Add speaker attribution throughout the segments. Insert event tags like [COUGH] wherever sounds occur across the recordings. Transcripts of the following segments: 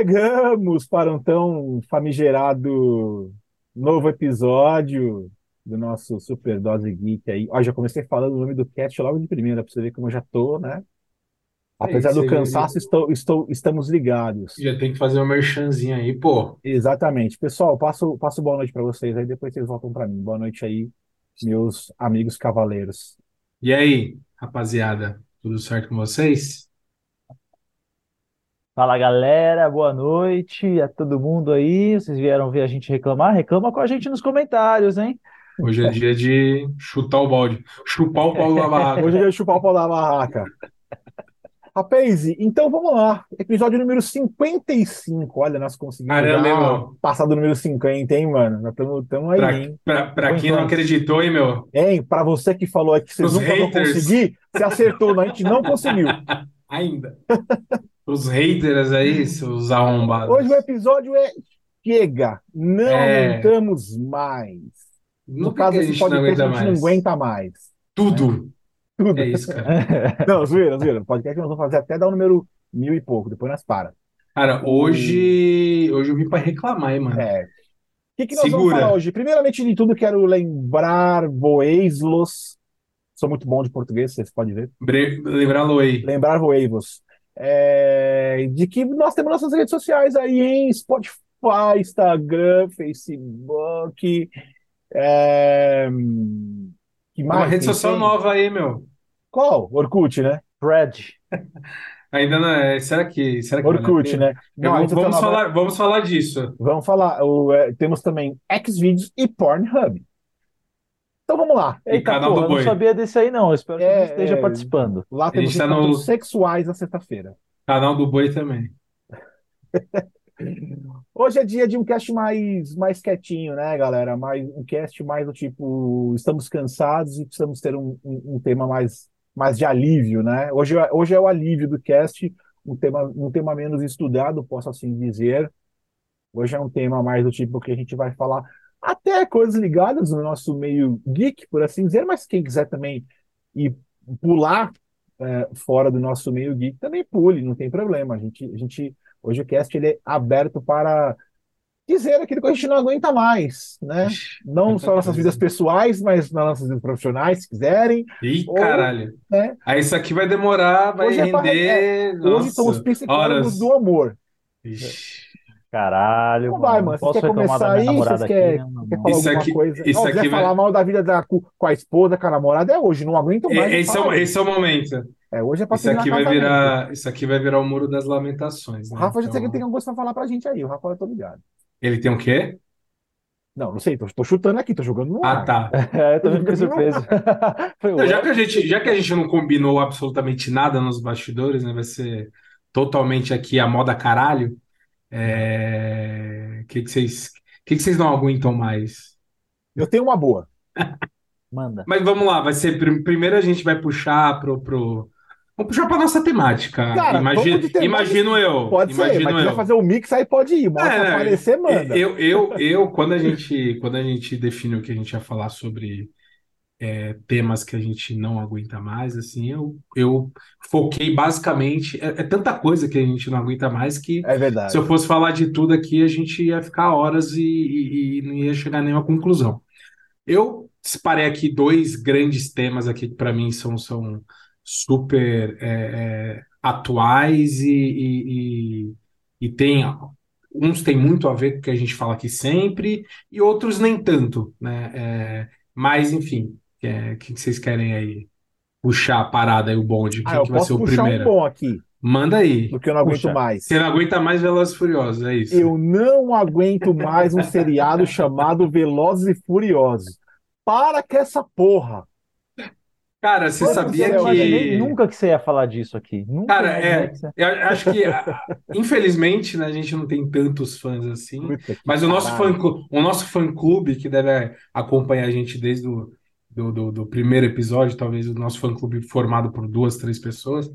Speaker 1: Chegamos para um tão famigerado novo episódio do nosso Super Dose Geek aí. Ó, já comecei falando o nome do cast logo de primeira, para você ver como eu já tô, né? Apesar
Speaker 2: É isso
Speaker 1: do cansaço, estou, estou, estamos ligados.
Speaker 2: já tem que fazer uma merchanzinha aí, pô.
Speaker 1: Exatamente. Pessoal, passo, passo boa noite para vocês, aí depois vocês voltam para mim. Boa noite aí, meus amigos cavaleiros.
Speaker 2: E aí, rapaziada, tudo certo com vocês?
Speaker 3: Fala galera, boa noite a todo mundo aí. Vocês vieram ver a gente reclamar? Reclama com a gente nos comentários, hein?
Speaker 2: Hoje é dia de chutar o balde, chupar o pau da barraca. [LAUGHS]
Speaker 1: Hoje eu ia chupar o pau da barraca. Rapaz, então vamos lá. Episódio número 55. Olha, nós conseguimos
Speaker 2: Caramba,
Speaker 1: passar do número 50, hein, mano? Nós estamos aí,
Speaker 2: Pra,
Speaker 1: hein?
Speaker 2: pra, pra quem não
Speaker 3: é.
Speaker 2: acreditou, hein, meu?
Speaker 1: Hein, pra você que falou aí que vocês
Speaker 2: Os
Speaker 1: nunca vão
Speaker 2: haters.
Speaker 1: conseguir, você acertou, não, a gente não conseguiu. [LAUGHS]
Speaker 2: Ainda. Os haters aí, seus arrombados.
Speaker 1: Hoje o episódio é Chega, não
Speaker 2: É.
Speaker 1: aguentamos mais. No caso
Speaker 2: que a gente não
Speaker 1: podcast, a
Speaker 2: aguenta
Speaker 1: gente não aguenta mais.
Speaker 2: Tudo.
Speaker 1: Tudo.
Speaker 2: É isso, cara. [LAUGHS]
Speaker 1: Não, zoeira, zoeira. Podcast nós vamos fazer até dar o número mil e pouco, depois nós para.
Speaker 2: Cara, hoje, hoje eu vim pra reclamar, hein, mano.
Speaker 1: É. O que, que nós vamos
Speaker 2: Segura.
Speaker 1: falar hoje? Primeiramente de tudo, quero lembrar voeislos. Sou muito bom de português, vocês podem ver.
Speaker 2: Bre- Lembrar-lo aí.
Speaker 1: Lembrar voeivos. É, de que nós temos nossas redes sociais aí, em Spotify, Instagram, Facebook. É, que
Speaker 2: É uma
Speaker 1: mais
Speaker 2: rede social
Speaker 1: Tem-
Speaker 2: nova aí, meu.
Speaker 1: Qual? Orkut, né?
Speaker 3: Fred. [LAUGHS]
Speaker 2: Ainda não é. Será que, será que
Speaker 1: Orkut, né? Não,
Speaker 2: vamos
Speaker 1: nova-
Speaker 2: falar, vamos falar disso.
Speaker 1: Vamos falar. O, é, temos também Xvideos e Pornhub. Então vamos lá.
Speaker 3: Eita,
Speaker 2: canal
Speaker 3: porra,
Speaker 2: do
Speaker 3: eu não
Speaker 2: Boi.
Speaker 3: sabia desse aí não. Eu espero que
Speaker 1: É,
Speaker 3: você esteja
Speaker 1: é.
Speaker 3: participando.
Speaker 1: Lá temos
Speaker 2: gente tá no-
Speaker 1: sexuais na sexta-feira.
Speaker 2: Canal do Boi também. [LAUGHS]
Speaker 1: Hoje é dia de um cast mais, mais quietinho, né, galera? Mais, um cast mais do tipo, estamos cansados e precisamos ter um, um, um tema mais, mais de alívio, né? Hoje, é- hoje é o alívio do cast, um tema, um tema menos estudado, posso assim dizer. Hoje é um tema mais do tipo que a gente vai falar até coisas ligadas no nosso meio geek, por assim dizer, mas quem quiser também ir pular é, fora do nosso meio geek, também pule, não tem problema. A gente, a gente Hoje o cast ele é aberto para dizer aquilo que a gente não aguenta mais, né? Não só nossas vidas [LAUGHS] pessoais, mas nas nossas vidas profissionais, se quiserem,
Speaker 2: Ih,
Speaker 1: Ou-
Speaker 2: caralho.
Speaker 1: né?
Speaker 2: Aí isso aqui vai demorar, vai
Speaker 1: Hoje é
Speaker 2: render.
Speaker 1: Hoje
Speaker 2: nossa,
Speaker 1: são os
Speaker 2: horas.
Speaker 1: do amor.
Speaker 2: Ixi.
Speaker 3: Caralho,
Speaker 1: Então vai,
Speaker 3: mano.
Speaker 1: mano.
Speaker 3: Não
Speaker 1: Você
Speaker 3: posso
Speaker 1: quer
Speaker 3: reclamar
Speaker 1: começar
Speaker 3: da minha
Speaker 1: aí?
Speaker 3: namorada
Speaker 1: Vocês
Speaker 3: aqui,
Speaker 1: quer-
Speaker 3: né?
Speaker 1: Quer falar
Speaker 2: Isso
Speaker 1: alguma
Speaker 2: aqui-
Speaker 1: coisa?
Speaker 2: isso
Speaker 1: Não,
Speaker 2: aqui
Speaker 1: quiser
Speaker 2: vai-
Speaker 1: falar mal da vida da, com, a esposa, com a namorada, é hoje. Não aguento mais. Não
Speaker 2: Esse é, o, esse é o momento.
Speaker 1: É, hoje é pra
Speaker 2: Isso aqui vai virar, isso aqui vai virar o muro das lamentações,
Speaker 1: O
Speaker 2: né?
Speaker 1: Rafa já
Speaker 2: Então,
Speaker 1: tem tem alguma coisa pra falar pra gente aí. O Rafa eu tô ligado.
Speaker 2: ele tem o quê?
Speaker 1: Não, não sei, tô, tô chutando aqui, tô jogando no
Speaker 2: Ah,
Speaker 1: ar.
Speaker 2: tá. [LAUGHS]
Speaker 3: É, eu também fiquei surpreso.
Speaker 2: Não, já que a gente, já que a gente não combinou absolutamente nada nos bastidores, né? Vai ser totalmente aqui a moda caralho. É... Que que vocês, que que vocês não aguentam mais?
Speaker 1: Eu tenho uma boa.
Speaker 3: Manda.
Speaker 2: Mas vamos lá, vai ser prim- primeiro a gente vai puxar pro, pro... Vamos puxar para nossa temática.
Speaker 1: Cara,
Speaker 2: Imagi-
Speaker 1: vamos de temática.
Speaker 2: Imagino eu,
Speaker 1: Pode ser,
Speaker 2: imagino
Speaker 1: mas quiser
Speaker 2: eu.
Speaker 1: fazer o mix aí pode ir. Mostra
Speaker 2: É,
Speaker 1: aparecer, manda.
Speaker 2: Eu, eu, eu, quando a gente, quando a gente define o que a gente vai falar sobre é, temas que a gente não aguenta mais, assim, eu, eu foquei basicamente. É, é tanta coisa que a gente não aguenta mais que
Speaker 1: É verdade.
Speaker 2: se eu fosse falar de tudo aqui, a gente ia ficar horas e, e- e não ia chegar a nenhuma conclusão. Eu separei aqui dois grandes temas aqui que para mim são, são super é, é, atuais e, e, e, tem uns tem muito a ver com o que a gente fala aqui sempre e outros nem tanto, né? É, mas enfim, é, o que que vocês querem aí? Puxar a parada aí, o bonde.
Speaker 1: Ah,
Speaker 2: Quem
Speaker 1: eu
Speaker 2: que vai ser o
Speaker 1: puxar um
Speaker 2: primeiro?
Speaker 1: bom aqui,
Speaker 2: Manda aí.
Speaker 1: porque eu não aguento
Speaker 3: Puxa.
Speaker 1: mais.
Speaker 2: Você não aguenta mais Velozes e Furiosos, é isso?
Speaker 1: Eu não aguento mais um seriado [LAUGHS] chamado Velozes e Furiosos. Para com essa porra.
Speaker 2: Cara, você sabia
Speaker 1: céu,
Speaker 3: Eu imaginei
Speaker 2: que.
Speaker 3: nunca que você ia falar disso aqui. Nunca
Speaker 2: Cara, é.
Speaker 3: que você-
Speaker 2: Eu acho que, ah, [LAUGHS] infelizmente, né, a gente não tem tantos fãs assim.
Speaker 1: Puta que
Speaker 2: Mas o nosso
Speaker 1: caralho.
Speaker 2: fã, o nosso fã-clube, que deve acompanhar a gente desde o do, do, do primeiro episódio, talvez o nosso fã-clube formado por duas, três pessoas,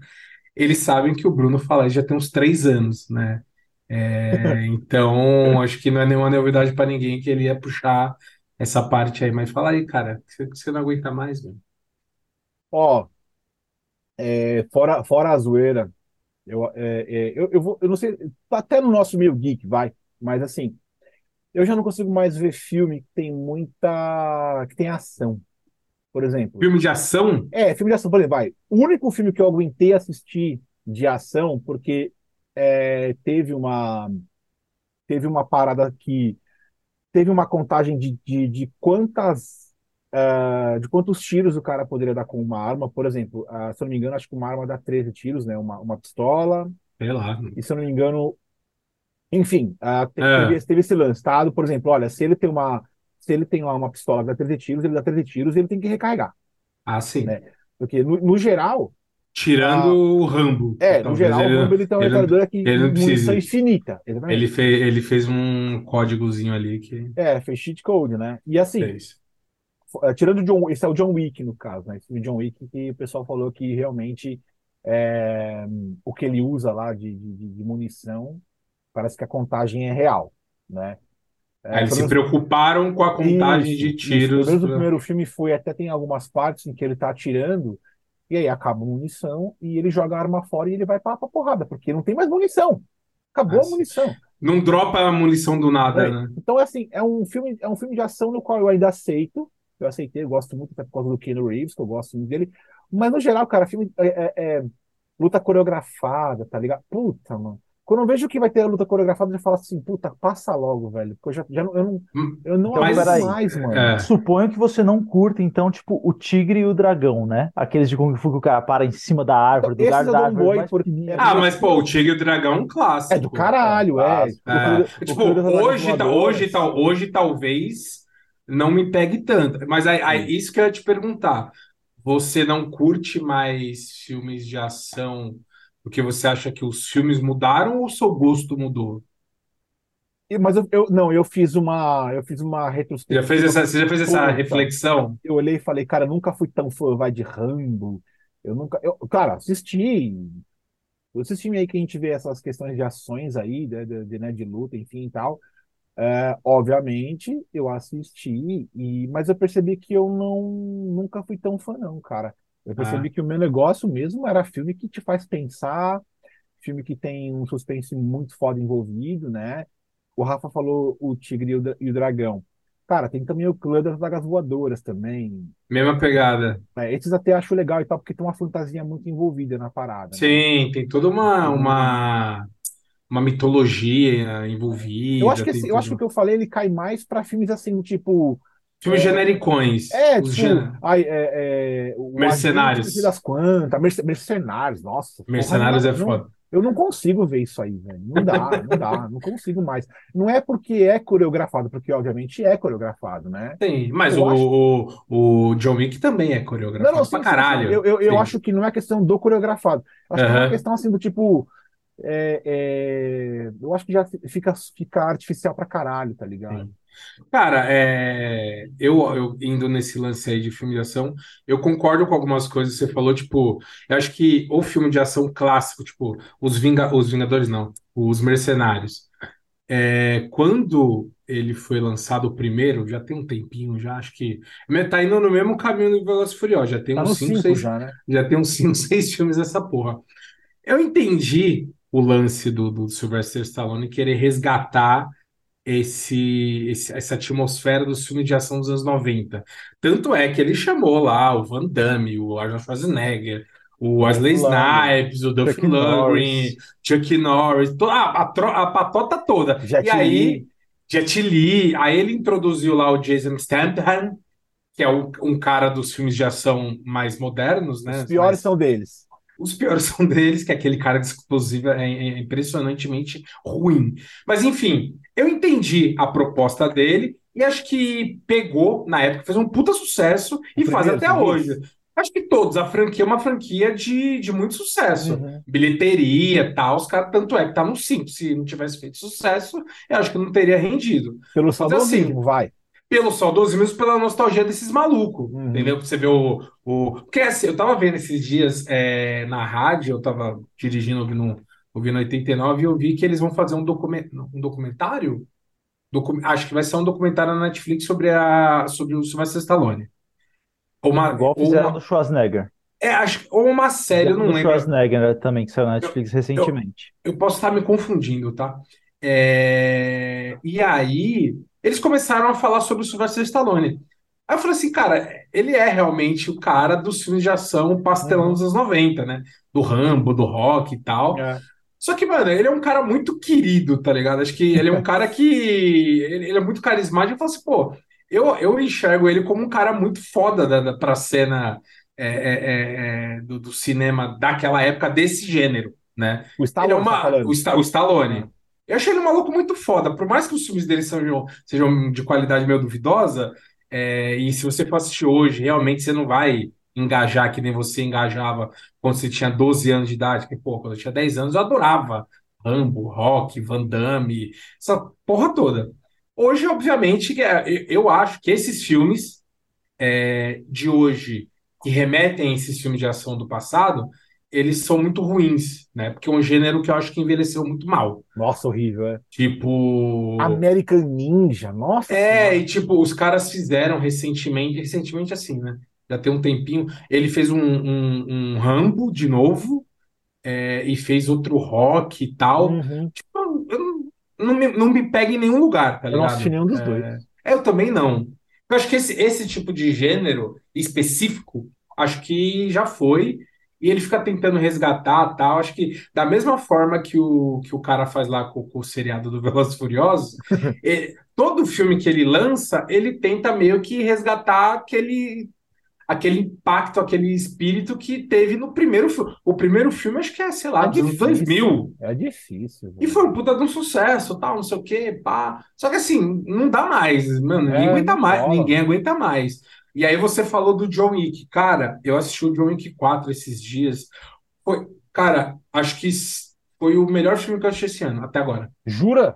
Speaker 2: eles sabem que o Bruno fala já tem uns três anos, né? É, [LAUGHS] então, acho que não é nenhuma novidade para ninguém que ele ia puxar essa parte aí. Mas fala aí, cara, você, você não aguenta mais, velho.
Speaker 1: Ó, é, fora, fora a zoeira, Eu, é, é, eu, eu, vou, eu não sei, até no nosso meio geek, vai, mas assim, eu já não consigo mais ver filme que tem muita. que tem ação. Por exemplo.
Speaker 2: Filme de ação?
Speaker 1: É, filme de ação, por exemplo, vai. O único filme que eu aguentei assistir de ação, porque é, teve uma. Teve uma parada que. Teve uma contagem de, de, de quantas. Uh, de quantos tiros o cara poderia dar com uma arma. Por exemplo, uh, se eu não me engano, acho que uma arma dá 13 tiros, né? Uma, uma pistola.
Speaker 2: Sei lá.
Speaker 1: E se eu não me engano, enfim, uh, teve, teve, esse lance, tá? Por exemplo, olha, se ele tem uma, se ele tem lá uma pistola que dá 13 tiros, ele dá 13 tiros e ele tem que recarregar.
Speaker 2: Ah, sim.
Speaker 1: Né? Porque, no, no geral.
Speaker 2: Tirando o Rambo.
Speaker 1: É, no geral,
Speaker 2: ele,
Speaker 1: o Rambo ele tem uma metralhadora que
Speaker 2: ele não
Speaker 1: infinita.
Speaker 2: Ele fez, ele fez um códigozinho ali que.
Speaker 1: É, fez cheat code, né? E assim. Fez. É, tirando o John, esse é o John Wick, no caso, né? Esse é o John Wick que o pessoal falou que realmente é, o que ele usa lá de, de, de munição parece que a contagem é real, né?
Speaker 2: É, eles se preocuparam com a contagem isso, de tiros.
Speaker 1: Isso. O primeiro filme foi, até tem algumas partes em que ele está atirando, e aí acaba a munição, e ele joga a arma fora e ele vai para a porrada, porque não tem mais munição. Acabou a munição.
Speaker 2: Não dropa a munição do nada,
Speaker 1: é.
Speaker 2: né?
Speaker 1: Então, assim, é um filme, é um filme de ação no qual eu ainda aceito. Eu aceitei, eu gosto muito até por causa do Keanu Reeves, que eu gosto muito dele. Mas, no geral, cara, filme é, é, é luta coreografada, tá ligado? Puta, mano. Quando eu vejo que vai ter a luta coreografada, eu já falo assim, puta, passa logo, velho. Porque eu já, já não, eu não, hum, eu não
Speaker 3: então, mais, mano. É. Suponho que você não curta, então, tipo, o tigre e o dragão, né? Aqueles de Kung Fu que o cara para em cima da árvore,
Speaker 1: então, do lugar da árvore.
Speaker 3: Mais
Speaker 1: porque...
Speaker 2: Ah, mas, pô, o tigre e o dragão é um clássico.
Speaker 1: É do caralho, é.
Speaker 2: é. Tipo, hoje, hoje, tal, hoje talvez não me pegue tanto. Mas aí, aí, isso que eu ia te perguntar. Você não curte mais filmes de ação porque você acha que os filmes mudaram ou o seu gosto mudou?
Speaker 1: Mas eu, eu, não, eu fiz uma, eu fiz uma retrospectiva.
Speaker 2: Já fez essa, você já fez essa reflexão?
Speaker 1: Eu olhei e falei, cara, eu nunca fui tão fã vai de Rambo. Eu nunca, eu, cara, assisti. Esses filmes aí que a gente vê essas questões de ações aí, de, de, de, né, de luta, enfim e tal. É, obviamente, eu assisti, e, mas eu percebi que eu não nunca fui tão fã, não, cara. Eu percebi ah. que o meu negócio mesmo era filme que te faz pensar, filme que tem um suspense muito foda envolvido, né? O Rafa falou o Tigre e o, e o Dragão. Cara, tem também o Clã das Vagas Voadoras também.
Speaker 2: Mesma pegada.
Speaker 1: É, esses até acho legal e tal, porque tem uma fantasia muito envolvida na parada. Né?
Speaker 2: Sim, né? tem toda uma, uma, uma mitologia envolvida.
Speaker 1: Eu acho que, esse, eu acho que o que eu falei, ele cai mais para filmes assim, tipo
Speaker 2: Filmes é, genericões.
Speaker 1: É, tipo, gen... ai, é, é,
Speaker 2: Mercenários.
Speaker 1: Das quantas, mercenários, nossa.
Speaker 2: Mercenários porra,
Speaker 1: é
Speaker 2: foda.
Speaker 1: Eu não consigo ver isso aí, velho. Não dá, não dá, não consigo mais. Não é porque é coreografado, porque obviamente é coreografado, né?
Speaker 2: Sim, mas o, acho... o, o, John Wick também é coreografado não, não, sim, pra caralho.
Speaker 1: Sim, eu, eu, eu, acho que não é questão do coreografado. Acho que é uma questão assim do tipo. É, é, eu acho que já fica, fica artificial pra caralho, tá ligado?
Speaker 2: Cara, é, eu, eu indo nesse lance aí de filme de ação, eu concordo com algumas coisas que você falou, tipo, eu acho que o filme de ação clássico, tipo, os, Vinga, os Vingadores não, os Mercenários, é, quando ele foi lançado o primeiro, já tem um tempinho, já acho que tá indo no mesmo caminho do Velozes Furiosos, já tem
Speaker 1: tá
Speaker 2: uns 5, 6 já, né? já tem uns 5, 6 [LAUGHS] filmes dessa porra. Eu entendi o lance do, do Sylvester Stallone querer resgatar esse, esse, essa atmosfera dos filmes de ação dos anos 90. Tanto é que ele chamou lá o Van Damme, o Arnold Schwarzenegger, o Wesley Snipes, o Duff Lundgren, Chuck Norris, toda, a, a, a patota toda. Jet e aí, Jet Li, aí ele introduziu lá o Jason Statham, que é um, um cara dos filmes de ação mais modernos, né?
Speaker 1: Os piores são deles.
Speaker 2: Os piores [LAUGHS] são deles, que é aquele cara de explosivo é, é impressionantemente ruim. Mas enfim, eu entendi a proposta dele e acho que pegou na época, fez um puta sucesso e faz até hoje. Acho que todos, a franquia é uma franquia de, de muito sucesso. Uhum. Bilheteria tal, os caras, tanto é que tá no 5. Se não tivesse feito sucesso, eu acho que não teria rendido.
Speaker 1: Pelo saudosismo, assim, vai.
Speaker 2: Pelo saudosismo, pela nostalgia desses malucos, uhum. entendeu? Você vê o, o... Porque assim, eu tava vendo esses dias é, na rádio, eu tava dirigindo, ouvindo ouvindo 89 e eu vi que eles vão fazer um, document, um documentário. Docu, acho que vai ser um documentário na Netflix sobre, a, sobre o Sylvester Stallone.
Speaker 3: Uma, Igual fizeram uma... do Schwarzenegger.
Speaker 2: É, acho, ou uma série, eu não lembro.
Speaker 3: Schwarzenegger né, também, que saiu na Netflix recentemente.
Speaker 2: Eu posso estar me confundindo, tá? É, E aí, eles começaram a falar sobre o Sylvester Stallone. Aí eu falei assim, cara, ele é realmente o cara dos filmes de ação pastelão
Speaker 1: Uhum.
Speaker 2: dos anos 90, né? Do Rambo, do Rock e tal.
Speaker 1: É.
Speaker 2: Só que, mano, ele é um cara muito querido, tá ligado? Acho que ele é um [LAUGHS] cara que. Ele, é muito carismático. Eu falo assim, pô, eu, eu enxergo ele como um cara muito foda da, da, pra cena é, é, é, é, do, do cinema daquela época, desse gênero, né?
Speaker 1: O
Speaker 2: Ele é
Speaker 1: Stallone, tá
Speaker 2: uma.
Speaker 1: falando.
Speaker 2: O, Sta- o Stallone. Eu achei ele um maluco muito foda. Por mais que os filmes dele sejam, sejam de qualidade meio duvidosa, é, e se você for assistir hoje, realmente você não vai engajar que nem você engajava quando você tinha 12 anos de idade. Que, pô, quando eu tinha 10 anos eu adorava Rambo, Rock, Van Damme, essa porra toda. Hoje, obviamente, é- eu eu acho que esses filmes é, de hoje que remetem a esses filmes de ação do passado, eles são muito ruins, né? Porque é um gênero que eu acho que envelheceu muito mal.
Speaker 1: Nossa, horrível, é.
Speaker 2: Tipo.
Speaker 1: American Ninja, nossa
Speaker 2: É, e tipo, os caras fizeram recentemente, recentemente assim, né? Já tem um tempinho. Ele fez um, um, um Rambo de novo, é, e fez outro rock e tal.
Speaker 1: Uhum.
Speaker 2: Tipo, eu não, não me, não me pega em nenhum lugar, tá
Speaker 1: Eu não
Speaker 2: ligado?
Speaker 1: assisti nenhum dos
Speaker 2: É,
Speaker 1: dois.
Speaker 2: é, eu também não. Eu acho que esse, esse tipo de gênero específico, acho que já foi. E ele fica tentando resgatar tal. Acho que da mesma forma que o, que o cara faz lá com, com o seriado do [LAUGHS] Velozes e Furiosos, [LAUGHS] ele- todo filme que ele lança, ele tenta meio que resgatar aquele, aquele impacto, aquele espírito que teve no primeiro filme. O primeiro filme, acho que é, sei lá,
Speaker 1: É difícil.
Speaker 2: 2000.
Speaker 1: É difícil,
Speaker 2: E
Speaker 1: velho.
Speaker 2: foi um puta de um sucesso, tal, não sei o quê, pá. Só que assim, não dá mais, mano, ninguém
Speaker 1: É,
Speaker 2: aguenta mais,
Speaker 1: rola.
Speaker 2: ninguém aguenta mais. E aí você falou do John Wick. Cara, eu assisti o John Wick 4 esses dias. Foi, cara, acho que foi o melhor filme que eu assisti esse ano, até agora.
Speaker 1: Jura?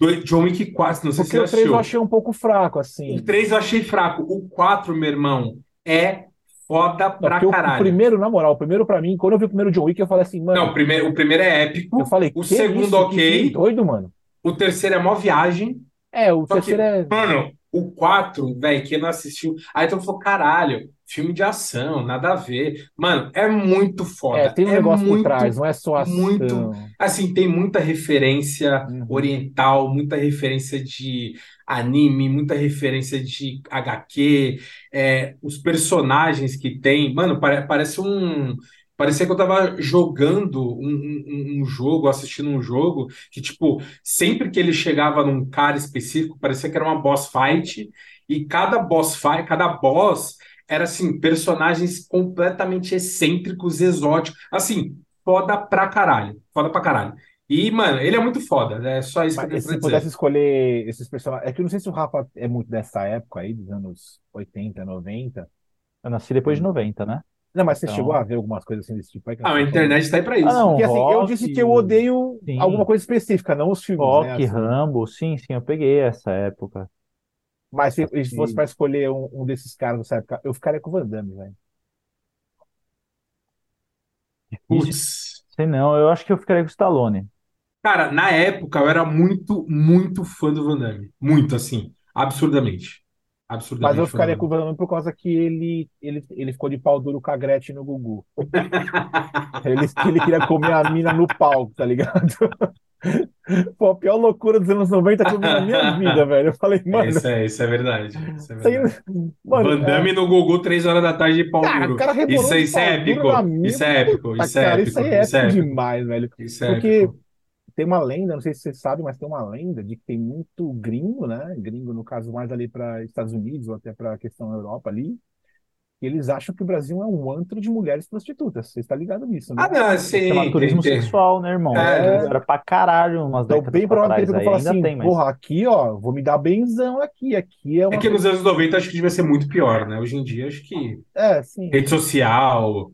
Speaker 2: Do John Wick 4, não sei se
Speaker 1: Porque
Speaker 2: você
Speaker 1: o 3 eu
Speaker 2: assistiu.
Speaker 1: achei um pouco fraco, assim.
Speaker 2: O 3 eu achei fraco. O 4, meu irmão, é foda
Speaker 1: Não,
Speaker 2: pra
Speaker 1: porque o- o
Speaker 2: caralho.
Speaker 1: primeiro, na moral, o primeiro pra mim, quando eu vi o primeiro John Wick, eu falei assim,
Speaker 2: Não, o
Speaker 1: mano,
Speaker 2: primeiro, o primeiro é épico.
Speaker 1: eu falei,
Speaker 2: O segundo,
Speaker 1: isso?
Speaker 2: Ok.
Speaker 1: doido, mano.
Speaker 2: O terceiro é mó viagem.
Speaker 1: É, o
Speaker 2: Só que,
Speaker 1: terceiro é.
Speaker 2: mano, o 4, velho, quem não assistiu. Aí mundo falou, caralho, filme de ação, nada a ver. Mano, é muito
Speaker 1: É,
Speaker 2: foda.
Speaker 1: tem um
Speaker 2: É
Speaker 1: negócio por
Speaker 2: muito,
Speaker 1: trás, não é só
Speaker 2: muito.
Speaker 1: ação.
Speaker 2: Assim, tem muita referência
Speaker 1: Uhum.
Speaker 2: oriental, muita referência de anime, muita referência de HQ. é, os personagens que tem. Mano, pare- parece um. Parecia que eu tava jogando um, um- um jogo, assistindo um jogo, que, tipo, sempre que ele chegava num cara específico, parecia que era uma boss fight, e cada boss fight, cada boss era, assim, personagens completamente excêntricos, exóticos. Assim, foda pra caralho. Foda pra caralho. E, mano, ele é muito foda. É só isso que eu tenho
Speaker 1: Mas se
Speaker 2: dizer.
Speaker 1: pudesse escolher esses personagens. É que eu não sei se o Rafa é muito dessa época aí, dos anos 80, 90.
Speaker 3: Eu nasci depois de 90, né?
Speaker 1: Não, mas você
Speaker 3: Então-
Speaker 1: chegou a ver algumas coisas assim desse tipo aí que eu
Speaker 2: Ah,
Speaker 1: não
Speaker 2: a internet tá aí pra isso.
Speaker 3: Ah, não,
Speaker 1: Porque assim, eu disse que eu odeio
Speaker 3: sim.
Speaker 1: alguma coisa específica, não os filmes, né?
Speaker 3: Rock,
Speaker 1: assim.
Speaker 3: Rambo, sim, sim, eu peguei essa época.
Speaker 1: Mas se, se
Speaker 3: Assisti.
Speaker 1: fosse pra escolher um, um desses caras dessa época, eu ficaria com o Van Damme, velho.
Speaker 2: Putz.
Speaker 3: Sei não, eu acho que eu ficaria com o Stallone.
Speaker 2: Cara, na época eu era muito, muito fã do Van Damme. Muito, assim. Absurdamente.
Speaker 1: Mas eu ficaria com o por causa que ele, ele, ele ficou de pau duro com a Gretchen no Gugu. [LAUGHS] Ele, ele queria comer a mina no palco, tá ligado? [LAUGHS] Pô, a pior loucura dos anos 90 que eu vi na minha vida, velho. Eu falei,
Speaker 2: É,
Speaker 1: mano,
Speaker 2: isso é, isso é verdade. Isso é verdade. [LAUGHS]
Speaker 1: mano,
Speaker 2: Van Damme no Gugu, três horas da tarde de pau
Speaker 1: Cara,
Speaker 2: duro.
Speaker 1: cara
Speaker 2: Isso,
Speaker 1: de
Speaker 2: isso é
Speaker 1: pau
Speaker 2: épico.
Speaker 1: mina.
Speaker 2: Isso é épico. Isso é épico.
Speaker 1: isso é
Speaker 2: é
Speaker 1: épico. demais, velho.
Speaker 2: Isso é
Speaker 1: Porque
Speaker 2: épico.
Speaker 1: Tem uma lenda, não sei se você sabe, mas tem uma lenda de que tem muito gringo, né? Gringo, no caso, mais ali para Estados Unidos ou até para a questão Europa ali. E eles acham que o Brasil é um antro de mulheres prostitutas. Você está ligado nisso, né?
Speaker 2: Ah, não, sim.
Speaker 3: Chama turismo
Speaker 2: tem-
Speaker 3: sexual, né, irmão?
Speaker 2: É.
Speaker 3: Era pra caralho umas
Speaker 1: Então,
Speaker 3: décadas
Speaker 1: bem
Speaker 3: pra
Speaker 1: provável que
Speaker 3: trás aí,
Speaker 1: fala
Speaker 3: ainda
Speaker 1: assim,
Speaker 3: tem, mas...
Speaker 1: porra, aqui, ó, vou me dar benzão aqui. Aqui é
Speaker 2: É
Speaker 1: uma
Speaker 2: que nos anos 90 acho que devia ser muito pior, né? Hoje em dia acho que
Speaker 1: É, sim,
Speaker 2: rede social,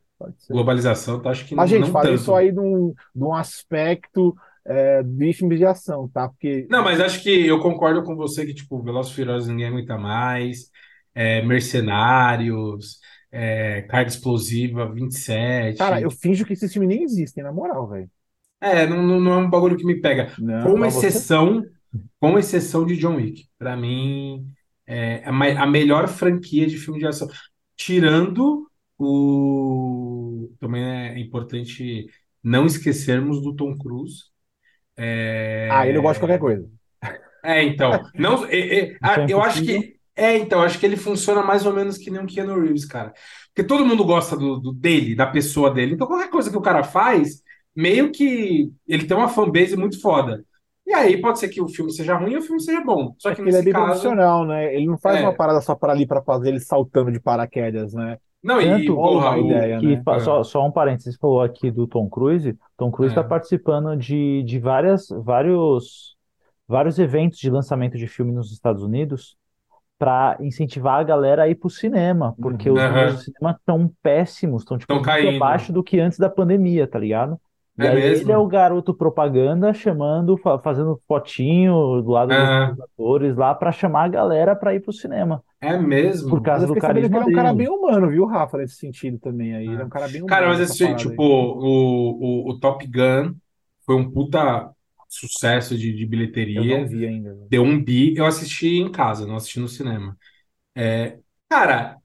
Speaker 2: globalização, tá? Acho que
Speaker 1: Mas,
Speaker 2: não,
Speaker 1: gente,
Speaker 2: não
Speaker 1: falei
Speaker 2: tanto.
Speaker 1: isso aí de um, de um aspecto é, de filme de ação, tá? Porque
Speaker 2: Não, mas acho que eu concordo com você que, tipo, Velozes Furiosos ninguém aguenta mais, é, Mercenários, é, Carga Explosiva 27.
Speaker 1: Cara, eu finjo que esses filmes nem existem, na moral, velho.
Speaker 2: É, não, não, é um bagulho que me pega.
Speaker 1: Não,
Speaker 2: Com
Speaker 1: pra você-
Speaker 2: exceção, com exceção de John Wick. Pra mim, é a, a melhor franquia de filme de ação. Tirando O... Também é importante não esquecermos do Tom Cruise.
Speaker 1: Ah, ele eu gosto de qualquer coisa.
Speaker 2: É, então. Não, é- é- a- eu acho que. É, então, acho que ele funciona mais ou menos que nem o Keanu Reeves, cara. Porque todo mundo gosta do, do- dele, da pessoa dele. Então, qualquer coisa que o cara faz, meio que ele tem uma fanbase muito foda. E aí pode ser que o filme seja ruim ou o filme seja bom. Só
Speaker 1: É
Speaker 2: que
Speaker 1: que ele é bem
Speaker 2: caso.
Speaker 1: profissional, né? Ele não faz
Speaker 2: É.
Speaker 1: uma parada só para ali para fazer ele saltando de paraquedas, né?
Speaker 2: Não, e,
Speaker 3: Tanto
Speaker 2: porra,
Speaker 1: uma
Speaker 2: o-
Speaker 1: ideia,
Speaker 3: que
Speaker 1: né?
Speaker 2: É.
Speaker 3: só, só um parênteses, você falou aqui do Tom Cruise. Tom Cruise
Speaker 2: É.
Speaker 3: está participando de, de várias, vários, vários eventos de lançamento de filme nos Estados Unidos para incentivar a galera a ir pro cinema, porque os
Speaker 2: Uhum.
Speaker 3: números do cinema estão péssimos, estão tipo
Speaker 2: Tão
Speaker 3: muito
Speaker 2: caindo.
Speaker 3: abaixo do que antes da pandemia, tá ligado? E
Speaker 2: É
Speaker 3: aí
Speaker 2: mesmo?
Speaker 3: ele é o garoto propaganda chamando, fa- fazendo fotinho do lado dos atores lá para chamar a galera para ir pro cinema,
Speaker 2: É mesmo?
Speaker 3: por
Speaker 1: Mas
Speaker 3: causa
Speaker 1: eu
Speaker 3: do carisma
Speaker 1: ele é um cara
Speaker 3: dele.
Speaker 1: bem humano, viu, Rafa, nesse sentido também aí. Ele é um cara bem humano.
Speaker 2: Cara, mas
Speaker 1: nessa
Speaker 2: esse, tipo, o, o, o Top Gun foi um puta sucesso de, de
Speaker 1: Eu
Speaker 2: bilheteria.
Speaker 1: não vi ainda.
Speaker 2: Deu um bi. Eu assisti em casa, não assisti no cinema. É, cara,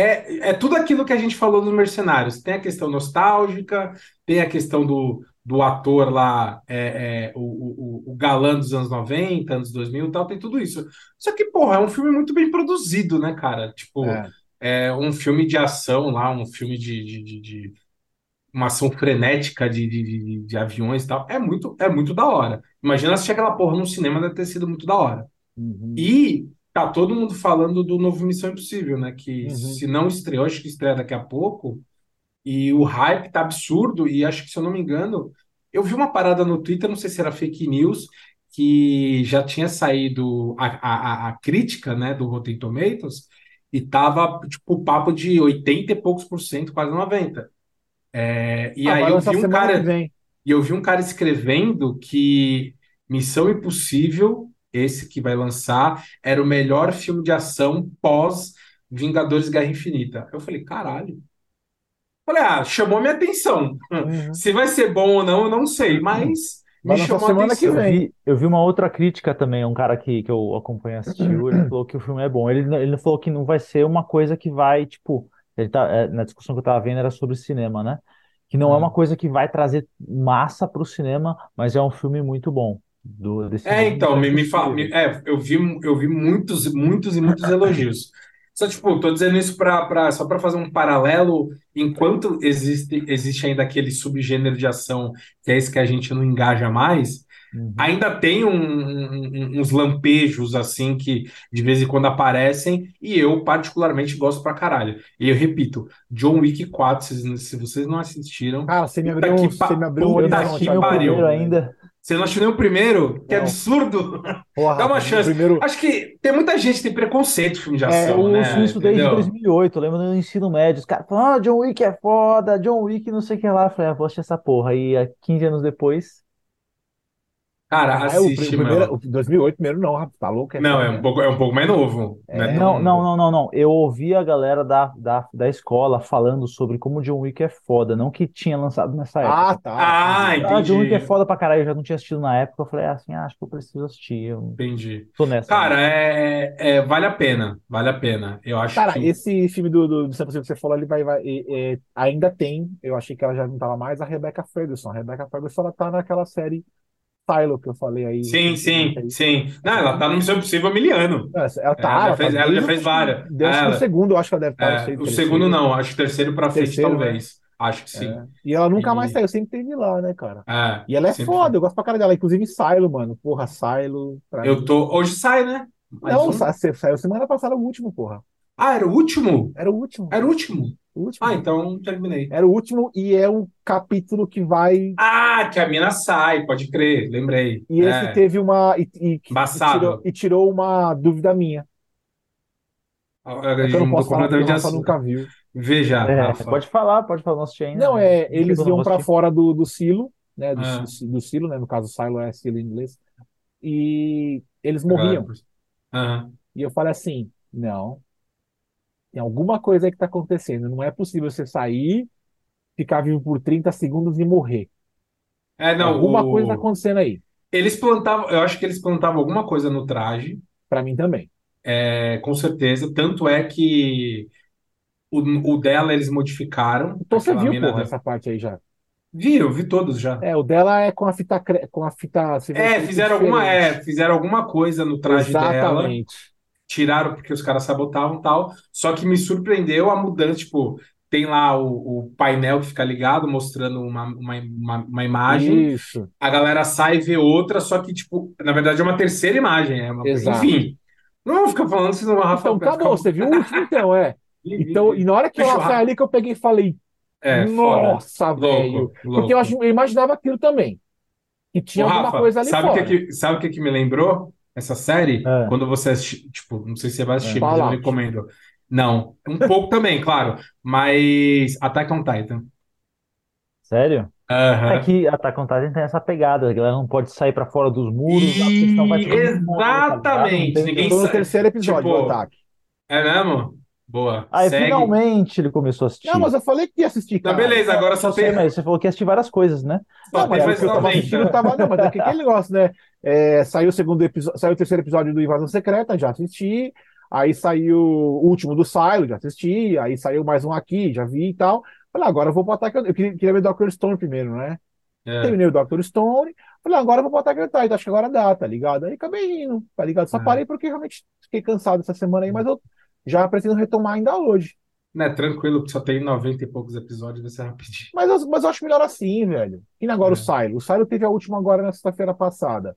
Speaker 2: é, é tudo aquilo que a gente falou dos Mercenários. Tem a questão nostálgica, tem a questão do, do ator lá, é, é, o, o, o galã dos anos 90, anos 2000 e tal, tem tudo isso. Só que, porra, é um filme muito bem produzido, né, cara? Tipo,
Speaker 1: É.
Speaker 2: é um filme de ação lá, um filme de, de, de- de- uma ação frenética de, de, de, aviões e tal. É muito, é muito da hora. Imagina assistir aquela porra no cinema, deve ter sido muito da hora.
Speaker 1: Uhum.
Speaker 2: E tá todo mundo falando do novo Missão Impossível, né? Que
Speaker 1: Uhum.
Speaker 2: se não estreou, acho que estreia daqui a pouco. E o hype tá absurdo. E acho que, se eu não me engano, eu vi uma parada no Twitter, não sei se era fake news, que já tinha saído a, a, a- crítica, né, do Rotten Tomatoes, e tava, tipo, o papo de 80 e poucos por cento, quase 90. É, e
Speaker 1: Ah,
Speaker 2: aí eu vi um cara. E eu vi um cara escrevendo que Missão Impossível, esse que vai lançar, era o melhor filme de ação pós Vingadores Guerra Infinita. Eu falei, caralho. Falei, ah, chamou minha atenção.
Speaker 1: Uhum.
Speaker 2: Se vai ser bom ou não, eu não sei, mas me
Speaker 1: Vai lançar
Speaker 2: chamou a
Speaker 1: semana que
Speaker 2: atenção.
Speaker 3: Eu
Speaker 1: vem.
Speaker 3: vi, eu vi uma outra crítica também, um cara que, que eu acompanho assistiu, ele falou que o filme é bom. Ele, ele falou que não vai ser uma coisa que vai, tipo, ele tá, é, na discussão que eu tava vendo era sobre cinema, né? Que não é
Speaker 2: Hum.
Speaker 3: uma coisa que vai trazer massa pro cinema, mas é um filme muito bom. Do, desse
Speaker 2: É, então, me, me fala, me- é, eu vi, eu vi muitos, muitos e muitos elogios. Só, tipo, tô dizendo isso pra, pra, só para fazer um paralelo, enquanto existe, existe ainda aquele subgênero de ação, que é esse que a gente não engaja mais,
Speaker 3: Uhum.
Speaker 2: ainda tem um- um- uns lampejos, assim, que de vez em quando aparecem, e eu particularmente gosto pra caralho. E eu repito, John Wick 4, se, se vocês não assistiram,
Speaker 1: Cara, você me abriu,
Speaker 2: que
Speaker 1: um-
Speaker 2: pa-
Speaker 1: você me abriu um
Speaker 2: puta
Speaker 3: Eu
Speaker 1: horizonte
Speaker 3: não assisti
Speaker 2: que
Speaker 3: nem o
Speaker 2: pariu,
Speaker 3: primeiro
Speaker 1: velho.
Speaker 3: ainda.
Speaker 2: Você não achou nem o primeiro? Que
Speaker 1: Não.
Speaker 2: absurdo!
Speaker 1: Porra,
Speaker 2: Dá uma chance.
Speaker 1: primeiro,
Speaker 2: Acho que tem muita gente que tem preconceito com filme de
Speaker 1: É,
Speaker 2: ação,
Speaker 3: Eu
Speaker 2: né?
Speaker 3: ouço isso desde
Speaker 2: Entendeu?
Speaker 3: 2008, eu lembro no ensino médio, os caras falam, ah, John Wick é foda, John Wick não sei o que lá. Eu falei, ah, vou assistir essa porra. E há 15 anos depois,
Speaker 2: Cara,
Speaker 1: Ah, é, o, pri- o
Speaker 2: assiste,
Speaker 1: primeiro,
Speaker 2: mano.
Speaker 1: o 2008 primeiro não, Rafa, tá louco? É
Speaker 2: Não, é um
Speaker 1: né?
Speaker 2: pouco, é um pouco mais novo.
Speaker 1: É.
Speaker 2: né?
Speaker 3: Não,
Speaker 2: Tão-
Speaker 3: não, não, não, não. Eu ouvi a galera da, da, da escola falando sobre como John Wick é foda, não que tinha lançado nessa época.
Speaker 1: Ah, tá.
Speaker 2: Ah,
Speaker 1: entendi.
Speaker 3: Ah, John Wick é
Speaker 2: entendi.
Speaker 3: foda pra caralho, eu já não tinha assistido na época. Eu falei, ah, assim, ah, acho que eu preciso assistir. Eu
Speaker 2: Entendi.
Speaker 3: tô nessa.
Speaker 2: Cara, é, é- vale a pena. Vale a pena. Eu acho
Speaker 1: Cara,
Speaker 2: que.
Speaker 1: esse filme do, do, do que você falou, ele vai, vai é, é, ainda tem, eu achei que ela já não tava mais, a Rebecca Ferguson. A Rebecca Ferguson, ela tá naquela série Silo que eu falei aí.
Speaker 2: Sim, sim,
Speaker 1: recentemente aí.
Speaker 2: sim. Não, ela tá no Missão Impossível há mil anos.
Speaker 1: Ela
Speaker 2: Ela
Speaker 1: tá,
Speaker 2: já fez-
Speaker 1: tá
Speaker 2: ela já fez várias. Ela-
Speaker 1: o segundo, eu acho que ela deve estar,
Speaker 2: É,
Speaker 1: sei,
Speaker 2: o segundo não, acho que o terceiro pra frente,
Speaker 1: né?
Speaker 2: talvez. Acho que sim.
Speaker 1: É. E ela nunca
Speaker 2: E-
Speaker 1: mais saiu, sempre teve lá, né, cara?
Speaker 2: É,
Speaker 1: E ela é foda, eu gosto pra cara dela. Inclusive Silo, mano. Porra, Silo.
Speaker 2: Eu
Speaker 1: mim-
Speaker 2: tô. Hoje sai, né? Mais
Speaker 1: Não,
Speaker 2: um.
Speaker 1: sa- sa- saiu semana passada o último, porra.
Speaker 2: Ah, era o último?
Speaker 1: Era o último.
Speaker 2: Era o último.
Speaker 1: O último.
Speaker 2: Ah, então terminei.
Speaker 1: Era o último e é o capítulo que vai.
Speaker 2: Ah, que a mina sai, pode crer, lembrei.
Speaker 1: E esse
Speaker 2: É.
Speaker 1: teve uma. E, e- e tirou, e tirou uma dúvida minha. É que eu não posso falar porque o nunca viu.
Speaker 2: Veja,
Speaker 3: É, pode falar, pode falar, assisti ainda.
Speaker 1: Não,
Speaker 3: né?
Speaker 1: é, eles
Speaker 3: Eu
Speaker 1: iam
Speaker 3: assistir.
Speaker 1: fora do, do silo, né? Do,
Speaker 2: Ah.
Speaker 1: do, do silo, né? No caso, silo é silo em inglês. E eles
Speaker 2: Agora,
Speaker 1: morriam.
Speaker 2: Aham.
Speaker 1: E eu falei assim: não, tem alguma coisa aí que tá acontecendo. Não é possível você sair, ficar vivo por 30 segundos e morrer.
Speaker 2: É, não,
Speaker 1: alguma
Speaker 2: o-
Speaker 1: coisa tá acontecendo aí.
Speaker 2: eles plantavam, eu acho que eles plantavam alguma coisa no traje,
Speaker 1: Pra mim também.
Speaker 2: é, com certeza. Tanto é que O, o dela eles modificaram.
Speaker 1: Então você viu, porra,
Speaker 2: da-
Speaker 1: essa parte aí já.
Speaker 2: Vi, eu vi todos já.
Speaker 1: É, o dela é com a fita, com a fita.
Speaker 2: É, fizeram alguma, é, fizeram alguma coisa no traje dela. Tiraram porque os caras sabotavam e tal. Só que me surpreendeu a mudança, tipo, tem lá o, o painel que fica ligado, mostrando uma, uma, uma, uma imagem,
Speaker 1: Isso.
Speaker 2: a galera sai e vê outra, só que, tipo, na verdade é uma terceira imagem. É uma...
Speaker 1: Exato.
Speaker 2: Enfim, não vamos ficar falando, senão o Rafa
Speaker 1: Então,
Speaker 2: ficar-
Speaker 1: acabou. Você viu o último, então, é. [LAUGHS] Então, e na hora que
Speaker 2: Bicho,
Speaker 1: ela sai ali, que eu peguei e falei,
Speaker 2: É,
Speaker 1: nossa, velho. Porque eu, eu imaginava aquilo também. Que tinha
Speaker 2: Ô,
Speaker 1: alguma
Speaker 2: Rafa,
Speaker 1: coisa ali
Speaker 2: sabe o
Speaker 1: fora.
Speaker 2: que, que- sabe o que, que me lembrou? Essa série,
Speaker 3: É.
Speaker 2: quando você assistir, tipo, não sei se você vai assistir,
Speaker 1: É.
Speaker 2: mas eu
Speaker 1: Fallout.
Speaker 2: recomendo. Não, um pouco também, claro, mas Attack on Titan.
Speaker 3: Sério?
Speaker 2: Aham.
Speaker 3: É que Attack on Titan tem essa pegada, a galera não pode sair pra fora dos muros, senão vai
Speaker 2: E-
Speaker 3: mundo morrer, tá
Speaker 2: exatamente,
Speaker 3: Não tem-
Speaker 2: ninguém
Speaker 1: Eu tô no terceiro episódio
Speaker 2: tipo,
Speaker 1: do ataque.
Speaker 2: É mesmo? Boa.
Speaker 3: Aí
Speaker 2: Segue.
Speaker 3: finalmente ele começou a assistir.
Speaker 1: Não, mas eu falei que ia assistir,
Speaker 2: Tá, beleza, agora só
Speaker 3: Eu sei,
Speaker 2: tem,
Speaker 3: mas você falou que ia assistir várias coisas, né?
Speaker 2: só
Speaker 1: Não, mas o que eu tava
Speaker 2: 90.
Speaker 1: assistindo tava. Não, mas é que aquele negócio, né? É, saiu o segundo episódio, saiu o terceiro episódio do Invasão Secreta, já assisti. Aí saiu o último do Silo, já assisti. Aí saiu mais um aqui, já vi e tal. Falei, agora eu vou on- Eu queria, queria ver Dr. Stone primeiro, né?
Speaker 2: É.
Speaker 1: Terminei o Dr. Stone. Falei, agora eu vou on Titan. Acho que agora dá, tá ligado? Aí acabei indo, tá ligado? Só
Speaker 2: É.
Speaker 1: parei porque realmente fiquei cansado essa semana aí, mas eu já pretendo retomar ainda hoje.
Speaker 2: Né, tranquilo, que só tem 90 e poucos episódios, vai ser rapidinho.
Speaker 1: Mas eu, mas eu acho melhor assim, velho. E agora o
Speaker 2: É.
Speaker 1: Silo. O Silo teve a última agora na sexta-feira passada.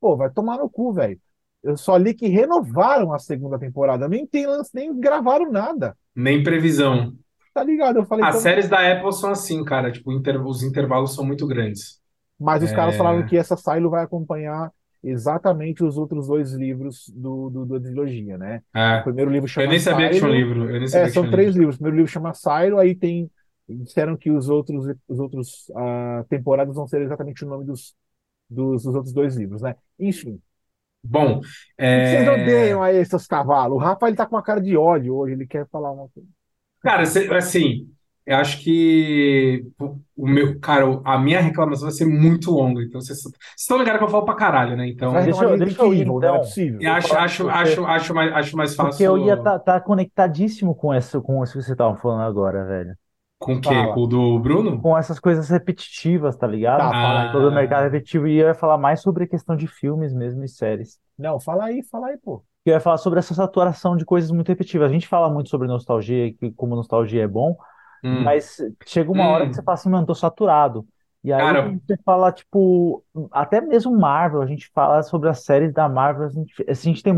Speaker 1: Pô, vai tomar no cu, velho. Eu só li que renovaram a segunda temporada. Nem tem lance, nem gravaram nada.
Speaker 2: Nem previsão.
Speaker 1: Tá ligado? Eu falei,
Speaker 2: As
Speaker 1: então-
Speaker 2: séries da Apple são assim, cara, tipo, inter- os intervalos são muito grandes.
Speaker 1: mas os caras
Speaker 2: É.
Speaker 1: falaram que essa Silo vai acompanhar exatamente os outros dois livros do, do, da trilogia, né?
Speaker 2: É.
Speaker 1: O primeiro livro chama
Speaker 2: Eu nem sabia que tinha um livro. Eu nem sabia
Speaker 1: É, são três
Speaker 2: livro.
Speaker 1: livros. O primeiro livro chama Silo, aí tem. Disseram que os outros, os outros ah, temporadas vão ser exatamente o nome dos, dos, dos outros dois livros, né? Enfim.
Speaker 2: Bom,
Speaker 1: Vocês
Speaker 2: é...
Speaker 1: odeiam aí seus cavalos. O Rafa ele tá com uma cara de ódio hoje, ele quer falar uma coisa.
Speaker 2: Cara, assim, eu acho que o meu, cara, a minha reclamação vai ser muito longa. Então, vocês vocês estão ligados que eu falo pra caralho, né? Então,
Speaker 3: Deixa eu-
Speaker 1: de
Speaker 3: deixa eu ir,
Speaker 1: Evil, não é
Speaker 3: então.
Speaker 1: possível.
Speaker 2: eu acho, acho,
Speaker 3: porque-
Speaker 2: acho, acho mais, acho mais
Speaker 3: Porque
Speaker 2: fácil
Speaker 3: eu ia estar tá, conectadíssimo com isso, com isso que você tava falando agora, velho.
Speaker 2: com o quê?
Speaker 1: Fala.
Speaker 2: Com o do Bruno?
Speaker 3: Com essas coisas repetitivas, tá ligado?
Speaker 1: Tá, aí.
Speaker 3: Todo o
Speaker 2: Ah.
Speaker 3: mercado repetitivo. E eu ia falar mais sobre a questão de filmes mesmo e séries.
Speaker 1: Não, fala aí, fala aí, pô.
Speaker 3: Eu ia falar sobre essa saturação de coisas muito repetitivas. A gente fala muito sobre nostalgia, e que como nostalgia é bom,
Speaker 2: Hum.
Speaker 3: mas chega uma hora
Speaker 2: Hum.
Speaker 3: que você fala assim, mano, tô saturado. E aí
Speaker 2: Cara-
Speaker 3: a gente fala, tipo, até mesmo Marvel, a gente fala sobre as séries da Marvel, a gente, a gente tem,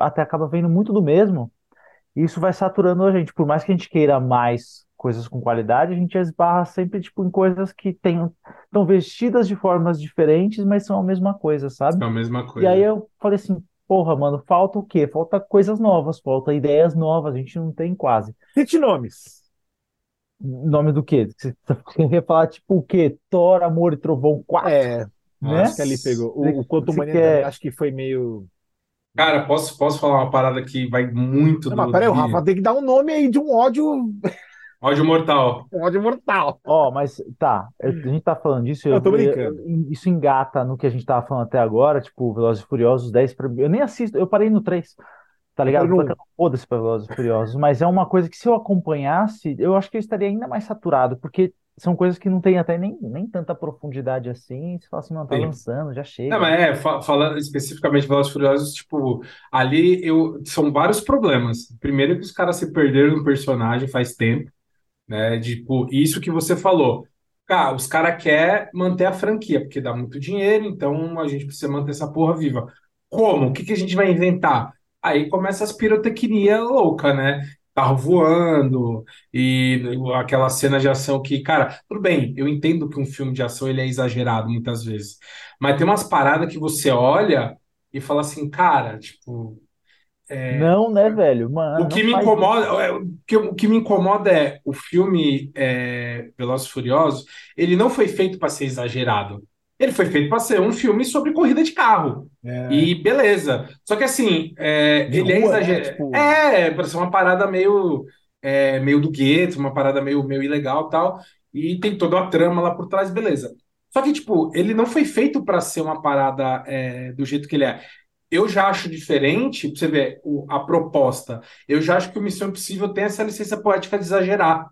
Speaker 3: até acaba vendo muito do mesmo, e isso vai saturando a gente. Por mais que a gente queira mais coisas com qualidade, a gente esbarra sempre, tipo, em coisas que tem, estão vestidas de formas diferentes, mas são a mesma coisa, sabe?
Speaker 2: É a mesma
Speaker 3: E
Speaker 2: coisa.
Speaker 3: aí eu falei assim, porra, mano, falta o quê? Falta coisas novas, falta ideias novas, a gente não tem quase.
Speaker 1: Cite nomes.
Speaker 3: Nome do quê? Você quer falar tipo o quê? Thor, Amor e Trovão 4,
Speaker 1: É,
Speaker 3: né?
Speaker 1: acho que ali pegou. O, o Quantum
Speaker 3: Você
Speaker 1: Mania
Speaker 3: quer-
Speaker 1: acho que foi meio.
Speaker 2: Cara, posso, posso falar uma parada que vai muito
Speaker 1: Não,
Speaker 2: do
Speaker 1: mas peraí, o Rafa tem que dar um nome aí de um ódio,
Speaker 2: ódio mortal. [LAUGHS]
Speaker 1: ódio mortal.
Speaker 3: Ó, mas tá, a gente tá falando disso,
Speaker 1: Eu tô
Speaker 3: eu-
Speaker 1: brincando.
Speaker 3: eu- isso engata no que a gente tava falando até agora, tipo, Velozes e Furiosos 10 pra mim. Eu nem assisto, eu parei no 3, tá ligado? Foda-se Velozes e Furiosos, mas é uma coisa que se eu acompanhasse, eu acho que eu estaria ainda mais saturado, porque são coisas que não tem até nem, nem tanta profundidade assim. Você fala assim, mano, tá
Speaker 2: Sim.
Speaker 3: lançando, já chega.
Speaker 2: Não, mas é, fa- falando especificamente de Velozes e Furiosos, tipo, ali eu, são vários problemas. Primeiro que os caras se perderam no personagem faz tempo, né? Tipo, isso que você falou. Cara, os caras querem manter a franquia, porque dá muito dinheiro, então a gente precisa manter essa porra viva. Como? O que que a gente vai inventar? Aí começa as pirotecnia louca, né? Carro voando e aquela cena de ação que, cara, tudo bem, eu entendo que um filme de ação ele é exagerado muitas vezes, mas tem umas paradas que você olha e fala assim, cara, tipo,
Speaker 3: Não, né, velho? Mano,
Speaker 2: o que me incomoda, é, o que, o que me incomoda é o filme é, Velozes e Furiosos, ele não foi feito para ser exagerado. Ele foi feito para ser um filme sobre corrida de carro.
Speaker 1: É.
Speaker 2: E beleza. Só que assim, é, ele é
Speaker 1: rua, né?
Speaker 2: exagerado.
Speaker 1: Tipo-
Speaker 2: É, para ser uma parada meio, é, meio do gueto, uma parada meio, meio ilegal e tal. E tem toda uma trama lá por trás, beleza. Só que, tipo, ele não foi feito para ser uma parada é, do jeito que ele é. eu já acho diferente, pra você ver o- a proposta. Eu já acho que o Missão Impossível tem essa licença poética de exagerar,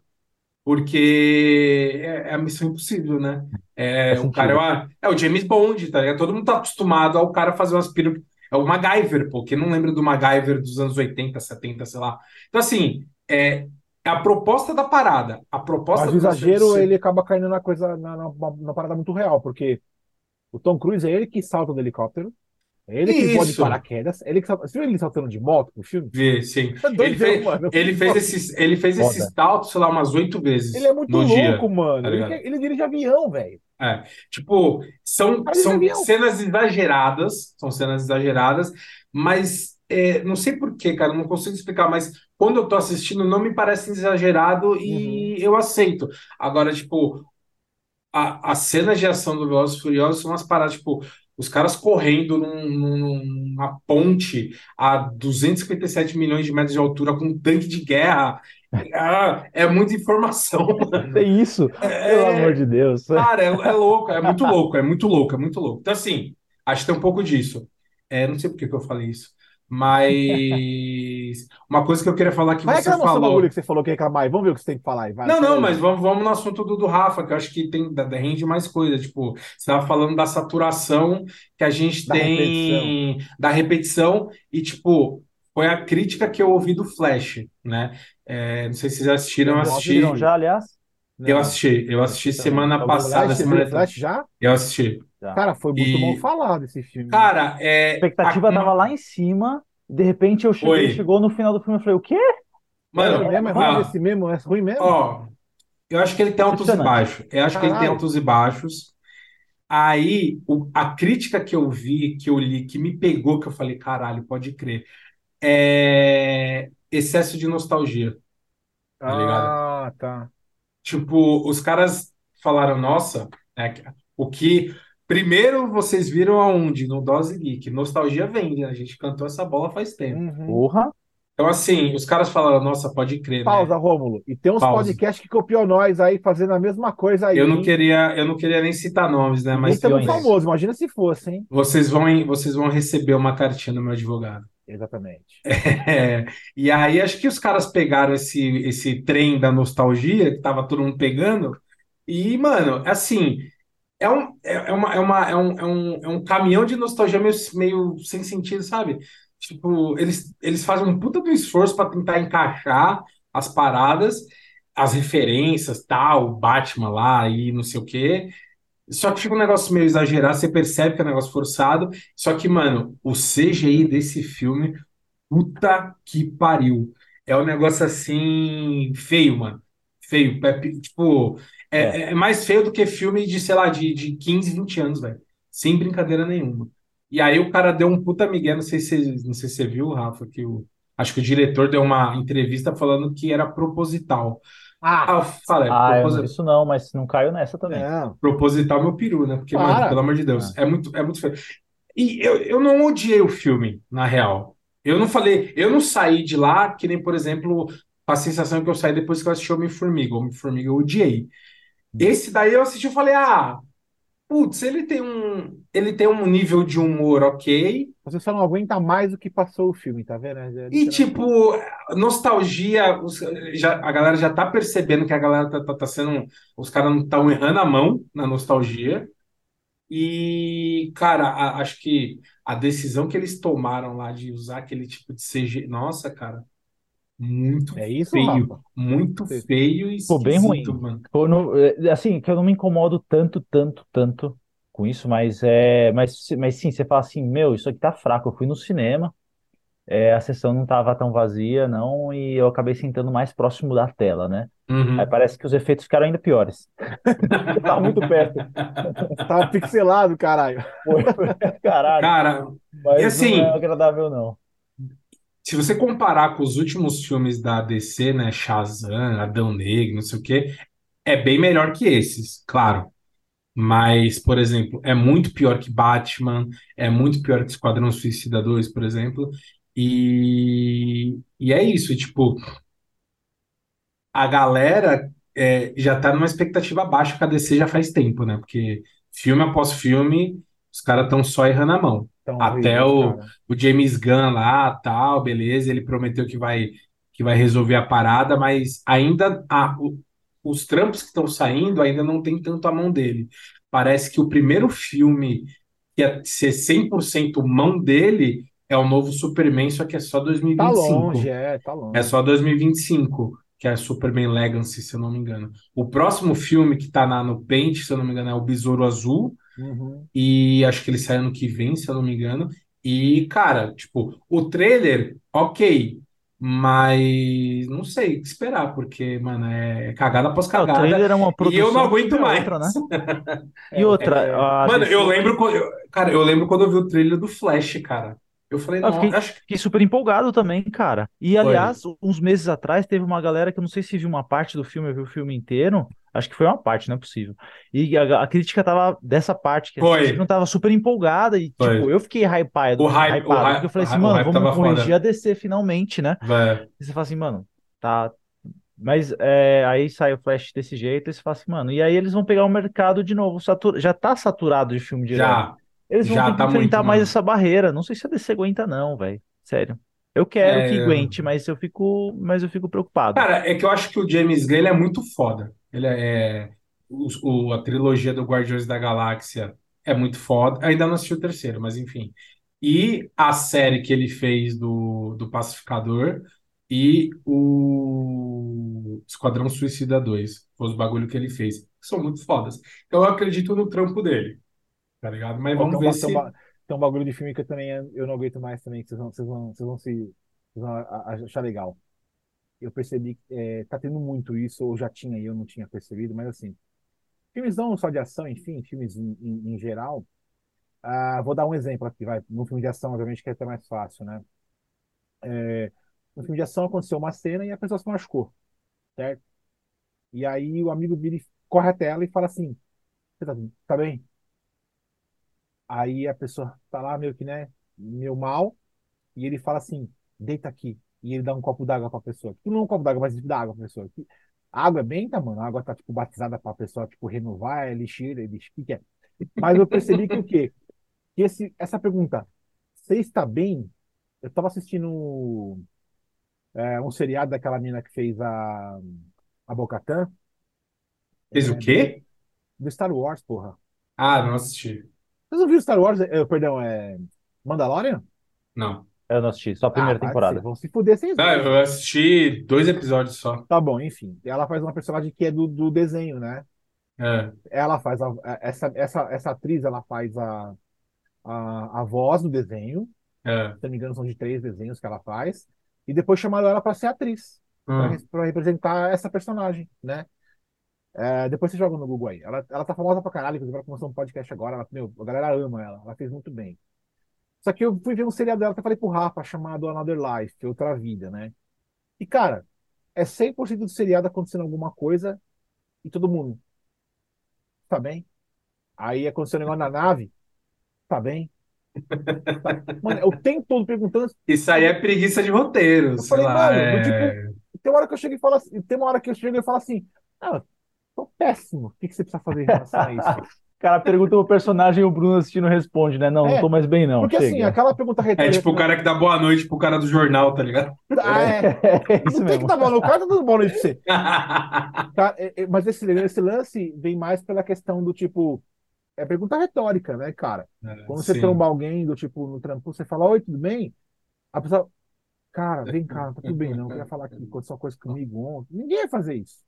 Speaker 2: porque é, é a Missão Impossível, né? É, o cara é, uma- é o James Bond, tá ligado? Todo mundo tá acostumado ao cara fazer umas perucas. É o MacGyver, pô, quem não lembra do MacGyver dos anos 80, 70, sei lá. Então, assim, é, é a proposta da parada. A proposta
Speaker 1: Mas o exagero, ele acaba caindo na coisa, na, na, na parada muito real, porque o Tom Cruise é ele que salta do helicóptero, é ele que voa de
Speaker 2: Isso.
Speaker 1: paraquedas, é ele que salta. Você viu ele saltando de moto no filme?
Speaker 2: Vê, sim. [LAUGHS]
Speaker 1: É
Speaker 2: Ele fez,
Speaker 1: mano.
Speaker 2: ele fez esses, ele fez
Speaker 3: Foda.
Speaker 2: esses saltos, sei lá, umas oito vezes
Speaker 1: Ele é muito louco,
Speaker 2: dia.
Speaker 1: mano.
Speaker 2: tá
Speaker 1: ele, ele dirige avião, velho.
Speaker 2: É, tipo, são, são cenas exageradas, são cenas exageradas, mas é, não sei por quê, cara, não consigo explicar, mas quando eu tô assistindo não me parece exagerado e eu aceito. Agora, tipo, a, as cenas de ação do Velozes Furiosos são umas paradas, tipo, os caras correndo num- num- numa ponte a 257 milhões de metros de altura com um tanque de guerra. Ah, é muita informação, mano.
Speaker 3: É isso, pelo amor de Deus.
Speaker 2: Cara, é, é louco, é muito louco, é muito louco, é muito louco. Então, assim, acho que tem um pouco disso. É, não sei por que que eu falei isso, mas [LAUGHS] uma coisa que eu queria falar que
Speaker 1: Vai
Speaker 2: você falou.
Speaker 1: bagulho que você falou que ia reclamar. Vamos ver o que você tem que falar. Vai,
Speaker 2: Não, não, mas vamos, vamos no assunto do, do Rafa, que eu acho que tem, rende mais coisa. Tipo, você estava falando da saturação que a gente
Speaker 1: Da
Speaker 2: tem da repetição, e, tipo, foi a crítica que eu ouvi do Flash, né? É, não sei se vocês assistiram, eu
Speaker 1: Vocês
Speaker 2: assisti.
Speaker 3: Viram já, aliás?
Speaker 2: Eu assisti, eu assisti
Speaker 3: também.
Speaker 2: semana
Speaker 3: bom.
Speaker 2: passada,
Speaker 1: Flash, você
Speaker 2: semana
Speaker 1: viu Flash já?
Speaker 2: Eu assisti.
Speaker 3: Já.
Speaker 1: Cara, foi muito
Speaker 2: E-
Speaker 1: mal falado esse filme.
Speaker 2: Cara, é.
Speaker 3: A expectativa
Speaker 2: a-
Speaker 3: tava lá em cima, de repente eu cheguei,
Speaker 2: Foi.
Speaker 3: chegou no final do filme, eu falei, o quê?
Speaker 1: é
Speaker 2: Mano,
Speaker 1: mesmo, é ruim
Speaker 2: ah,
Speaker 1: esse mesmo, é ruim mesmo.
Speaker 2: Ó, eu acho que ele tem altos e baixos. Eu acho que ele tem
Speaker 1: Caralho.
Speaker 2: altos e baixos. Aí, o- a crítica que eu vi, que eu li, que me pegou, que eu falei, caralho, pode crer, é excesso de nostalgia. tá ligado?
Speaker 1: Ah, tá.
Speaker 2: Tipo, os caras falaram, nossa, é que- o que. Primeiro vocês viram aonde? No Dose Geek. Nostalgia vende, né? A gente cantou essa bola faz tempo.
Speaker 1: Uhum.
Speaker 3: Porra.
Speaker 2: Então, assim, os caras falaram, nossa, pode crer, né?
Speaker 1: Pausa, Rômulo. E tem uns
Speaker 2: Pausa.
Speaker 1: podcasts que copiou nós aí, fazendo a mesma coisa aí.
Speaker 2: Eu não
Speaker 1: hein?
Speaker 2: queria, eu não queria nem citar nomes, né? Mas
Speaker 1: estamos
Speaker 3: Milhões.
Speaker 1: famosos, imagina se fosse, hein?
Speaker 2: vocês vão, vocês vão receber uma cartinha do meu advogado.
Speaker 1: Exatamente. [LAUGHS]
Speaker 2: É, e aí acho que os caras pegaram esse, esse trem da nostalgia que tava todo mundo pegando e, mano, assim, é um, é, é uma, é uma, é um, é um, é um caminhão de nostalgia meio, meio sem sentido, sabe? Tipo, eles, eles fazem um puta do esforço para tentar encaixar as paradas, as referências, tal, o Batman lá e não sei o quê. Só que fica um negócio meio exagerado, você percebe que é um negócio forçado. Só que, mano, o CGI desse filme, puta que pariu. É um negócio assim, feio, mano. Feio. É, tipo, é,
Speaker 3: É.
Speaker 2: é mais feio do que filme de, sei lá, de, de 15, 20 anos, velho. Sem brincadeira nenhuma. E aí o cara deu um puta migué, não sei se, não sei se você viu, Rafa, que o, acho que o diretor deu uma entrevista falando que era proposital. Ah,
Speaker 1: Ah,
Speaker 2: eu falei,
Speaker 3: Ah, não vi isso não, mas não caiu nessa também.
Speaker 1: não.
Speaker 2: proposital meu peru, né? Porque, mano, pelo amor de Deus, é muito, é muito feio. E eu, eu não odiei o filme, na real. Eu não falei, eu não saí de lá que nem, por exemplo, a sensação que eu saí depois que eu assisti Homem-Formiga. Homem-Formiga eu odiei. Esse daí eu assisti e falei, ah, putz, ele tem um, ele tem um nível de humor ok.
Speaker 1: Você só não aguenta mais do que passou o filme, tá vendo? É
Speaker 2: E, tipo, nostalgia, os- já, a galera já tá percebendo que a galera tá, tá, tá sendo. Os caras não estão errando a mão na nostalgia. E, cara, a- acho que a decisão que eles tomaram lá de usar aquele tipo de CG. Nossa, cara, muito
Speaker 1: É isso,
Speaker 2: feio.
Speaker 1: Rafa?
Speaker 2: Muito
Speaker 1: Sim.
Speaker 2: feio e
Speaker 3: Ficou bem
Speaker 2: esquisito,
Speaker 3: ruim.
Speaker 2: mano.
Speaker 3: Não- é, assim, que eu não me incomodo tanto, tanto, tanto com isso, mas é, mas, mas sim, você fala assim, meu, isso aqui tá fraco. Eu fui no cinema, é, a sessão não tava tão vazia, não, e eu acabei sentando mais próximo da tela, né?
Speaker 2: Uhum.
Speaker 3: Aí parece que os efeitos ficaram ainda piores. Eu [LAUGHS] tava muito perto. [LAUGHS]
Speaker 1: Tava pixelado, caralho.
Speaker 3: Caralho.
Speaker 2: Cara,
Speaker 3: Mas
Speaker 2: e assim-
Speaker 3: não é agradável, não.
Speaker 2: Se você comparar com os últimos filmes da DC, né, Shazam, Adão Negro, não sei o quê, é bem melhor que esses, claro. Mas, por exemplo, é muito pior que Batman, é muito pior que Esquadrão Suicida 2, por exemplo. E, e é isso, tipo, a galera é, já tá numa expectativa baixa com a DC já faz tempo, né? Porque filme após filme, Os caras estão só errando a mão.
Speaker 1: Então,
Speaker 2: Até
Speaker 1: horríveis,
Speaker 2: o,
Speaker 1: cara.
Speaker 2: o James Gunn lá, tal, beleza, ele prometeu que vai, que vai resolver a parada, mas ainda a- o- os trampos que estão saindo ainda não tem tanto a mão dele. Parece que o primeiro filme que ia ser 100% mão dele é o novo Superman, só que é só
Speaker 1: Tá
Speaker 2: 2025.
Speaker 1: longe, é, tá
Speaker 2: É
Speaker 1: longe.
Speaker 2: só 2025, que é Superman Legacy, se eu não me engano. O próximo filme que tá na, no Paint, se eu não me engano, é o Besouro Azul.
Speaker 1: Uhum.
Speaker 2: E acho que ele sai ano que vem, se eu não me engano. E, cara, tipo, o trailer, ok. Mas não sei o que esperar, porque, mano, é cagada após
Speaker 3: É, o
Speaker 2: cagada.
Speaker 3: trailer é uma
Speaker 2: E eu não
Speaker 3: produção que
Speaker 2: aguento mais.
Speaker 3: outra, né?
Speaker 1: É, [LAUGHS]
Speaker 3: E outra,
Speaker 1: é,
Speaker 3: a
Speaker 2: Mano, eu lembro quando, eu- cara, eu lembro quando eu vi o trailer do Flash, cara. Eu falei,
Speaker 3: Eu
Speaker 2: não,
Speaker 3: fiquei,
Speaker 2: acho que
Speaker 3: fiquei super empolgado também, cara. E,
Speaker 2: foi.
Speaker 3: aliás, uns meses atrás teve uma galera que eu não sei se viu uma parte do filme, eu vi o filme inteiro. Acho que foi uma parte, não é possível. E a, a crítica tava dessa parte, que a
Speaker 2: Foi.
Speaker 3: crítica não tava super empolgada. E,
Speaker 2: Foi.
Speaker 3: tipo, eu fiquei hypado,
Speaker 2: O hype, o
Speaker 3: hypado,
Speaker 2: hype,
Speaker 3: porque eu falei
Speaker 2: o
Speaker 3: assim,
Speaker 2: hype, o
Speaker 3: mano,
Speaker 2: hype
Speaker 3: vamos corrigir
Speaker 2: foda.
Speaker 3: a DC finalmente, né?
Speaker 2: Vai.
Speaker 3: E você fala assim, mano, tá. Mas é, aí sai o Flash desse jeito, e você fala assim, mano, e aí eles vão pegar o mercado de novo. satur- Já tá saturado de filme de herói.
Speaker 2: Já,
Speaker 3: Eles vão
Speaker 2: já
Speaker 3: ter que
Speaker 2: tá
Speaker 3: enfrentar
Speaker 2: muito,
Speaker 3: mais
Speaker 2: mano.
Speaker 3: essa barreira. Não sei se a DC aguenta, não, velho. Sério. Eu quero que
Speaker 2: É,
Speaker 3: aguente, mas eu fico, mas eu fico preocupado.
Speaker 2: Cara, é que eu acho que o James Gunn é muito foda. Ele é, o, o- a trilogia do Guardiões da Galáxia é muito foda. Ainda não assisti o terceiro, mas enfim. E a série que ele fez do, do Pacificador e o Esquadrão Suicida 2. Foi os bagulho que ele fez. São muito fodas. Então eu acredito no trampo dele, tá ligado? Mas vamos ver se.
Speaker 1: tem um bagulho de filme que eu também eu não aguento mais também, que vocês vão, vocês vão, vocês vão se vocês vão achar legal. Eu percebi que é, tá tendo muito isso, ou já tinha e eu não tinha percebido, mas assim, filmes não só de ação, enfim, filmes em, em- em geral. Ah, vou dar um exemplo aqui, vai. No filme de ação, obviamente, que é até mais fácil, né? É, no filme de ação aconteceu uma cena e a pessoa se machucou, certo? E aí o amigo vira e corre até ela e fala assim: Você tá, tá bem? Aí a pessoa tá lá meio que, né, meio mal, e ele fala assim: Deita aqui. E ele dá um copo d'água pra pessoa. Tipo, não um copo d'água, mas dá água pra pessoa. Que- A água é benta, mano. A água tá, tipo, batizada pra pessoa, tipo, renovar, é lixeira, é lixo, o que que é? Mas eu percebi que o quê? Que esse, essa pergunta, você está bem? Eu tava assistindo é, um seriado daquela mina que fez a, a Bo-Katan,
Speaker 2: Fez o quê?
Speaker 1: do Star Wars, porra.
Speaker 2: Ah, não assisti.
Speaker 1: Vocês não viram Star Wars? É, perdão, é Mandalorian?
Speaker 2: Não.
Speaker 3: Eu não assisti, só a primeira
Speaker 1: Ah,
Speaker 3: temporada.
Speaker 1: vocês vão se fuder sem
Speaker 2: Não, eu assisti dois episódios só.
Speaker 1: Tá bom, enfim. Ela faz uma personagem que é do, do desenho, né?
Speaker 2: É.
Speaker 1: Ela faz a, essa, essa, essa atriz, ela faz a, a, a voz do desenho.
Speaker 2: É.
Speaker 1: Se não me engano, são de três desenhos que ela faz. E depois chamaram ela para ser atriz,
Speaker 2: Hum.
Speaker 1: para representar essa personagem, né? É, depois você joga no Google aí. Ela, ela tá famosa pra caralho, inclusive ela começou um podcast agora. Ela, meu, a galera ama ela, ela fez muito bem. Só que eu fui ver um seriado dela que eu falei pro Rafa, chamado Another Life, Outra Vida, né? E, cara, é 100% do seriado acontecendo alguma coisa e todo mundo. Tá bem? Aí aconteceu um negócio na nave. Tá bem? Tá. Mano, eu tempo todo perguntando.
Speaker 2: Isso aí é preguiça de roteiro,
Speaker 1: Eu falei,
Speaker 2: lá.
Speaker 1: mano,
Speaker 2: é-
Speaker 1: tipo, tem uma hora que eu chego e falo assim, tem uma hora que eu chego e falo assim, ah, tô péssimo. O que que você precisa fazer em relação a isso?
Speaker 3: O cara pergunta pro personagem e o Bruno assistindo responde, né? Não,
Speaker 1: É,
Speaker 3: não tô mais bem, não.
Speaker 1: Porque assim,
Speaker 3: chega.
Speaker 1: aquela pergunta
Speaker 2: É
Speaker 1: retórica.
Speaker 2: tipo o cara que dá boa noite pro cara do jornal, tá ligado?
Speaker 1: Ah, é. [LAUGHS]
Speaker 3: É isso
Speaker 1: Não tem que dar boa noite. O cara tá dando boa noite pra você. [LAUGHS] Tá, é, é, mas esse, esse lance vem mais pela questão do tipo. É pergunta retórica, né, cara? Quando você
Speaker 2: Sim.
Speaker 1: tromba alguém do tipo no trampo, você fala, oi, tudo bem? A pessoa, cara, vem cá, não tá tudo bem, não. Eu queria falar que aconteceu uma coisa comigo ontem. Ninguém ia fazer isso,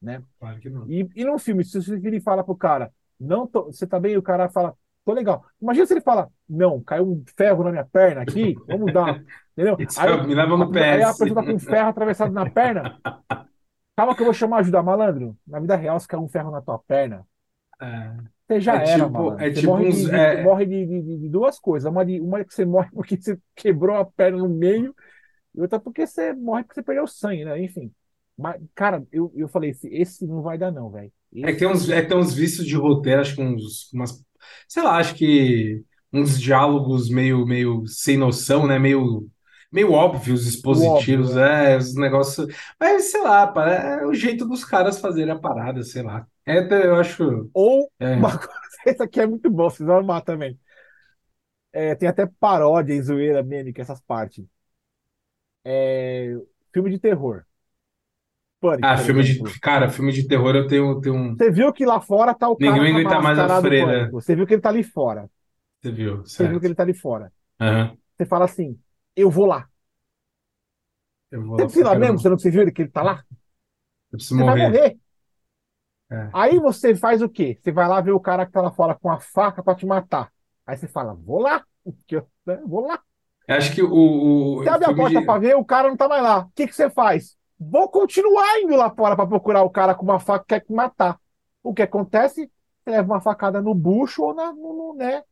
Speaker 1: né?
Speaker 2: Claro que não.
Speaker 1: E, e num filme, se você vira e fala pro cara, não tô, você tá bem? E o cara fala, tô legal. Imagina se ele fala, não, caiu um ferro na minha perna aqui, vamos dar. Entendeu?
Speaker 2: Isso
Speaker 1: Aí,
Speaker 2: me leva no
Speaker 1: a, aí a
Speaker 2: PS.
Speaker 1: pessoa tá com um ferro atravessado na perna. Calma que eu vou chamar ajuda, malandro. Na vida real, se caiu um ferro na tua perna,
Speaker 2: É.
Speaker 1: você já
Speaker 2: É
Speaker 1: era,
Speaker 2: tipo-
Speaker 1: malandro.
Speaker 2: é
Speaker 1: Você
Speaker 2: tipo
Speaker 1: morre,
Speaker 2: uns-
Speaker 1: de,
Speaker 2: é-
Speaker 1: morre de, de- de- de duas coisas. Uma, de, uma é que você morre [LAUGHS] porque você quebrou a perna no meio, e outra porque você morre porque você perdeu sangue, né? Enfim. Mas, cara, eu, eu falei, esse, esse não vai dar, não, velho.
Speaker 2: É que tem uns, é tem uns vícios de roteiro, acho que uns, umas, sei lá, acho que uns diálogos meio, meio sem noção, né? Meio, meio óbvios, expositivos,
Speaker 1: Óbvio,
Speaker 2: é, os negócios. Mas sei lá, pá, é o jeito dos caras fazerem a parada, sei lá. É, eu acho.
Speaker 1: Ou
Speaker 2: É.
Speaker 1: uma [LAUGHS] coisa, esse aqui é muito bom, vocês vão amar também. É, tem até paródia e zoeira, meme, essas partes. É, filme de terror. Pânico,
Speaker 2: Ah, filme de. Cara, filme de terror eu tenho, tenho um.
Speaker 1: Você viu que lá fora tá o cara
Speaker 2: Ninguém aguenta mais a freira.
Speaker 1: Pânico. Você viu que ele tá ali fora.
Speaker 2: Você viu,
Speaker 1: Você viu
Speaker 2: certo.
Speaker 1: que ele tá ali fora.
Speaker 2: Aham.
Speaker 1: Você fala assim, eu vou lá.
Speaker 2: Eu vou
Speaker 1: Você
Speaker 2: lá
Speaker 1: precisa
Speaker 2: porque eu
Speaker 1: mesmo? Você não precisa ver que ele tá lá?
Speaker 2: eu preciso
Speaker 1: Você vai
Speaker 2: morrer.
Speaker 1: morrer.
Speaker 2: É.
Speaker 1: Aí você faz o quê? Você vai lá ver o cara que tá lá fora com a faca pra te matar. Aí você fala, vou lá. [LAUGHS] Que eu, né, Vou lá.
Speaker 2: Eu acho que o, o,
Speaker 1: Você abre a porta
Speaker 2: de-
Speaker 1: pra ver, o cara não tá mais lá. O que que você faz? Vou continuar indo lá fora pra procurar o cara com uma faca que quer me matar. O que acontece? Leva uma facada no bucho ou na, no, no- né?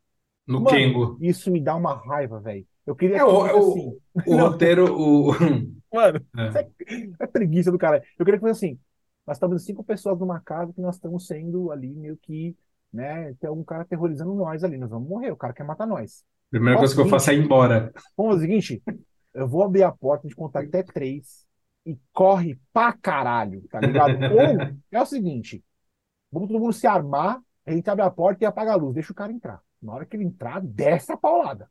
Speaker 2: no
Speaker 1: Mano,
Speaker 2: Kengo.
Speaker 1: Isso me dá uma raiva, velho. Eu queria
Speaker 2: É, o, o,
Speaker 1: assim.
Speaker 2: o
Speaker 1: Não.
Speaker 2: roteiro. O... [LAUGHS]
Speaker 1: Mano, [LAUGHS]
Speaker 2: É.
Speaker 1: é preguiça do cara. Eu queria que fosse assim. Nós estamos cinco pessoas numa casa que nós estamos sendo ali meio que, né? Tem algum cara aterrorizando nós ali. Nós vamos morrer. O cara quer matar nós.
Speaker 2: Primeira
Speaker 1: Ó,
Speaker 2: coisa que eu faço é ir embora.
Speaker 1: Vamos fazer o seguinte: eu vou abrir a porta, a gente contar até três e corre pra caralho, tá ligado? [LAUGHS] Ou é o seguinte: vamos todo mundo se armar, a gente abre a porta e apaga a luz, deixa o cara entrar. Na hora que ele entrar, desce a paulada.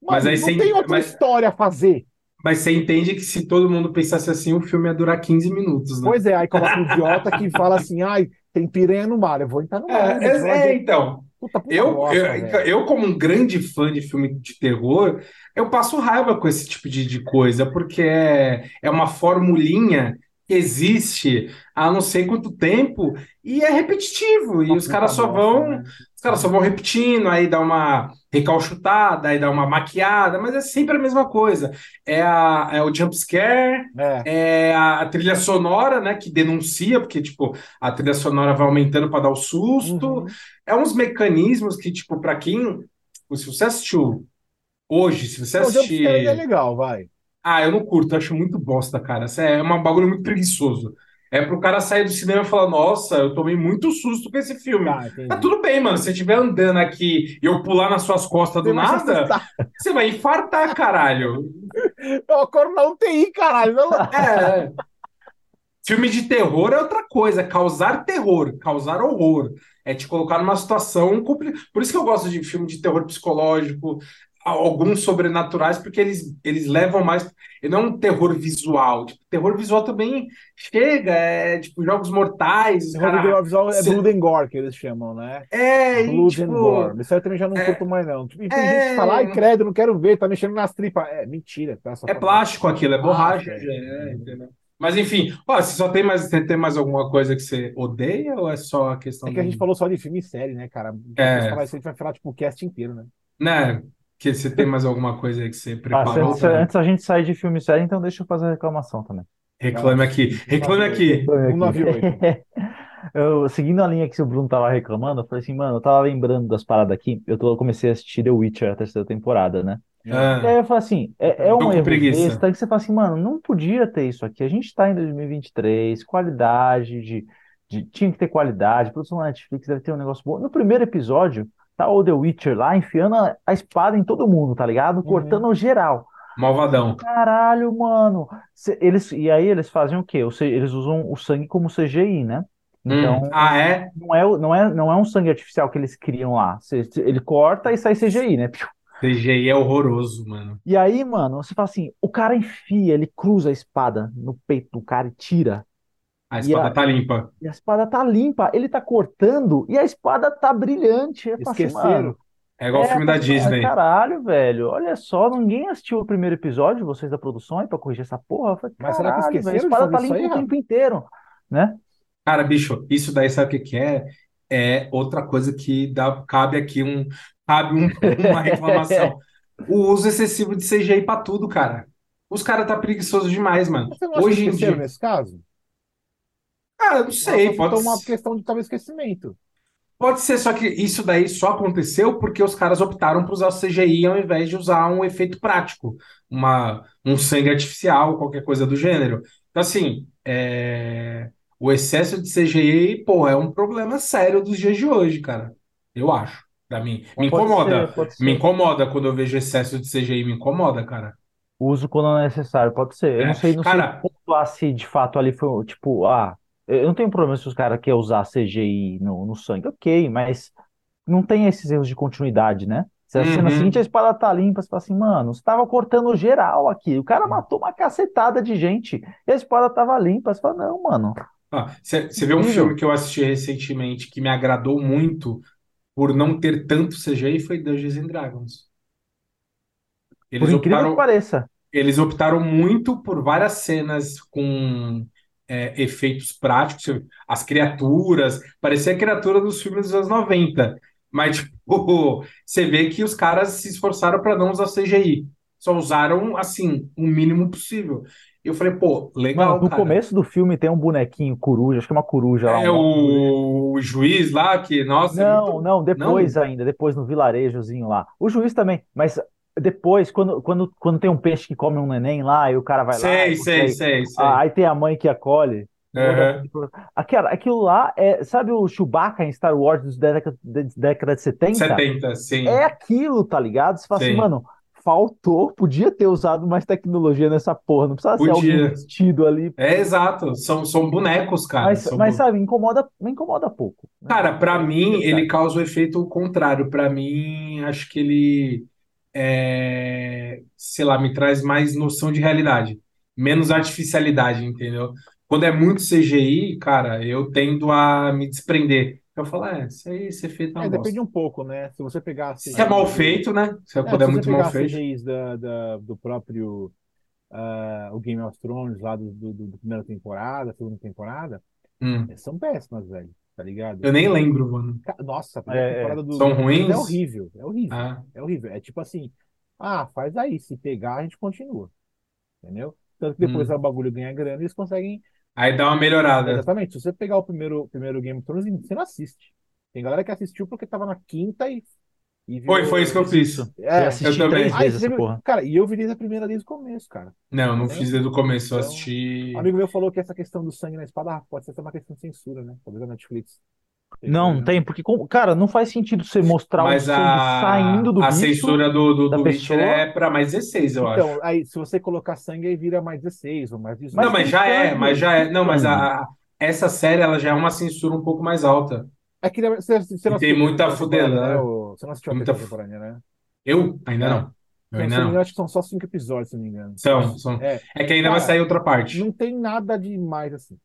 Speaker 1: Mano,
Speaker 2: Mas aí
Speaker 1: não
Speaker 2: você-
Speaker 1: tem outra
Speaker 2: mas-
Speaker 1: história a fazer.
Speaker 2: Mas você entende que se todo mundo pensasse assim, o filme ia durar 15 minutos, né?
Speaker 1: Pois é, aí coloca um idiota que fala assim: ai, tem piranha no mar, eu vou entrar no mar.
Speaker 2: É,
Speaker 1: eu vou
Speaker 2: é,
Speaker 1: ver.
Speaker 2: é, então.
Speaker 1: Puta, puta
Speaker 2: Eu,
Speaker 1: bosta,
Speaker 2: eu, eu, como um grande fã de filme de terror, eu passo raiva com esse tipo de, de coisa, porque é, é uma formulinha que existe há não sei quanto tempo e é repetitivo. E os caras só vão,
Speaker 1: né?
Speaker 2: os caras só vão repetindo, aí dá uma recalchutada, aí dá uma maquiada, mas é sempre a mesma coisa. É, a, é o jump scare,
Speaker 1: É,
Speaker 2: é a, a trilha sonora, né, que denuncia, porque, tipo, a trilha sonora vai aumentando para dar o susto.
Speaker 1: uhum.
Speaker 2: É uns mecanismos que, tipo, para quem. tipo, Se você assistiu hoje, se você
Speaker 1: Não, o jumpscare é
Speaker 2: assistir.
Speaker 1: legal, vai.
Speaker 2: Ah, eu não curto, eu acho muito bosta, cara. É um bagulho muito preguiçoso. É pro cara sair do cinema e falar: Nossa, eu tomei muito susto com esse filme.
Speaker 1: Entendi.
Speaker 2: Tá tudo bem, mano. Se você estiver andando aqui e eu pular nas suas costas do nada, você vai infartar, caralho.
Speaker 1: Eu acordo na UTI, caralho. Não-
Speaker 2: É. Filme de terror é outra coisa, é causar terror, causar horror. É te colocar numa situação complicada. Por isso que eu gosto de filme de terror psicológico, alguns sobrenaturais, porque eles, eles levam mais. e Não é um terror visual. Tipo, terror visual também chega, é tipo Jogos Mortais,
Speaker 1: Terror
Speaker 2: cara-
Speaker 1: audiovisual é
Speaker 2: Cê-
Speaker 1: Blood and Gore, que eles chamam, né?
Speaker 2: É,
Speaker 1: Blood and
Speaker 2: tipo,
Speaker 1: Gore. Isso aí eu também já não
Speaker 2: é-
Speaker 1: curto mais, não. E tem
Speaker 2: é-
Speaker 1: gente que fala, ai, credo, não quero ver, tá mexendo nas tripas. É, mentira. Tá? Só
Speaker 2: É plástico aquilo, é borracha.
Speaker 1: é.
Speaker 2: é, entendeu? Mas enfim, ó, você só tem mais, tem, tem mais alguma coisa que você odeia ou é só a questão
Speaker 1: É que a
Speaker 2: do-
Speaker 1: gente falou só de filme e série, né, cara?
Speaker 2: É.
Speaker 1: Se falar isso, a gente vai falar, tipo, o cast inteiro, né?
Speaker 2: Né? Que você tem mais alguma coisa aí que você
Speaker 3: Ah,
Speaker 2: preparou?
Speaker 3: antes,
Speaker 2: pra-
Speaker 3: antes a gente sair de filme sério, então deixa eu fazer a reclamação também.
Speaker 2: Reclame aqui. Reclame aqui.
Speaker 1: 198. [LAUGHS]
Speaker 3: Eu, seguindo a linha que o Bruno tava reclamando, eu falei assim, mano, eu tava lembrando das paradas aqui. Eu, tô, eu comecei a assistir The Witcher, a terceira temporada, né? E
Speaker 2: Ah,
Speaker 3: aí eu falei assim, é, é um erro
Speaker 2: preguiça.
Speaker 3: besta que você fala assim, mano, não podia ter isso aqui. A gente tá em 2023, qualidade de, de- Tinha que ter qualidade, produção da Netflix deve ter um negócio bom. No primeiro episódio, tá o The Witcher lá enfiando a, a espada em todo mundo, tá ligado? Cortando o geral.
Speaker 2: malvadão.
Speaker 3: Caralho, mano. Eles, e aí eles fazem o quê? Eles usam o sangue como CGI, né? Então,
Speaker 2: Hum, Ah, é?
Speaker 3: não é, não é, não é um sangue artificial que eles criam lá. Ele corta e sai CGI, né?
Speaker 2: CGI é horroroso, mano.
Speaker 3: E aí, mano, você fala assim, o cara enfia, ele cruza a espada no peito do cara e tira.
Speaker 2: A espada
Speaker 3: a-
Speaker 2: tá limpa.
Speaker 3: E a espada tá limpa, ele tá cortando e a espada tá brilhante. Assim,
Speaker 1: Esqueceram.
Speaker 2: É igual o
Speaker 3: é,
Speaker 2: filme da
Speaker 3: assim,
Speaker 2: Disney.
Speaker 3: Caralho, velho, olha só, ninguém assistiu o primeiro episódio, vocês da produção, aí pra corrigir essa porra. Falei,
Speaker 1: Mas será que
Speaker 3: caralho, velho,
Speaker 1: esqueceram
Speaker 3: a
Speaker 1: de
Speaker 3: espada tá limpa
Speaker 1: aí,
Speaker 3: o tempo inteiro, né?
Speaker 2: Cara, bicho, isso daí sabe o que que é? É outra coisa que dá, cabe aqui um, cabe um- uma reclamação. [LAUGHS] O uso excessivo de CGI pra tudo, cara. Os caras tá preguiçoso demais, mano.
Speaker 1: Você não acha
Speaker 2: Hoje
Speaker 1: que
Speaker 2: em
Speaker 1: esqueceram
Speaker 2: dia,
Speaker 1: nesse caso?
Speaker 2: Cara, eu não sei,
Speaker 1: Nossa,
Speaker 2: pode
Speaker 1: então uma
Speaker 2: ser.
Speaker 1: questão de talvez esquecimento.
Speaker 2: Pode ser, só que isso daí só aconteceu porque os caras optaram por usar o CGI ao invés de usar um efeito prático, uma, um sangue artificial, qualquer coisa do gênero. Então, assim, é, o excesso de CGI, pô, é um problema sério dos dias de hoje, cara. Eu acho, pra mim. Me incomoda.
Speaker 3: ser, ser.
Speaker 2: Me incomoda quando eu vejo excesso de CGI, me incomoda, cara.
Speaker 3: Uso quando é necessário, pode ser. Eu
Speaker 2: É,
Speaker 3: não sei, não sei
Speaker 2: cara-
Speaker 3: pontuar se de fato ali foi, tipo, ah, eu não tenho problema se os caras querem usar CGI no, no sangue, ok, mas não tem esses erros de continuidade, né? Se a cena
Speaker 2: Uhum.
Speaker 3: seguinte a espada tá limpa, você fala assim, mano, você tava cortando geral aqui. O cara matou uma cacetada de gente e a espada tava limpa. Você fala, não, mano.
Speaker 2: Você vê um filme que eu assisti recentemente que me agradou muito por não ter tanto CGI foi Dungeons and Dragons. Eles
Speaker 3: Por incrível
Speaker 2: optaram,
Speaker 3: que pareça.
Speaker 2: eles optaram muito por várias cenas com é, efeitos práticos, as criaturas, parecia a criatura dos filmes dos anos 90, mas [LAUGHS] tipo, você vê que os caras se esforçaram para não usar CGI, só usaram assim o mínimo possível. Eu falei, pô, legal,
Speaker 3: Mano, no
Speaker 2: cara.
Speaker 3: começo do filme tem um bonequinho coruja, acho que é uma coruja lá.
Speaker 2: É
Speaker 3: um-
Speaker 2: o juiz lá que, nossa, é
Speaker 3: Não,
Speaker 2: muito-
Speaker 3: não, depois ainda, depois no vilarejozinho lá. O juiz também, mas depois, quando, quando, quando tem um peixe que come um neném lá e o cara vai lá.
Speaker 2: Sei,
Speaker 3: e
Speaker 2: sei, sei, sei.
Speaker 3: Ah, aí tem a mãe que acolhe.
Speaker 2: Aham.
Speaker 3: Aquela, aquilo lá é, sabe o Chewbacca em Star Wars dos década, década de 70?
Speaker 2: 70, sim.
Speaker 3: É aquilo, tá ligado? Você fala assim,
Speaker 2: Sim.
Speaker 3: mano, faltou, podia ter usado mais tecnologia nessa porra, não precisava ser
Speaker 2: Podia.
Speaker 3: alguém vestido ali.
Speaker 2: É exato, são, são bonecos, cara.
Speaker 3: Mas,
Speaker 2: são
Speaker 3: mas
Speaker 2: bo-
Speaker 3: sabe, incomoda, me incomoda pouco. né?
Speaker 2: Cara, pra mim, ele causa o efeito contrário. Pra mim, acho que ele, é, sei lá, me traz mais noção de realidade, menos artificialidade, entendeu? Quando é muito CGI, cara, eu tendo a me desprender. Eu falo, é, isso aí, efeito é uma
Speaker 1: É, depende um pouco, né? Se você pegar
Speaker 2: Se é mal feito, né? Se
Speaker 1: É,
Speaker 2: quando
Speaker 1: se
Speaker 2: é
Speaker 1: você
Speaker 2: muito mal feito.
Speaker 1: CGIs da, da- do próprio ah, o Game of Thrones lá do, do, do- da primeira temporada, segunda temporada,
Speaker 2: Hum,
Speaker 1: são péssimas, velho. Tá ligado?
Speaker 2: eu nem lembro, mano.
Speaker 1: Nossa, a
Speaker 3: É, é.
Speaker 1: temporada do
Speaker 2: São
Speaker 1: Thrones
Speaker 2: ruins?
Speaker 1: é horrível, é horrível,
Speaker 2: Ah,
Speaker 1: é horrível. É tipo assim, ah, faz aí, se pegar a gente continua, entendeu? Tanto que depois
Speaker 2: Hum.
Speaker 1: o bagulho ganha grana e eles conseguem
Speaker 2: aí dá uma melhorada.
Speaker 1: Exatamente. Se você pegar o primeiro, primeiro Game of Thrones, você não assiste. Tem galera que assistiu porque tava na quinta e viu.
Speaker 2: Foi, foi isso que eu fiz.
Speaker 3: Eu
Speaker 1: É.
Speaker 3: assisti
Speaker 2: eu também.
Speaker 3: vezes
Speaker 1: você. Cara, e eu vi desde a primeira desde o começo, cara.
Speaker 2: Não, não
Speaker 1: Entendeu?
Speaker 2: fiz desde o começo, eu
Speaker 1: Então,
Speaker 2: assisti.
Speaker 1: Um amigo meu falou que essa questão do sangue na espada ah, pode ser até uma questão de censura, né? Talvez a Netflix.
Speaker 3: Não, não tem, porque, com- cara, não faz sentido você mostrar o
Speaker 2: Mas
Speaker 3: sangue
Speaker 2: a,
Speaker 3: saindo do
Speaker 2: a
Speaker 3: bicho.
Speaker 2: censura do, do,
Speaker 3: da
Speaker 2: do
Speaker 3: pessoa.
Speaker 2: é pra mais 16, eu acho.
Speaker 1: Então, aí, se você colocar sangue, aí vira mais 16 ou mais 18.
Speaker 2: Não, mas já é,
Speaker 3: sangue,
Speaker 2: mas já é. Não, mas a, a- essa série ela já é uma censura um pouco mais alta.
Speaker 1: Você, você não
Speaker 2: tem muita fudela,
Speaker 1: né?
Speaker 2: né?
Speaker 1: Você não assistiu a
Speaker 2: muita
Speaker 1: temporada, né?
Speaker 2: Eu? Ainda
Speaker 1: É.
Speaker 2: não. Eu ainda
Speaker 1: não acho que são só cinco episódios, se não me engano.
Speaker 2: São, são.
Speaker 1: É,
Speaker 2: É que ainda vai
Speaker 1: Cara,
Speaker 2: sair outra parte.
Speaker 1: não tem nada demais assim.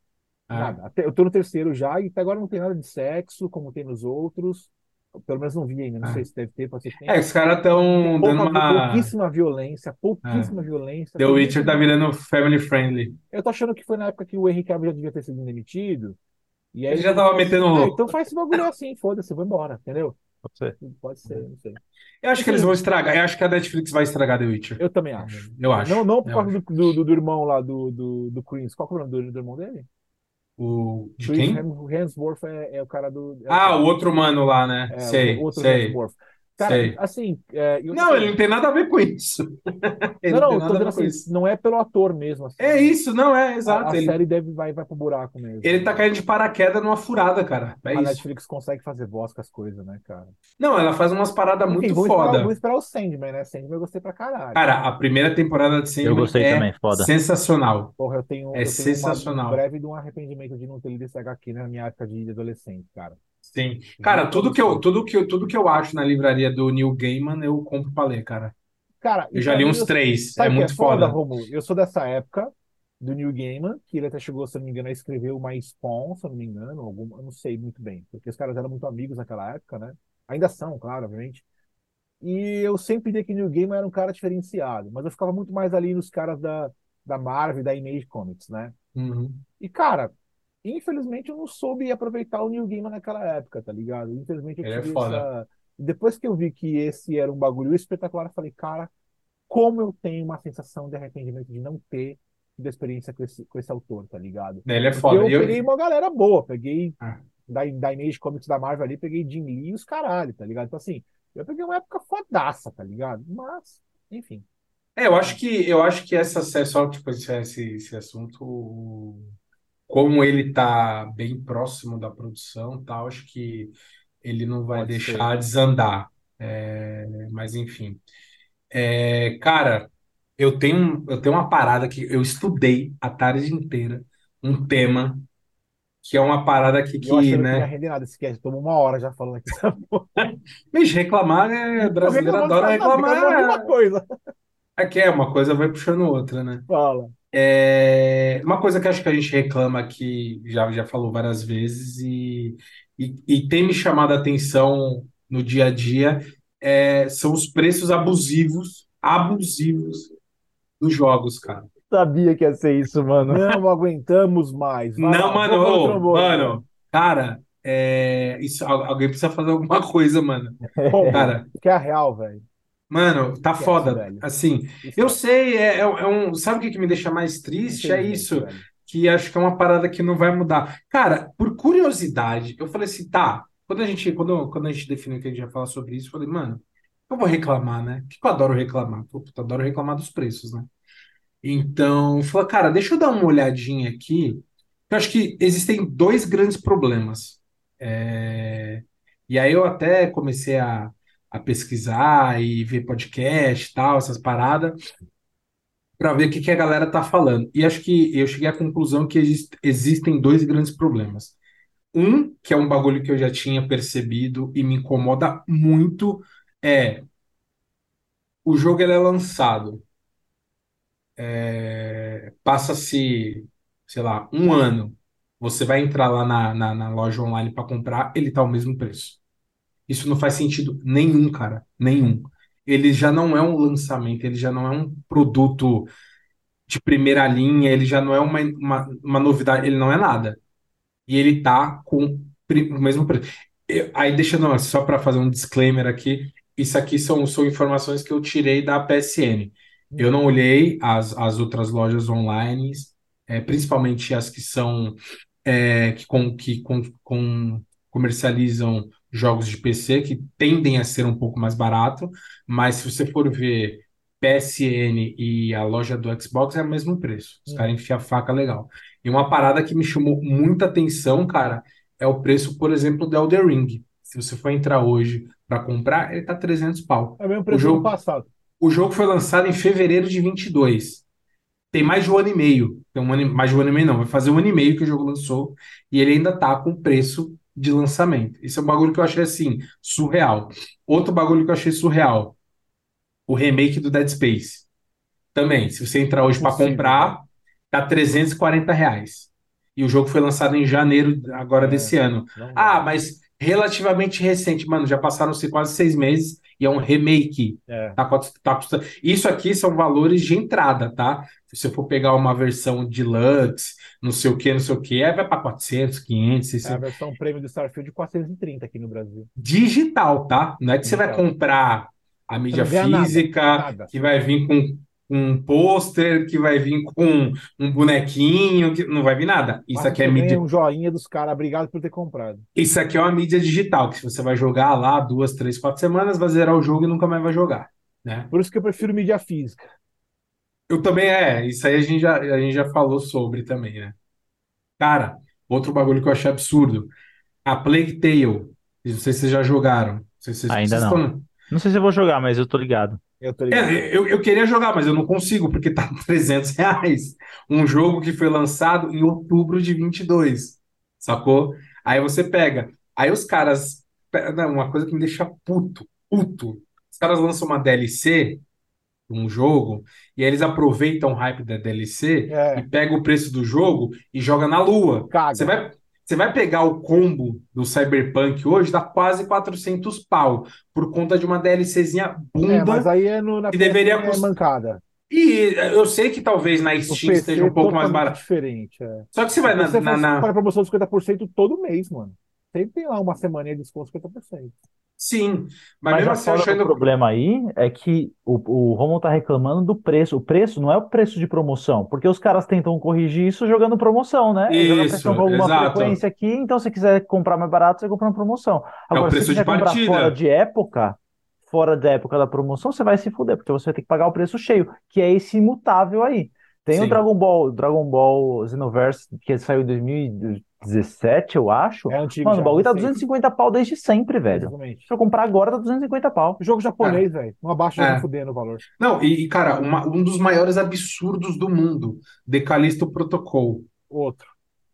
Speaker 2: Ah,
Speaker 1: Nada. Até, eu tô no terceiro já e até agora não tem nada de sexo, como tem nos outros. Pelo menos não vi ainda, não
Speaker 2: Ah.
Speaker 1: sei se deve ter, pode ser.
Speaker 2: É, os caras estão dando uma.
Speaker 1: pouquíssima violência, pouquíssima violência.
Speaker 2: The Witcher tá virando family friendly.
Speaker 1: Eu tô achando que foi na época que o Henry Cavill já devia ter sido demitido. E aí
Speaker 2: Ele já tava metendo
Speaker 1: Ah,
Speaker 2: louco.
Speaker 1: então faz esse bagulho assim, foda-se, vou embora, entendeu?
Speaker 3: Pode ser.
Speaker 1: Pode ser, não sei.
Speaker 2: Eu acho que eles vão estragar. Eu acho que a Netflix vai estragar The Witcher.
Speaker 1: Eu também acho.
Speaker 2: Eu acho.
Speaker 1: Não, não por causa do, do, do irmão lá do, do, do Chris. Qual que é o nome do, do irmão dele?
Speaker 2: O... De
Speaker 1: Chris
Speaker 2: quem?
Speaker 1: Hem- Hemsworth é, é o cara do. é
Speaker 2: Ah,
Speaker 1: cara-
Speaker 2: o outro mano lá, né?
Speaker 1: é,
Speaker 2: sei,
Speaker 1: o outro
Speaker 2: sei.
Speaker 1: Hemsworth. Cara,
Speaker 2: sei.
Speaker 1: assim. é, outra
Speaker 2: Não,
Speaker 1: coisa-
Speaker 2: ele não tem nada a ver com isso. [LAUGHS] Ele
Speaker 1: Não,
Speaker 2: não
Speaker 1: não, eu tô
Speaker 2: a
Speaker 1: dizendo assim,
Speaker 2: isso.
Speaker 1: não é pelo ator mesmo. assim.
Speaker 2: É isso, não é,
Speaker 1: A,
Speaker 2: exato.
Speaker 1: a
Speaker 2: Ele,
Speaker 1: série deve, vai, vai pro buraco mesmo.
Speaker 2: ele tá caindo de paraquedas numa furada, cara. É
Speaker 1: a
Speaker 2: isso.
Speaker 1: Netflix consegue fazer voz com as coisas, né, cara?
Speaker 2: Não, ela faz umas paradas
Speaker 1: Enfim,
Speaker 2: muito
Speaker 1: esperar,
Speaker 2: foda.
Speaker 1: vamos esperar o Sandman, né? Sandman eu gostei pra caralho.
Speaker 2: Cara, a primeira temporada de
Speaker 3: Eu
Speaker 2: Sandman
Speaker 3: gostei
Speaker 2: é
Speaker 3: também, foda.
Speaker 2: sensacional.
Speaker 1: Porra, eu tenho,
Speaker 2: é
Speaker 1: eu tenho uma-
Speaker 2: sensacional.
Speaker 1: um breve de um arrependimento de não ter lido esse HQ na minha época de adolescente, cara.
Speaker 2: Sim. Cara, tudo que eu, tudo que eu, tudo que eu acho na livraria do Neil Gaiman, eu compro pra ler, cara.
Speaker 1: Cara,
Speaker 2: Eu já li uns
Speaker 1: eu-
Speaker 2: três. É
Speaker 1: o
Speaker 2: muito
Speaker 1: foda,
Speaker 2: foda.
Speaker 1: Romulo? Eu sou dessa época do Neil Gaiman, que ele até chegou, se não me engano, a escrever uma Spawn, se eu não me engano, algum, eu não sei muito bem, porque os caras eram muito amigos naquela época, né? Ainda são, claro, obviamente. E eu sempre dizia que Neil Gaiman era um cara diferenciado, mas eu ficava muito mais ali nos caras da, da Marvel e da Image Comics, né?
Speaker 2: Uhum.
Speaker 1: E, cara, infelizmente eu não soube aproveitar o Neil Gaiman naquela época, tá ligado? Infelizmente eu
Speaker 2: Ele é
Speaker 1: tive
Speaker 2: foda.
Speaker 1: essa... Depois que eu vi que esse era um bagulho espetacular, eu falei, cara, como eu tenho uma sensação de arrependimento de não ter tido experiência com esse, com esse autor, tá ligado?
Speaker 2: Ele é
Speaker 1: Porque
Speaker 2: foda.
Speaker 1: eu
Speaker 2: E eu-
Speaker 1: peguei uma galera boa, peguei
Speaker 2: Ah.
Speaker 1: da, da Image Comics da Marvel ali, peguei Jim Lee e os caralho, tá ligado? Então, assim, eu peguei uma época fodaça, tá ligado? Mas, enfim.
Speaker 2: É, eu acho que eu acho que essa é só tipo esse, esse assunto, como ele tá bem próximo da produção, tal, acho que ele não vai
Speaker 1: Pode
Speaker 2: deixar desandar. É, mas enfim, É, cara, eu tenho eu tenho uma parada que eu estudei a tarde inteira, um tema que é uma parada que,
Speaker 1: Eu que não ia
Speaker 2: né?
Speaker 1: render nada esse cast. Tomou uma hora já falando aqui.
Speaker 2: Bicho, [LAUGHS] reclamar, né? Brasileiro adora
Speaker 1: fala, não,
Speaker 2: reclamar.
Speaker 1: alguma coisa.
Speaker 2: É que é, uma coisa vai puxando outra, né?
Speaker 1: Fala.
Speaker 2: É, uma coisa que acho que a gente reclama aqui, já, já falou várias vezes, e, e, e tem me chamado a atenção no dia a dia, é, são os preços abusivos, abusivos dos jogos, cara.
Speaker 3: Sabia que ia ser isso, mano.
Speaker 1: Não aguentamos mais. Vai
Speaker 2: Não,
Speaker 1: lá,
Speaker 2: mano, ô,
Speaker 1: trombone,
Speaker 2: mano, cara, é, isso, al- alguém precisa fazer alguma [LAUGHS] coisa, mano. Cara,
Speaker 1: que é a real, velho.
Speaker 2: Mano, tá foda.
Speaker 1: velho.
Speaker 2: Assim, eu sei, é, é, é um, sabe o que que me deixa mais triste? É isso. que acho que é uma parada que não vai mudar. Cara, por curiosidade, eu falei assim, tá, quando a gente, quando, quando a gente definiu que a gente ia falar sobre isso, eu falei, mano, eu vou reclamar, né? O que que eu adoro reclamar? Pô, eu adoro reclamar dos preços, né? Então, eu falei, cara, deixa eu dar uma olhadinha aqui. Eu acho que existem dois grandes problemas. É, E aí eu até comecei a, a pesquisar e ver podcast e tal, essas paradas para ver o que que a galera tá falando. E acho que eu cheguei à conclusão que exist- existem dois grandes problemas. Um, que é um bagulho que eu já tinha percebido e me incomoda muito, é o jogo ele é lançado, é, passa-se, sei lá, um ano. Você vai entrar lá na, na, na loja online para comprar, ele tá ao mesmo preço. Isso não faz sentido nenhum, cara, nenhum. Ele já não é um lançamento, ele já não é um produto de primeira linha, ele já não é uma, uma, uma novidade, ele não é nada. E ele tá com o mesmo preço. Eu- aí deixa não, só para fazer um disclaimer aqui, isso aqui são, são informações que eu tirei da PSN. Eu não olhei as, as outras lojas online, é, principalmente as que são é, que, com, que com, com- comercializam jogos de PC, que tendem a ser um pouco mais barato, mas se você for ver PSN e a loja do Xbox é o mesmo preço. Os
Speaker 1: Hum.
Speaker 2: caras enfiam a faca legal. E uma parada que me chamou muita atenção, cara, é o preço, por exemplo, do Elden Ring. Se você for entrar hoje para comprar, ele tá 300 pau.
Speaker 1: É o mesmo
Speaker 2: O
Speaker 1: preço do
Speaker 2: jogo,
Speaker 1: passado.
Speaker 2: o jogo foi lançado em fevereiro de 22. Tem mais de um ano e meio. Tem um ano, e- mais de um ano e meio, não. Vai fazer um ano e meio que o jogo lançou e ele ainda tá com preço de lançamento. Isso é um bagulho que eu achei assim, surreal. Outro bagulho que eu achei surreal, o remake do Dead Space. Também, se você entrar hoje para comprar, tá 340 reais. E o jogo foi lançado em janeiro agora
Speaker 1: É,
Speaker 2: desse ano. Ah, mas relativamente recente, mano, já passaram-se quase seis meses e é um remake.
Speaker 1: É.
Speaker 2: Tá, tá custando. Isso aqui são valores de entrada, tá? Se você for pegar uma versão deluxe, não sei o que, não sei o que, é, vai para 400, 500,
Speaker 1: É a
Speaker 2: 600.
Speaker 1: versão prêmio do Starfield 430 aqui no Brasil.
Speaker 2: Digital, tá? Não é que você vai
Speaker 1: Digital.
Speaker 2: comprar a mídia
Speaker 1: ganha nada,
Speaker 2: física,
Speaker 1: nada.
Speaker 2: que vai vir com um pôster, que vai vir com um bonequinho, que não vai vir nada. Isso
Speaker 1: Mas
Speaker 2: aqui é mídia.
Speaker 1: um joinha dos caras. Obrigado por ter comprado.
Speaker 2: Isso aqui é uma mídia digital, que você vai jogar lá duas, três, quatro semanas, vai zerar o jogo e nunca mais vai jogar, né?
Speaker 1: Por isso que eu prefiro mídia física.
Speaker 2: Eu também é, isso aí a gente já, a gente já falou sobre também, né? Cara, outro bagulho que eu achei absurdo. A Plague Tale. Não sei se vocês já jogaram. Não sei se vocês,
Speaker 3: Ainda
Speaker 2: vocês
Speaker 3: não.
Speaker 2: estão-
Speaker 3: Não sei se eu vou jogar, mas eu tô ligado.
Speaker 1: Eu tô ligado.
Speaker 2: É, eu, eu queria jogar, mas eu não consigo, porque tá [LAUGHS] 300 reais. Um jogo que foi lançado em outubro de 22, sacou? Aí você pega. Aí os caras. Uma coisa que me deixa puto, puto. Os caras lançam uma DLC, um jogo, e aí eles aproveitam o hype da DLC e
Speaker 1: É,
Speaker 2: pegam o preço do jogo e joga na lua. Você vai, você vai pegar o combo do Cyberpunk hoje, dá quase 400 pau, por conta de uma DLCzinha
Speaker 1: É,
Speaker 2: bunda.
Speaker 1: mas aí é no, na
Speaker 2: que deveria
Speaker 1: é
Speaker 2: custar-
Speaker 1: mancada.
Speaker 2: E eu sei que talvez na Steam esteja um pouco mais barato.
Speaker 1: diferente. É.
Speaker 2: Só que você vai na,
Speaker 1: Você
Speaker 2: na, na-
Speaker 1: promoção de 50% todo mês, mano. Sempre tem lá uma semaninha de desconto 50%.
Speaker 2: Sim, mas
Speaker 3: Mas
Speaker 2: mesmo assim eu
Speaker 3: fora
Speaker 2: acho
Speaker 3: do
Speaker 2: ainda.
Speaker 3: problema aí é que o, o Romulo tá reclamando do preço. O preço não é o preço de promoção, porque os caras tentam corrigir isso jogando promoção, né?
Speaker 2: Isso,
Speaker 3: com alguma
Speaker 2: exato.
Speaker 3: frequência aqui, então se quiser comprar mais barato, você compra na promoção.
Speaker 2: É o
Speaker 3: Agora, se
Speaker 2: preço
Speaker 3: você
Speaker 2: de
Speaker 3: quiser comprar
Speaker 2: partida.
Speaker 3: fora de época, fora da época da promoção, você vai se fuder, porque você vai ter que pagar o preço cheio, que é esse imutável aí. Tem o
Speaker 2: Sim.
Speaker 3: Dragon Ball, Dragon Ball Xenoverse, que saiu em 2017, eu acho.
Speaker 1: É antigo
Speaker 3: Mano,
Speaker 1: já,
Speaker 3: o bagulho tá
Speaker 1: recente.
Speaker 3: 250 pau desde sempre, velho.
Speaker 1: Exatamente.
Speaker 3: Se eu comprar agora, tá 250 pau.
Speaker 1: Jogo japonês, velho. Não abaixa
Speaker 2: É.
Speaker 1: fudendo o valor.
Speaker 2: Não, e, e, cara, uma- um dos maiores absurdos do mundo, The Callisto Protocol.
Speaker 1: Outro.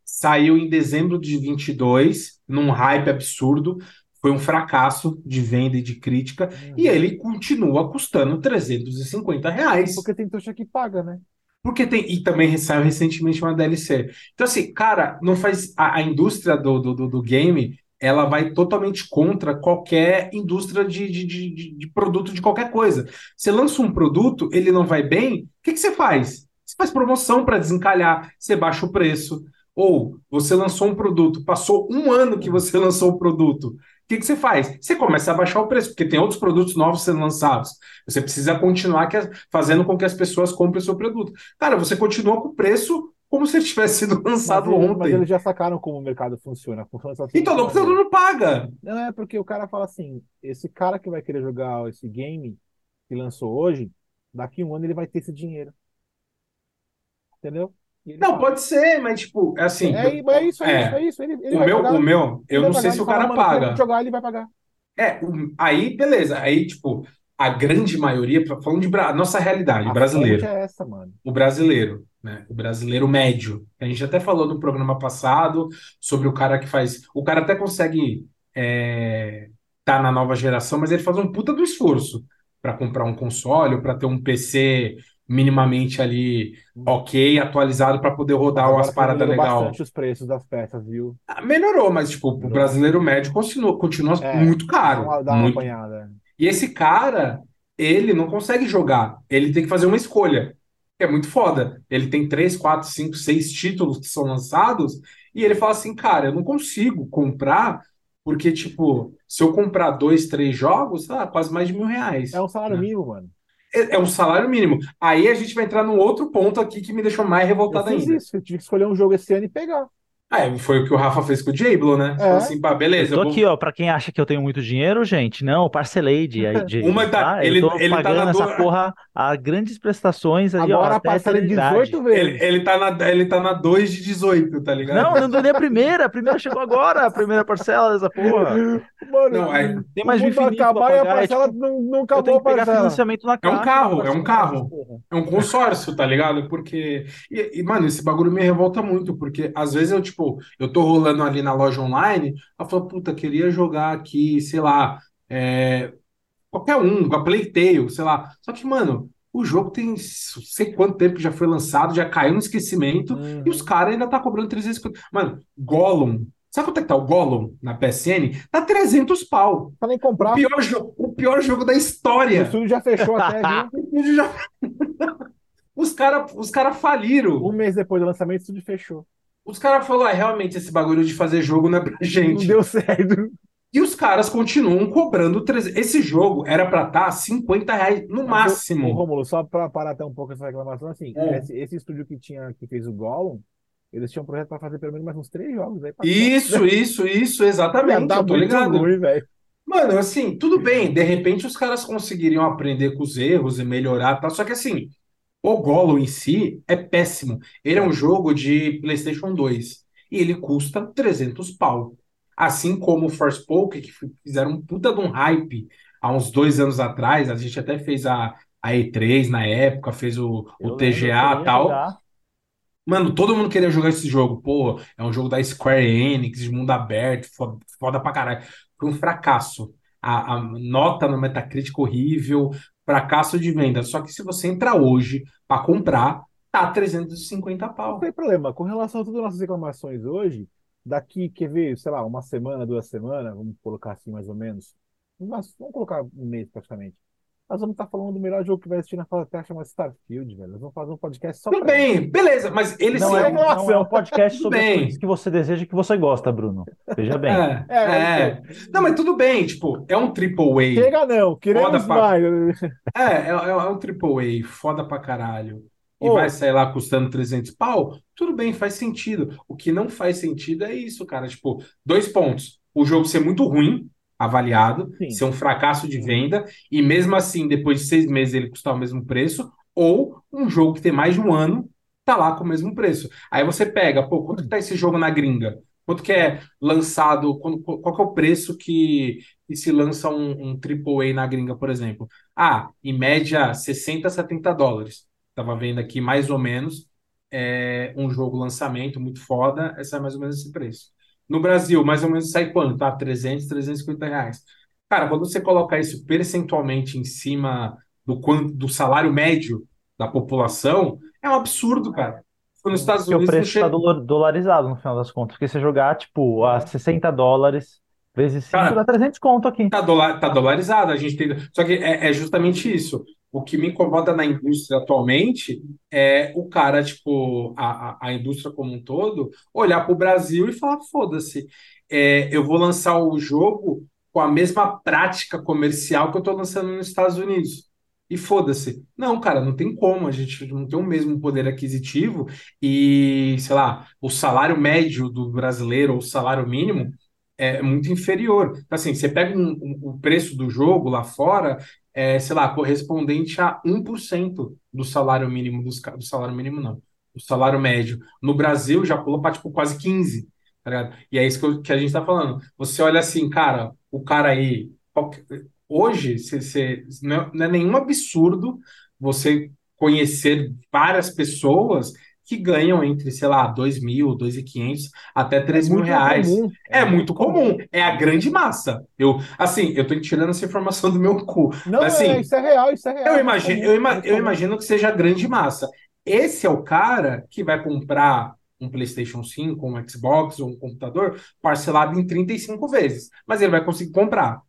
Speaker 2: saiu em dezembro de 22, num hype absurdo, foi um fracasso de venda e de crítica, uhum. e ele continua custando 350 reais.
Speaker 1: Porque tem trouxa que paga, né?
Speaker 2: Porque tem. E também saiu recentemente uma DLC. Então, assim, cara, não faz. A, a indústria do, do, do, game ela vai totalmente contra qualquer indústria de, de, de, de, produto de qualquer coisa. Você lança um produto, ele não vai bem, o que, que você faz? Você faz promoção para desencalhar, você baixa o preço. Ou você lançou um produto, passou um ano que você [LAUGHS] lançou o produto, o que, que você faz? Você começa a baixar o preço, porque tem outros produtos novos sendo lançados. Você precisa continuar que, fazendo com que as pessoas comprem o seu produto. Cara, você continua com o preço como se ele tivesse sido [LAUGHS] lançado
Speaker 1: mas
Speaker 2: ontem.
Speaker 1: Mas eles já sacaram como o mercado funciona. funciona assim,
Speaker 2: então, não, todo mundo paga.
Speaker 1: Não, é porque o cara fala assim: esse cara que vai querer jogar esse game que lançou hoje, daqui a um ano ele vai ter esse dinheiro. Entendeu?
Speaker 2: Não, fala. pode ser, mas tipo, é assim.
Speaker 1: É, é isso, é, é, isso, é isso. Ele, ele
Speaker 2: o, meu, o meu, eu não sei se o cara paga.
Speaker 1: jogar, ele vai pagar.
Speaker 2: É, aí beleza. Aí, tipo, a grande maioria, falando de nossa realidade,
Speaker 1: a
Speaker 2: brasileiro.
Speaker 1: É essa, mano.
Speaker 2: O brasileiro, né? O brasileiro médio. A gente até falou no programa passado sobre o cara que faz. O cara até consegue é, tá na nova geração, mas ele faz um puta do esforço para comprar um console, para ter um PC minimamente ali ok, atualizado para poder rodar umas paradas legal.
Speaker 1: bastante os preços das peças, viu?
Speaker 2: Ah, melhorou, mas tipo, Melhorou. o brasileiro médio continua, continua é, muito caro. Dá uma,
Speaker 1: dá
Speaker 2: muito.
Speaker 1: Apanhada.
Speaker 2: E esse cara, ele não consegue jogar, ele tem que fazer uma escolha. É muito foda. Ele tem três, quatro, cinco, seis títulos que são lançados e ele fala assim, cara, eu não consigo comprar porque, tipo, se eu comprar dois, três jogos, ah, quase mais de mil reais.
Speaker 1: É um salário né? mínimo, mano.
Speaker 2: É, é um salário mínimo. Aí a gente vai entrar num outro ponto aqui que me deixou mais revoltado eu fiz ainda.
Speaker 1: Isso, eu tive que escolher um jogo esse ano e pegar.
Speaker 2: É, foi o que o Rafa fez com o Diablo, né? É. assim, pá, beleza.
Speaker 3: Eu tô eu vou... aqui, ó, pra quem acha que eu tenho muito dinheiro, gente, não, parcelei de, [LAUGHS] de
Speaker 2: Uma tá, tá? ele, eu tô ele
Speaker 3: pagando
Speaker 2: tá na
Speaker 3: essa porra a grandes prestações aí,
Speaker 1: Agora
Speaker 3: ó,
Speaker 1: a parcela de 18 vezes.
Speaker 2: Ele, ele, tá na, ele tá na 2 de 18, tá ligado?
Speaker 3: Não, não deu nem a primeira, a primeira chegou agora, a primeira parcela dessa porra. [LAUGHS]
Speaker 1: Mano, não, é... tem mais de infinito acabar e a parcela tipo, não, não acabou eu tenho
Speaker 3: que pegar financiamento na
Speaker 2: caixa. É um carro, é um carro. É um consórcio, tá ligado? Porque, e, e, mano, esse bagulho me revolta muito, porque às vezes eu, tipo, eu tô rolando ali na loja online, ela falou, puta, queria jogar aqui, sei lá, é, qualquer um, a Playtale, sei lá. Só que, mano, o jogo tem sei quanto tempo que já foi lançado, já caiu no esquecimento, uhum. e os caras ainda tá cobrando 350. Mano, Gollum. Sabe quanto é que tá o Gollum na PSN? Tá 300 pau.
Speaker 1: Pra nem comprar.
Speaker 2: O pior, o pior jogo da história. O
Speaker 1: estúdio já fechou até, [LAUGHS] viu?
Speaker 2: já... [LAUGHS] os caras os cara faliram.
Speaker 1: Um mês depois do lançamento, o estúdio fechou.
Speaker 2: Os caras falaram, ah, realmente esse bagulho de fazer jogo não é pra [LAUGHS] gente.
Speaker 1: Não deu certo.
Speaker 2: E os caras continuam cobrando 300. Esse jogo era pra estar tá 50 reais no máximo.
Speaker 1: Rômulo, só pra parar até um pouco essa reclamação, assim, é. esse, esse, estúdio que tinha que fez o Gollum, eles tinham um projeto pra fazer pelo menos mais uns três jogos aí.
Speaker 2: Isso, [LAUGHS] isso, isso, exatamente.
Speaker 1: eu tô ligado. Ruim,
Speaker 2: Mano, assim, tudo bem, de repente os caras conseguiriam aprender com os erros e melhorar, tá? Só que assim, o Golo em si é péssimo. Ele é um jogo de PlayStation 2 e ele custa 300 pau. Assim como o Forspoken, que fizeram um puta de um hype há uns dois anos atrás. A gente até fez a, a E3 na época, fez o, o TGA e tal. Jogar. Mano, todo mundo queria jogar esse jogo. Pô, é um jogo da Square Enix, de mundo aberto, foda, foda pra caralho. Foi um fracasso. A, a, nota no Metacritic horrível, fracasso de venda. Só que se você entrar hoje para comprar, tá 350 pau.
Speaker 1: Não tem problema. Com relação a todas as nossas reclamações hoje, daqui, quer ver, sei lá, uma semana, duas semanas, vamos colocar assim mais ou menos. Mas, vamos colocar um mês praticamente. Nós vamos estar falando do melhor jogo que vai assistir na fase até chamado Starfield, velho. Nós vamos fazer um podcast só
Speaker 2: Tudo bem,
Speaker 1: isso.
Speaker 2: beleza, mas ele
Speaker 3: não
Speaker 2: sim
Speaker 3: é, não é um podcast [LAUGHS] sobre bem. que você deseja que você gosta, Bruno. Veja bem.
Speaker 2: É, é, é. Não, mas tudo bem, tipo, é um triple A.
Speaker 1: Chega não, queremos
Speaker 2: pra...
Speaker 1: mais. [LAUGHS]
Speaker 2: É, é, é, um triple A, foda pra caralho. E oh. vai sair lá custando 300 pau, tudo bem, faz sentido. O que não faz sentido é isso, cara. Tipo, dois pontos. O jogo ser muito ruim, avaliado, Sim. ser um fracasso de venda, e mesmo assim, depois de seis meses, ele custar o mesmo preço, ou um jogo que tem mais de um ano, tá lá com o mesmo preço. Aí você pega, pô, quanto que tá esse jogo na gringa? Quanto que é lançado, qual que é o preço que, que se lança um, um AAA na gringa, por exemplo? Ah, em média, 60, 70 dólares. Tava vendo aqui mais ou menos é, um jogo lançamento muito foda, essa é mais ou menos esse preço. No Brasil, mais ou menos sai quanto? Tá? 300, 350 reais. Cara, quando você colocar isso percentualmente em cima do, quanto, do salário médio da população, é um absurdo, cara. Nos Estados
Speaker 3: Porque o
Speaker 2: Unidos não
Speaker 3: preço está
Speaker 2: chega.
Speaker 3: dolarizado no final das contas. Porque se você jogar, tipo, a 60 dólares vezes 5
Speaker 2: Cara,
Speaker 3: dá 300 conto aqui.
Speaker 2: Tá, dolar, tá dolarizado, a gente tem. Só que é, é justamente isso. O que me incomoda na indústria atualmente é o cara, tipo, a, a, a indústria como um todo, olhar para o Brasil e falar: foda-se, é, eu vou lançar o jogo com a mesma prática comercial que eu estou lançando nos Estados Unidos. E foda-se. Não, cara, não tem como, a gente não tem o mesmo poder aquisitivo e, sei lá, o salário médio do brasileiro ou o salário mínimo é muito inferior. Então, assim, você pega um- um- o preço do jogo lá fora, é, sei lá, correspondente a um por cento do salário mínimo dos, do salário mínimo, não, do salário médio. No Brasil já pulou para tipo quase 15, tá ligado? E é isso que, eu- que a gente tá falando. Você olha assim, cara, o cara aí, hoje, você- não é, não é nenhum absurdo você conhecer várias pessoas que ganham entre, sei lá, dois mil, dois mil e quinhentos até
Speaker 1: É
Speaker 2: três mil reais.
Speaker 1: comum.
Speaker 2: É muito comum, é a grande
Speaker 1: comum.
Speaker 2: massa. Eu, assim, eu tô tirando essa informação do meu cu,
Speaker 1: Não,
Speaker 2: mas
Speaker 1: é,
Speaker 2: assim,
Speaker 1: isso é real, isso é real.
Speaker 2: eu
Speaker 1: é
Speaker 2: imagino,
Speaker 1: comum,
Speaker 2: eu,
Speaker 1: é
Speaker 2: ima- eu
Speaker 1: comum.
Speaker 2: imagino que seja a grande massa. Esse é o cara que vai comprar um PlayStation 5, um Xbox ou um computador parcelado em 35 vezes, mas ele vai conseguir comprar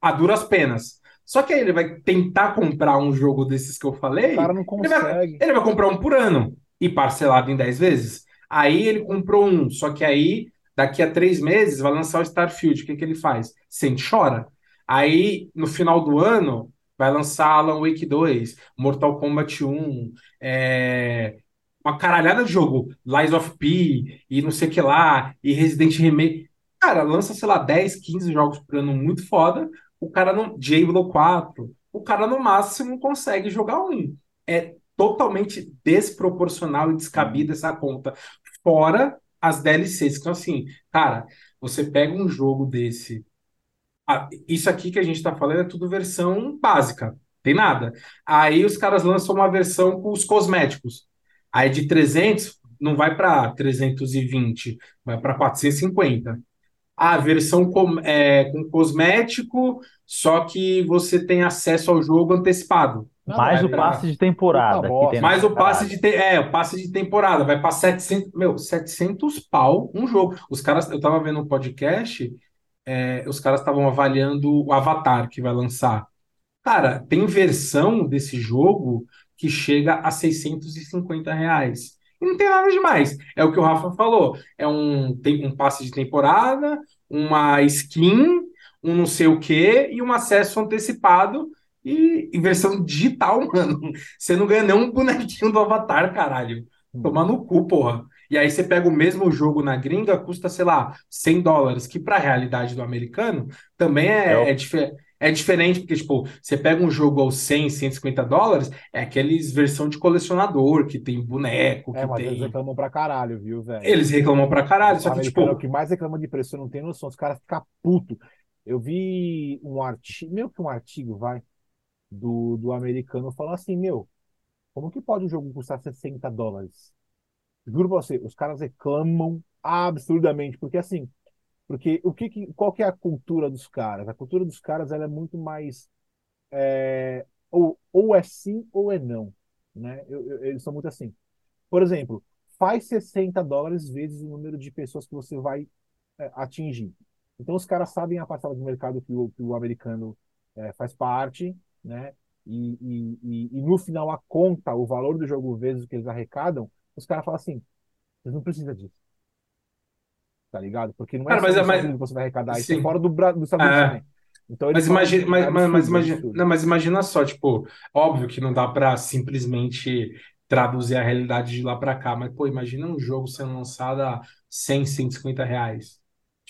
Speaker 2: a duras penas. Só que aí ele vai tentar comprar um jogo desses que eu
Speaker 1: O
Speaker 2: falei,
Speaker 1: cara não
Speaker 2: ele vai,
Speaker 1: consegue.
Speaker 2: ele vai comprar um por ano e parcelado em 10 vezes. Aí ele comprou um, só que aí daqui a três meses vai lançar o Starfield. O que que ele faz? Sente, chora. Aí no final do ano vai lançar Alan Wake 2, Mortal Kombat 1, é, uma caralhada de jogo, Lies of P e não sei o que lá, e Resident Remake. Cara, lança, sei lá, 10, 15 jogos por ano muito foda. O cara não. Diablo 4. O cara no máximo consegue jogar um. É totalmente desproporcional e descabido essa conta. Fora as DLCs, que são assim, cara, você pega um jogo desse. ah, isso aqui que a gente tá falando é tudo versão básica, tem nada. Aí os caras lançam uma versão com os cosméticos. Aí de 300 não vai para 320, vai para 450. A versão com, é, com cosmético, só que você tem acesso ao jogo antecipado.
Speaker 1: Não,
Speaker 3: Mais o
Speaker 1: é,
Speaker 3: passe de temporada
Speaker 1: Puta
Speaker 3: que tem
Speaker 2: mais o passe de te- é, o passe de temporada vai para 700, meu, 700 pau um jogo. Os caras, eu tava vendo um podcast, é, os caras estavam avaliando o Avatar que vai lançar. Cara, tem versão desse jogo que chega a 650 reais. E não tem nada demais. É o que o Rafa falou. É um, tem um passe de temporada, uma skin, um não sei o quê, e um acesso antecipado e, e versão digital, [LAUGHS] mano. Você não ganha nem um bonequinho do Avatar, caralho. Tomar no cu, porra. E aí você pega o mesmo jogo na gringa, custa, sei lá, 100 dólares, que para a realidade do americano também
Speaker 3: É
Speaker 2: é, é, dife- é diferente, porque, tipo, você pega um jogo aos 100, 150 dólares, é aqueles versão de colecionador, que tem boneco,
Speaker 1: É,
Speaker 2: que
Speaker 1: mas eles
Speaker 2: tem...
Speaker 1: reclamam pra caralho, viu, velho?
Speaker 2: Eles reclamam pra caralho,
Speaker 1: O
Speaker 2: só que,
Speaker 1: americano é o
Speaker 2: tipo,
Speaker 1: que mais reclama de preço, você não tem noção. Os caras ficam putos. Eu vi um artigo, meio que um artigo, vai, do, do americano falando assim, meu, como que pode um jogo custar 60 dólares? Juro pra você, os caras reclamam absurdamente, porque assim, porque o que, que- qual que é a cultura dos caras? A cultura dos caras ela é muito mais é, ou, ou é sim ou é não, né? Eu- eu- eles são muito assim. Por exemplo, faz 60 dólares vezes o número de pessoas que você vai é, atingir. Então os caras sabem a parcela de mercado que o, que o americano é, faz parte, né? E, e, e, e no final a conta, o valor do jogo vezes o que eles arrecadam, os caras falam assim, vocês não precisam disso, tá ligado? Porque não é
Speaker 2: cara,
Speaker 1: só
Speaker 2: mas,
Speaker 1: Estados
Speaker 2: mas
Speaker 1: você vai arrecadar, isso é
Speaker 2: sim.
Speaker 1: fora do, dos Estados Unidos
Speaker 2: É.
Speaker 1: também. Então
Speaker 2: Mas imagina,
Speaker 1: assim,
Speaker 2: mas,
Speaker 1: é
Speaker 2: mas, mas
Speaker 1: absurdo, é
Speaker 2: imagina, não, mas imagina só, tipo, óbvio que não dá pra simplesmente traduzir a realidade de lá pra cá, mas, pô, imagina um jogo sendo lançado a 100, 150 reais.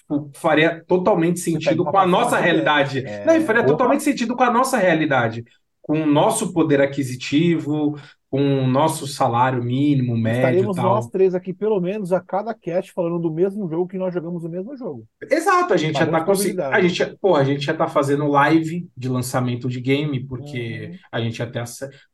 Speaker 2: Tipo, faria totalmente sentido com a nossa realidade.
Speaker 1: É,
Speaker 2: Não, e faria
Speaker 3: Opa.
Speaker 2: totalmente sentido com a nossa realidade, com o nosso poder aquisitivo, com o nosso salário mínimo, médio
Speaker 1: Estaremos nós
Speaker 2: tal.
Speaker 1: três aqui, pelo menos, a cada cast falando do mesmo jogo que nós jogamos o mesmo jogo.
Speaker 2: Exato, a gente já tá conseguindo. A gente, pô, a gente já tá fazendo live de lançamento de game, porque
Speaker 1: Uhum.
Speaker 2: a gente até.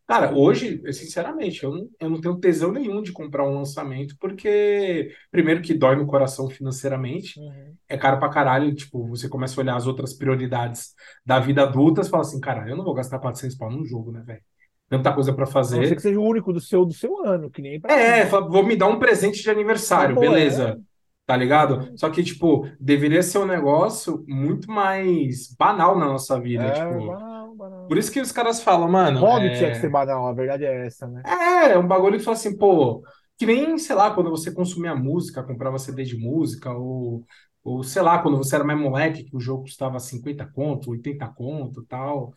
Speaker 2: Cara, hoje, sinceramente, eu não, eu não tenho tesão nenhum de comprar um lançamento, porque, primeiro, que dói no coração financeiramente,
Speaker 1: Uhum.
Speaker 2: é caro pra caralho. Tipo, você começa a olhar as outras prioridades da vida adulta, você fala assim, cara, eu não vou gastar 400 pau num jogo, né, velho? Tanta coisa pra
Speaker 1: A não ser
Speaker 2: fazer.
Speaker 1: que seja o único do seu, do seu ano, que nem pra
Speaker 2: É,
Speaker 1: mim.
Speaker 2: vou me dar um presente de aniversário,
Speaker 1: Acabou,
Speaker 2: beleza.
Speaker 1: é.
Speaker 2: Tá ligado?
Speaker 1: Uhum.
Speaker 2: Só que, tipo, deveria ser um negócio muito mais banal na nossa vida.
Speaker 1: É,
Speaker 2: Tipo,
Speaker 1: banal, banal.
Speaker 2: por isso que os caras falam, mano,
Speaker 1: Hobby tinha que ser
Speaker 2: é.
Speaker 1: banal, a verdade é essa, né?
Speaker 2: É, é um bagulho que fala assim, pô, que nem, sei lá, quando você consumia música, comprava CD de música, ou, ou sei lá, quando você era mais moleque, que o jogo custava 50 conto, 80 conto, tal.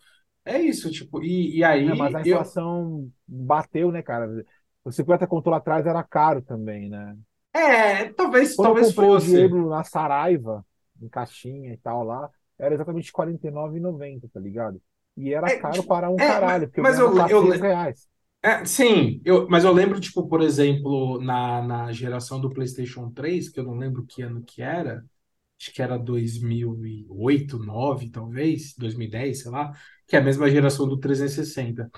Speaker 2: É isso, tipo, e, e
Speaker 1: É, mas
Speaker 2: aí
Speaker 1: a
Speaker 2: eu.
Speaker 1: inflação bateu, né, cara? O 50 conto lá atrás era caro também, né?
Speaker 2: É, talvez,
Speaker 1: Quando eu
Speaker 2: talvez
Speaker 1: o
Speaker 2: fosse.
Speaker 1: Diablo na Saraiva, em caixinha e tal lá, era exatamente R$ 49,90, tá ligado? E era
Speaker 2: É,
Speaker 1: caro
Speaker 2: tipo,
Speaker 1: para um
Speaker 2: é,
Speaker 1: caralho, porque eu
Speaker 2: mas eu, eu,
Speaker 1: 400 reais.
Speaker 2: É, sim, eu, mas eu lembro, tipo, por exemplo, na, na geração do PlayStation 3, que eu não lembro que ano que era, acho que era 2008, 2009, talvez, 2010, sei lá, que é a mesma geração do 360.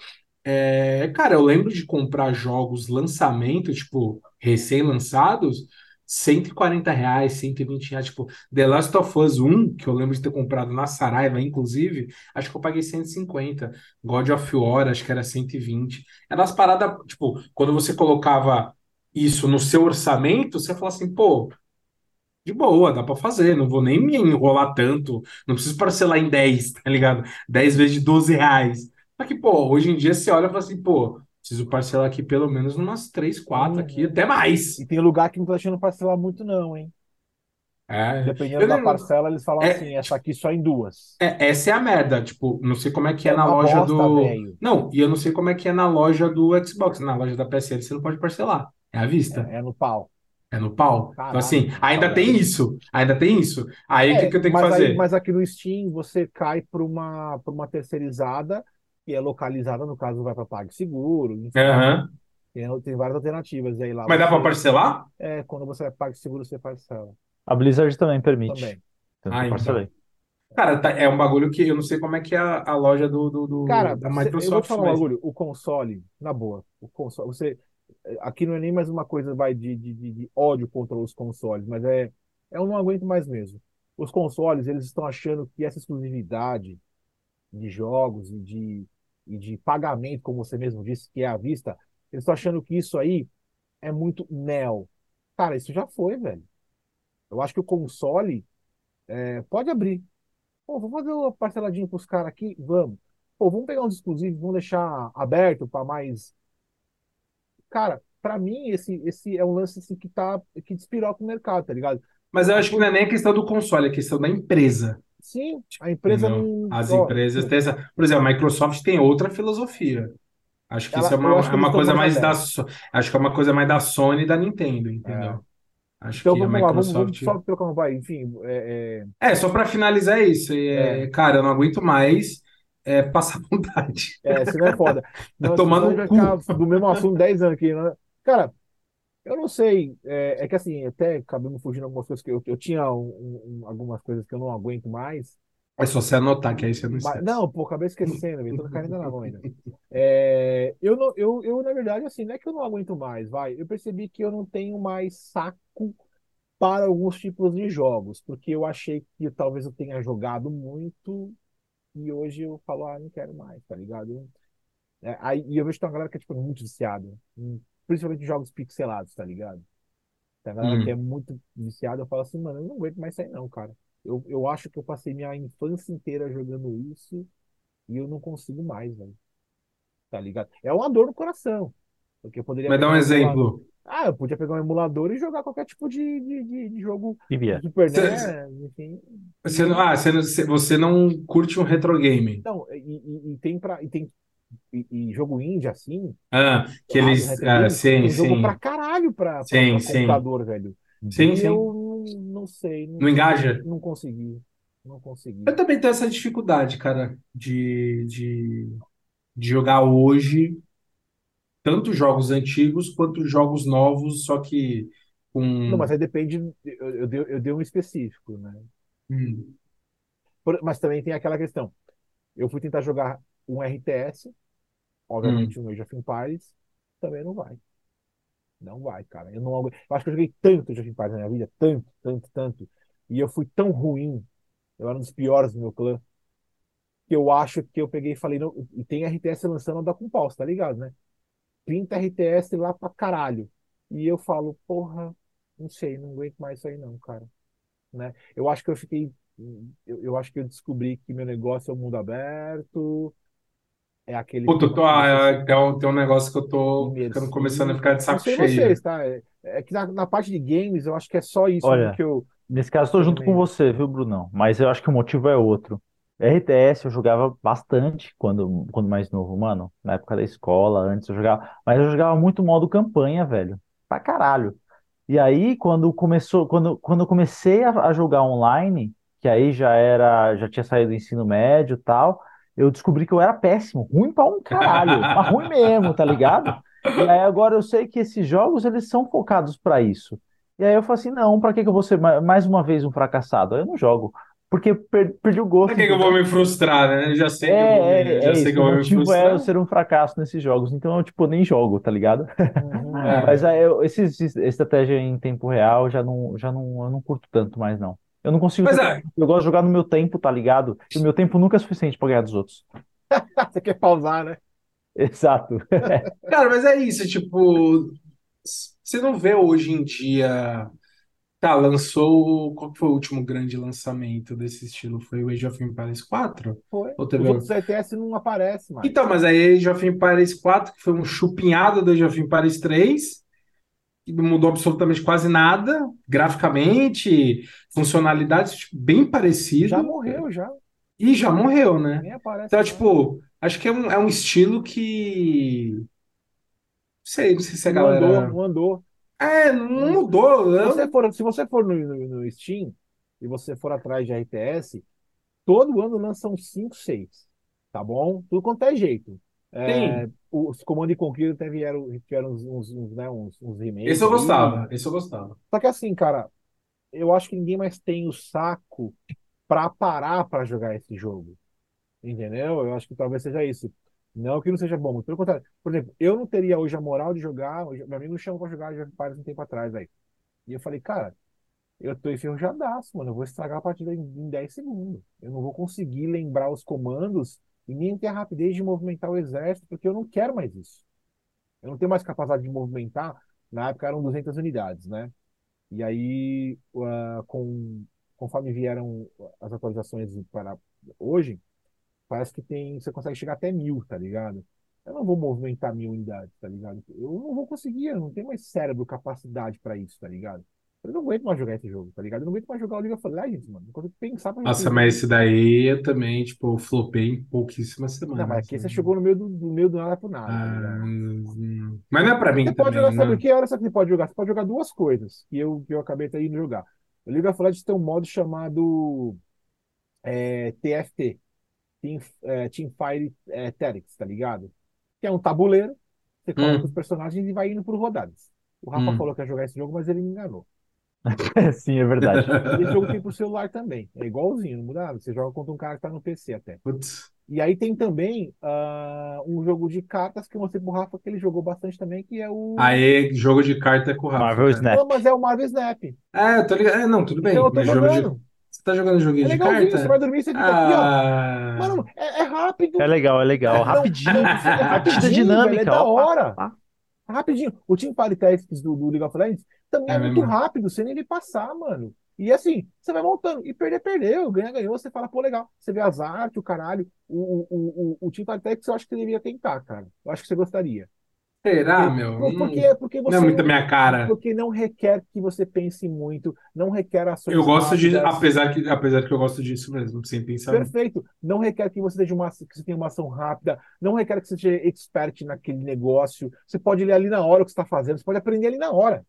Speaker 2: É, cara, eu lembro de comprar jogos lançamento, tipo, recém-lançados, 140 reais, 120 reais, tipo, The Last of Us 1, que eu lembro de ter comprado na Saraiva, inclusive, acho que eu paguei 150. God of War, acho que era 120. Eram as paradas, tipo, quando você colocava isso no seu orçamento, você fala assim, pô, de boa, dá pra fazer, não vou nem me enrolar tanto, não preciso parcelar em 10, tá ligado? 10 vezes de 12 reais. Só que, pô, hoje em dia você olha e fala assim, pô, preciso parcelar aqui pelo menos umas 3, 4 aqui,
Speaker 1: Uhum.
Speaker 2: até mais.
Speaker 1: E tem lugar que não tá deixando parcelar muito, não, hein?
Speaker 2: É,
Speaker 1: Dependendo da
Speaker 2: não,
Speaker 1: parcela, eles falam
Speaker 2: é,
Speaker 1: assim, essa aqui só em duas.
Speaker 2: é, essa é a merda, tipo, não sei como é que é
Speaker 1: É
Speaker 2: na loja
Speaker 1: bosta,
Speaker 2: do... Não, e eu não sei como é que é na loja do Xbox, na loja da PSN você não pode parcelar, é à vista.
Speaker 1: É, é no pau.
Speaker 2: É no pau. Então, assim, ainda tem
Speaker 1: saudade.
Speaker 2: isso. Ainda tem isso. Aí, o que
Speaker 1: É,
Speaker 2: que eu tenho que
Speaker 1: mas aí,
Speaker 2: fazer?
Speaker 1: mas aqui no Steam você cai para uma, para uma terceirizada que é localizada, no caso, vai para PagSeguro, enfim,
Speaker 2: Aham.
Speaker 1: tem, tem várias alternativas. Aí lá
Speaker 2: Mas dá pra
Speaker 1: você,
Speaker 2: parcelar?
Speaker 1: é, quando você vai PagSeguro, você parcela
Speaker 3: A Blizzard também permite.
Speaker 1: também.
Speaker 3: Tanto
Speaker 2: Ah,
Speaker 3: que
Speaker 2: então.
Speaker 3: parcelei.
Speaker 2: Cara, tá- é um bagulho que eu não sei como é que é a, a loja do, do, do-
Speaker 1: Cara,
Speaker 2: da
Speaker 1: cê- eu vou te
Speaker 2: Microsoft
Speaker 1: falar um bagulho, o console, na boa, o console, você, aqui não é nem mais uma coisa vai de, de, de- ódio contra os consoles, mas é, é eu não aguento mais mesmo. Os consoles, eles estão achando que essa exclusividade de jogos e de, e de pagamento, como você mesmo disse, que é à vista, eles estão achando que isso aí é muito neo. Cara, isso já foi, velho. Eu acho que o console é, pode abrir. Pô, vamos fazer uma parceladinha pros caras aqui? Vamos. Pô, vamos pegar uns exclusivos, vamos deixar aberto para mais. Cara, pra mim, esse, esse é um lance assim, que tá, que despiroca o mercado, tá ligado?
Speaker 2: Mas eu
Speaker 1: É
Speaker 2: acho que não é nem questão do console, é questão da empresa.
Speaker 1: Sim, a empresa não.
Speaker 2: As
Speaker 1: ó,
Speaker 2: empresas têm essa. Por exemplo, a Microsoft tem outra filosofia. Acho que isso
Speaker 1: ela,
Speaker 2: é
Speaker 1: eu
Speaker 2: uma, é uma coisa
Speaker 1: mais
Speaker 2: da. Acho que é uma coisa mais da Sony e da Nintendo,
Speaker 1: É.
Speaker 2: entendeu? Acho
Speaker 1: Então
Speaker 2: que a
Speaker 1: vamos lá, vamos, vamos
Speaker 2: Microsoft.
Speaker 1: só trocar vai. Enfim, é,
Speaker 2: É, só pra finalizar isso.
Speaker 1: é,
Speaker 2: É, cara, eu não aguento mais é, passar [LAUGHS] vontade.
Speaker 1: é, é, senão é foda. [LAUGHS] Não,
Speaker 2: tomar
Speaker 1: senão a
Speaker 2: no
Speaker 1: vai
Speaker 2: cu.
Speaker 1: ficar do mesmo [LAUGHS] assunto 10 anos aqui, né? Cara, eu não sei. É, é que assim, até acabamos fugindo algumas coisas que eu, eu tinha um- um- algumas coisas que eu não aguento mais.
Speaker 2: É só você anotar, que aí você não
Speaker 1: Mas,
Speaker 2: esquece.
Speaker 1: não, pô, acabei esquecendo, velho. Tô na mão ainda. É, eu, não, eu, eu, na verdade, assim, não é que eu não aguento mais, vai. Eu percebi que eu não tenho mais saco para alguns tipos de jogos, porque eu achei que talvez eu tenha jogado muito e hoje eu falo, ah, não quero mais, tá ligado? É, aí, e eu vejo que tem uma galera que é, tipo, muito viciada, principalmente em jogos pixelados, tá ligado? Tem a galera que é
Speaker 2: Hum.
Speaker 1: muito viciada, eu falo assim, mano, eu não aguento mais aí não, cara. Eu, eu acho que eu passei minha infância inteira jogando isso e eu não consigo mais, velho. Tá ligado? É uma dor no coração. Porque eu poderia
Speaker 2: Mas dá um exemplo.
Speaker 1: Ah, eu podia pegar um emulador e jogar qualquer tipo de, de, de, de jogo
Speaker 3: vier.
Speaker 1: Super enfim.
Speaker 2: você, não- ah, você, não- você não curte um retro game.
Speaker 1: não, e, e, e tem pra, e tem e, e jogo indie assim,
Speaker 2: Ah, que
Speaker 1: lado
Speaker 2: eles.
Speaker 1: retro
Speaker 2: Ah, sim,
Speaker 1: tem jogo pra
Speaker 2: sim.
Speaker 1: caralho pra, pra,
Speaker 2: Sim,
Speaker 1: pra
Speaker 2: sim.
Speaker 1: computador, velho.
Speaker 2: Sim,
Speaker 1: E
Speaker 2: sim.
Speaker 1: eu não, não sei, não,
Speaker 2: Não engaja?
Speaker 1: não consegui. Não consegui.
Speaker 2: Eu também tenho essa dificuldade, cara, de, de, de jogar hoje. Tanto jogos antigos quanto jogos novos, só que
Speaker 1: Não,
Speaker 2: com.
Speaker 1: mas aí depende. Eu, eu, dei, eu dei um específico, né?
Speaker 2: Hum,
Speaker 1: Por- mas também tem aquela questão. Eu fui tentar jogar um RTS,
Speaker 2: hum.
Speaker 1: obviamente um Age of Empires, também não vai. Não vai, cara. Eu não eu acho que eu joguei tanto Age of Empires na minha vida, tanto, tanto, tanto. E eu fui tão ruim, eu era um dos piores do meu clã, que eu acho que eu peguei e falei, não, e tem RTS lançando andar com pau, tá ligado, né? 30 RTS lá pra caralho. E eu falo, porra, não sei, não aguento mais isso aí não, cara. Né? Eu acho que eu fiquei, eu, eu acho que eu descobri que meu negócio é o mundo aberto, é aquele
Speaker 2: Puta, tô, ah, é, tem um, tem um negócio que eu tô ficando, começando a ficar de
Speaker 1: Não
Speaker 2: saco
Speaker 1: sei
Speaker 2: cheio.
Speaker 1: vocês, tá? É, é que na, na parte de games eu acho que é só isso
Speaker 3: Olha,
Speaker 1: que eu,
Speaker 3: nesse caso estou junto com você, viu, Brunão? Mas eu acho que o motivo é outro. RTS eu jogava bastante quando, quando mais novo, mano. Na época da escola, antes eu jogava. Mas eu jogava muito modo campanha, velho. Pra caralho. E aí, quando começou, quando, quando eu comecei a, a jogar online, que aí já era, já tinha saído do ensino médio e tal, eu descobri que eu era péssimo, ruim pra um caralho, [LAUGHS] mas ruim mesmo, tá ligado? E aí agora eu sei que esses jogos eles são focados pra isso. E aí eu falo assim, não, pra que que eu vou ser ma- mais uma vez um fracassado? Eu não jogo, porque per- perdi o gosto,
Speaker 2: que que eu vou me frustrar, né? Já sei que eu vou
Speaker 3: É,
Speaker 2: me,
Speaker 3: é,
Speaker 2: já
Speaker 3: é
Speaker 2: sei
Speaker 3: isso.
Speaker 2: que eu vou me
Speaker 3: é eu
Speaker 2: frustrar.
Speaker 3: ser um fracasso nesses jogos, então eu tipo nem jogo, tá ligado?
Speaker 1: Uhum,
Speaker 3: Mas
Speaker 1: é.
Speaker 2: É.
Speaker 3: aí eu, esse, esse- estratégia em tempo real já não, já não, eu não curto tanto mais não. Eu não consigo
Speaker 2: Mas
Speaker 3: ter
Speaker 2: é,
Speaker 3: eu gosto de jogar no meu tempo, tá ligado? E o meu tempo nunca é suficiente pra ganhar dos outros. [LAUGHS]
Speaker 1: Você quer pausar, né?
Speaker 3: Exato. [LAUGHS]
Speaker 2: cara, mas é isso, tipo, você não vê hoje em dia. Tá, lançou. Qual que foi o último grande lançamento desse estilo? Foi o Age of Empires 4?
Speaker 1: Foi.
Speaker 2: Ou
Speaker 1: Os
Speaker 2: teve
Speaker 1: outros RTS não aparecem mais.
Speaker 2: Então, mas aí Age of Empires 4, que foi um chupinhado do Age of Empires 3, que não mudou absolutamente quase nada, graficamente, funcionalidades tipo, bem
Speaker 1: Já
Speaker 2: parecido,
Speaker 1: morreu, já.
Speaker 2: e já morreu, né?
Speaker 1: Nem aparece
Speaker 2: Então,
Speaker 1: mais.
Speaker 2: tipo, acho que é um, é um estilo que. Não sei, não sei se a
Speaker 1: Não andou,
Speaker 2: galera.
Speaker 1: não andou.
Speaker 2: É, não mudou.
Speaker 1: Se você for, se você for no, no, no Steam e você for atrás de RTS, todo ano lançam 5, 6. Tá bom? Tudo quanto é jeito. É, os Command e Conquer até vieram, tiveram uns, uns, uns, né, uns, uns remakes
Speaker 2: esse eu
Speaker 1: aí.
Speaker 2: gostava, esse eu gostava.
Speaker 1: Só que assim, cara, eu acho que ninguém mais tem o saco pra parar pra jogar esse jogo. Entendeu? Eu acho que talvez seja isso. Não que não seja bom, pelo contrário. Por exemplo, eu não teria hoje a moral de jogar. Meu amigo me chamou pra jogar já faz um tempo atrás aí. E eu falei, cara, eu tô enferrujadaço, mano. Eu vou estragar a partida em, em 10 segundos. Eu não vou conseguir lembrar os comandos e nem ter a rapidez de movimentar o exército, porque eu não quero mais isso. Eu não tenho mais capacidade de movimentar. Na época eram 200 unidades, né? E aí, ah, com, conforme vieram as atualizações para hoje, parece que tem, você consegue chegar até mil, tá ligado? Eu não vou movimentar mil unidades, tá ligado? Eu não vou conseguir, eu não tenho mais cérebro, capacidade para isso, tá ligado? Eu não aguento mais jogar esse jogo, tá ligado? Eu não aguento mais jogar o League of Legends, mano. Não consigo pensar pra
Speaker 2: Nossa, mas esse daí eu também, tipo, flopei em pouquíssimas
Speaker 1: Não, mas
Speaker 2: semanas.
Speaker 1: aqui você
Speaker 2: né?
Speaker 1: chegou no meio do, do meio do nada pro nada, tá
Speaker 2: Ah,
Speaker 1: ligado?
Speaker 2: hum, mas não é pra mim
Speaker 1: Você pode
Speaker 2: também,
Speaker 1: jogar, sabe o
Speaker 2: né?
Speaker 1: que? Olha só que você pode jogar. Você pode jogar duas coisas que eu, que eu acabei até indo jogar. O League of Legends tem um modo chamado é, TFT, Team, é, Teamfight é, Tactics, tá ligado? Que é um tabuleiro, você coloca os
Speaker 2: Hum,
Speaker 1: personagens e vai indo por rodadas. O Rafa
Speaker 2: hum.
Speaker 1: falou que ia jogar esse jogo, mas ele me enganou. [LAUGHS]
Speaker 3: Sim, é verdade.
Speaker 1: E esse jogo tem pro celular também. É igualzinho, não muda nada. Você joga contra um cara que tá no PC até.
Speaker 2: Putz.
Speaker 1: E aí tem também ah, um jogo de cartas que eu mostrei pro Rafa que ele jogou bastante também, que é o.
Speaker 2: Aí, jogo de carta é com o Rafa,
Speaker 3: Marvel
Speaker 2: cara.
Speaker 3: Snap.
Speaker 1: Não, mas é o Marvel Snap.
Speaker 2: É, eu tô ligado. É, não, tudo bem.
Speaker 1: Então eu tô
Speaker 2: Mas jogo de. Você tá jogando
Speaker 1: É
Speaker 2: joguinho de
Speaker 1: legalzinho, você vai
Speaker 2: carta?
Speaker 1: dormir, você fica aqui, ó.
Speaker 2: Ah.
Speaker 1: Mano, é, é rápido.
Speaker 3: É legal, é legal.
Speaker 1: Não,
Speaker 3: Rapidinho.
Speaker 1: não, é
Speaker 3: Partida
Speaker 1: rapidinho, velho, é
Speaker 3: dinâmica,
Speaker 1: da hora. Rapidinho. O Team Party Tactics do, do League of Legends também
Speaker 2: É
Speaker 1: é muito
Speaker 2: mesmo.
Speaker 1: rápido, sem nem ele passar, mano. E assim, você vai montando. E perder, perdeu. Ganhar, ganhou. Você fala, pô, legal. Você vê as artes, o caralho. O, o, o, o Team Party Tactics eu acho que você deveria tentar, cara. Eu acho que você gostaria.
Speaker 2: Será,
Speaker 1: Porque,
Speaker 2: meu?
Speaker 1: por-
Speaker 2: Não,
Speaker 1: porque, porque
Speaker 2: não é
Speaker 1: você
Speaker 2: muito a minha cara.
Speaker 1: porque não requer que você pense muito, não requer ações
Speaker 2: Eu gosto de,
Speaker 1: rápidas.
Speaker 2: apesar que, apesar que eu gosto disso mesmo, sem pensar muito.
Speaker 1: Perfeito. Não requer que você seja uma, que você tenha uma ação rápida, não requer que você seja expert naquele negócio. Você pode ler ali na hora o que você está fazendo, você pode aprender ali na hora.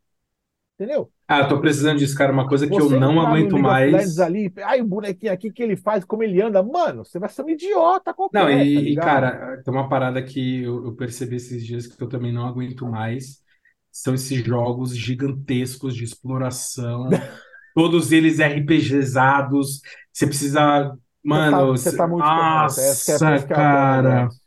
Speaker 1: Entendeu?
Speaker 2: Ah, eu tô precisando disso, cara. Uma coisa que eu
Speaker 1: Você
Speaker 2: não
Speaker 1: entrar no
Speaker 2: aguento mais.
Speaker 1: Ali, ai, o bonequinho aqui que ele faz, como ele anda, mano, você vai ser um idiota qualquer,
Speaker 2: Não,
Speaker 1: tá
Speaker 2: e,
Speaker 1: ligado?
Speaker 2: cara, tem uma parada que eu, eu percebi esses dias que eu também não aguento mais. São esses jogos gigantescos de exploração, [LAUGHS] todos eles RPGizados. Você precisa.
Speaker 1: Você tá,
Speaker 2: Mano,
Speaker 1: você
Speaker 2: cê-
Speaker 1: tá muito correto. Esse que é,
Speaker 2: nossa,
Speaker 1: que é
Speaker 2: cara.
Speaker 1: negócio.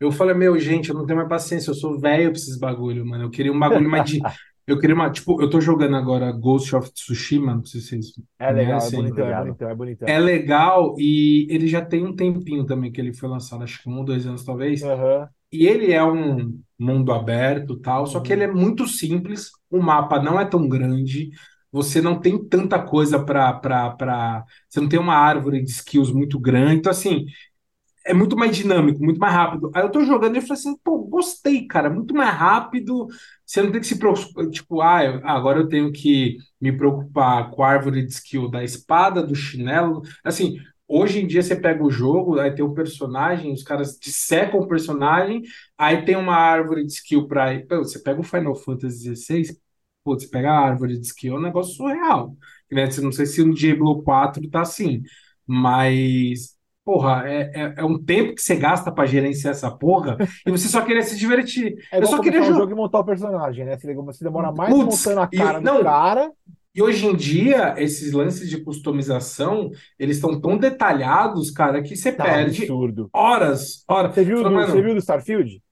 Speaker 2: Eu falei, meu, gente, eu não tenho mais paciência, eu sou velho pra esses bagulho, mano. Eu queria um bagulho mais de. [LAUGHS] Eu queria uma. Tipo, eu tô jogando agora Ghost of Tsushima, não sei se vocês
Speaker 1: É legal, é
Speaker 2: conhecem.
Speaker 1: bonitão, é
Speaker 3: Obrigado.
Speaker 1: bonitão, é bonitão.
Speaker 2: É legal e ele já tem um tempinho também que ele foi lançado, acho que um ou dois anos talvez.
Speaker 1: Aham,
Speaker 2: E ele é um mundo aberto, tal, só que
Speaker 1: uhum.
Speaker 2: ele é muito simples, o mapa não é tão grande, você não tem tanta coisa para para você não tem uma árvore de skills muito grande, então assim, é muito mais dinâmico, muito mais rápido. Aí eu tô jogando e eu falei assim, pô, gostei, cara, muito mais rápido. Você não tem que se preocupar, tipo, ah, eu- agora eu tenho que me preocupar com a árvore de skill da espada, do chinelo. Assim, hoje em dia você pega o jogo, aí tem o personagem, os caras dissecam o personagem, aí tem uma árvore de skill pra. Pô, Você pega o Final Fantasy XVI, pô, você pega a árvore de skill, é um negócio surreal. Né? Não sei se no Diablo 4 tá assim, mas. Porra, é, é, é um tempo que você gasta pra gerenciar essa porra e você só queria se divertir.
Speaker 1: É
Speaker 2: Eu só queria
Speaker 1: começar o
Speaker 2: jogar.
Speaker 1: jogo e montar o personagem, né? Você demora mais
Speaker 2: Putz,
Speaker 1: montando a
Speaker 2: e
Speaker 1: cara do
Speaker 2: não,
Speaker 1: cara.
Speaker 2: e hoje em dia, esses lances de customização, eles estão tão detalhados, cara, que você
Speaker 1: Tá
Speaker 2: perde
Speaker 1: absurdo.
Speaker 2: horas, horas.
Speaker 1: Você viu, do, você viu do Starfield?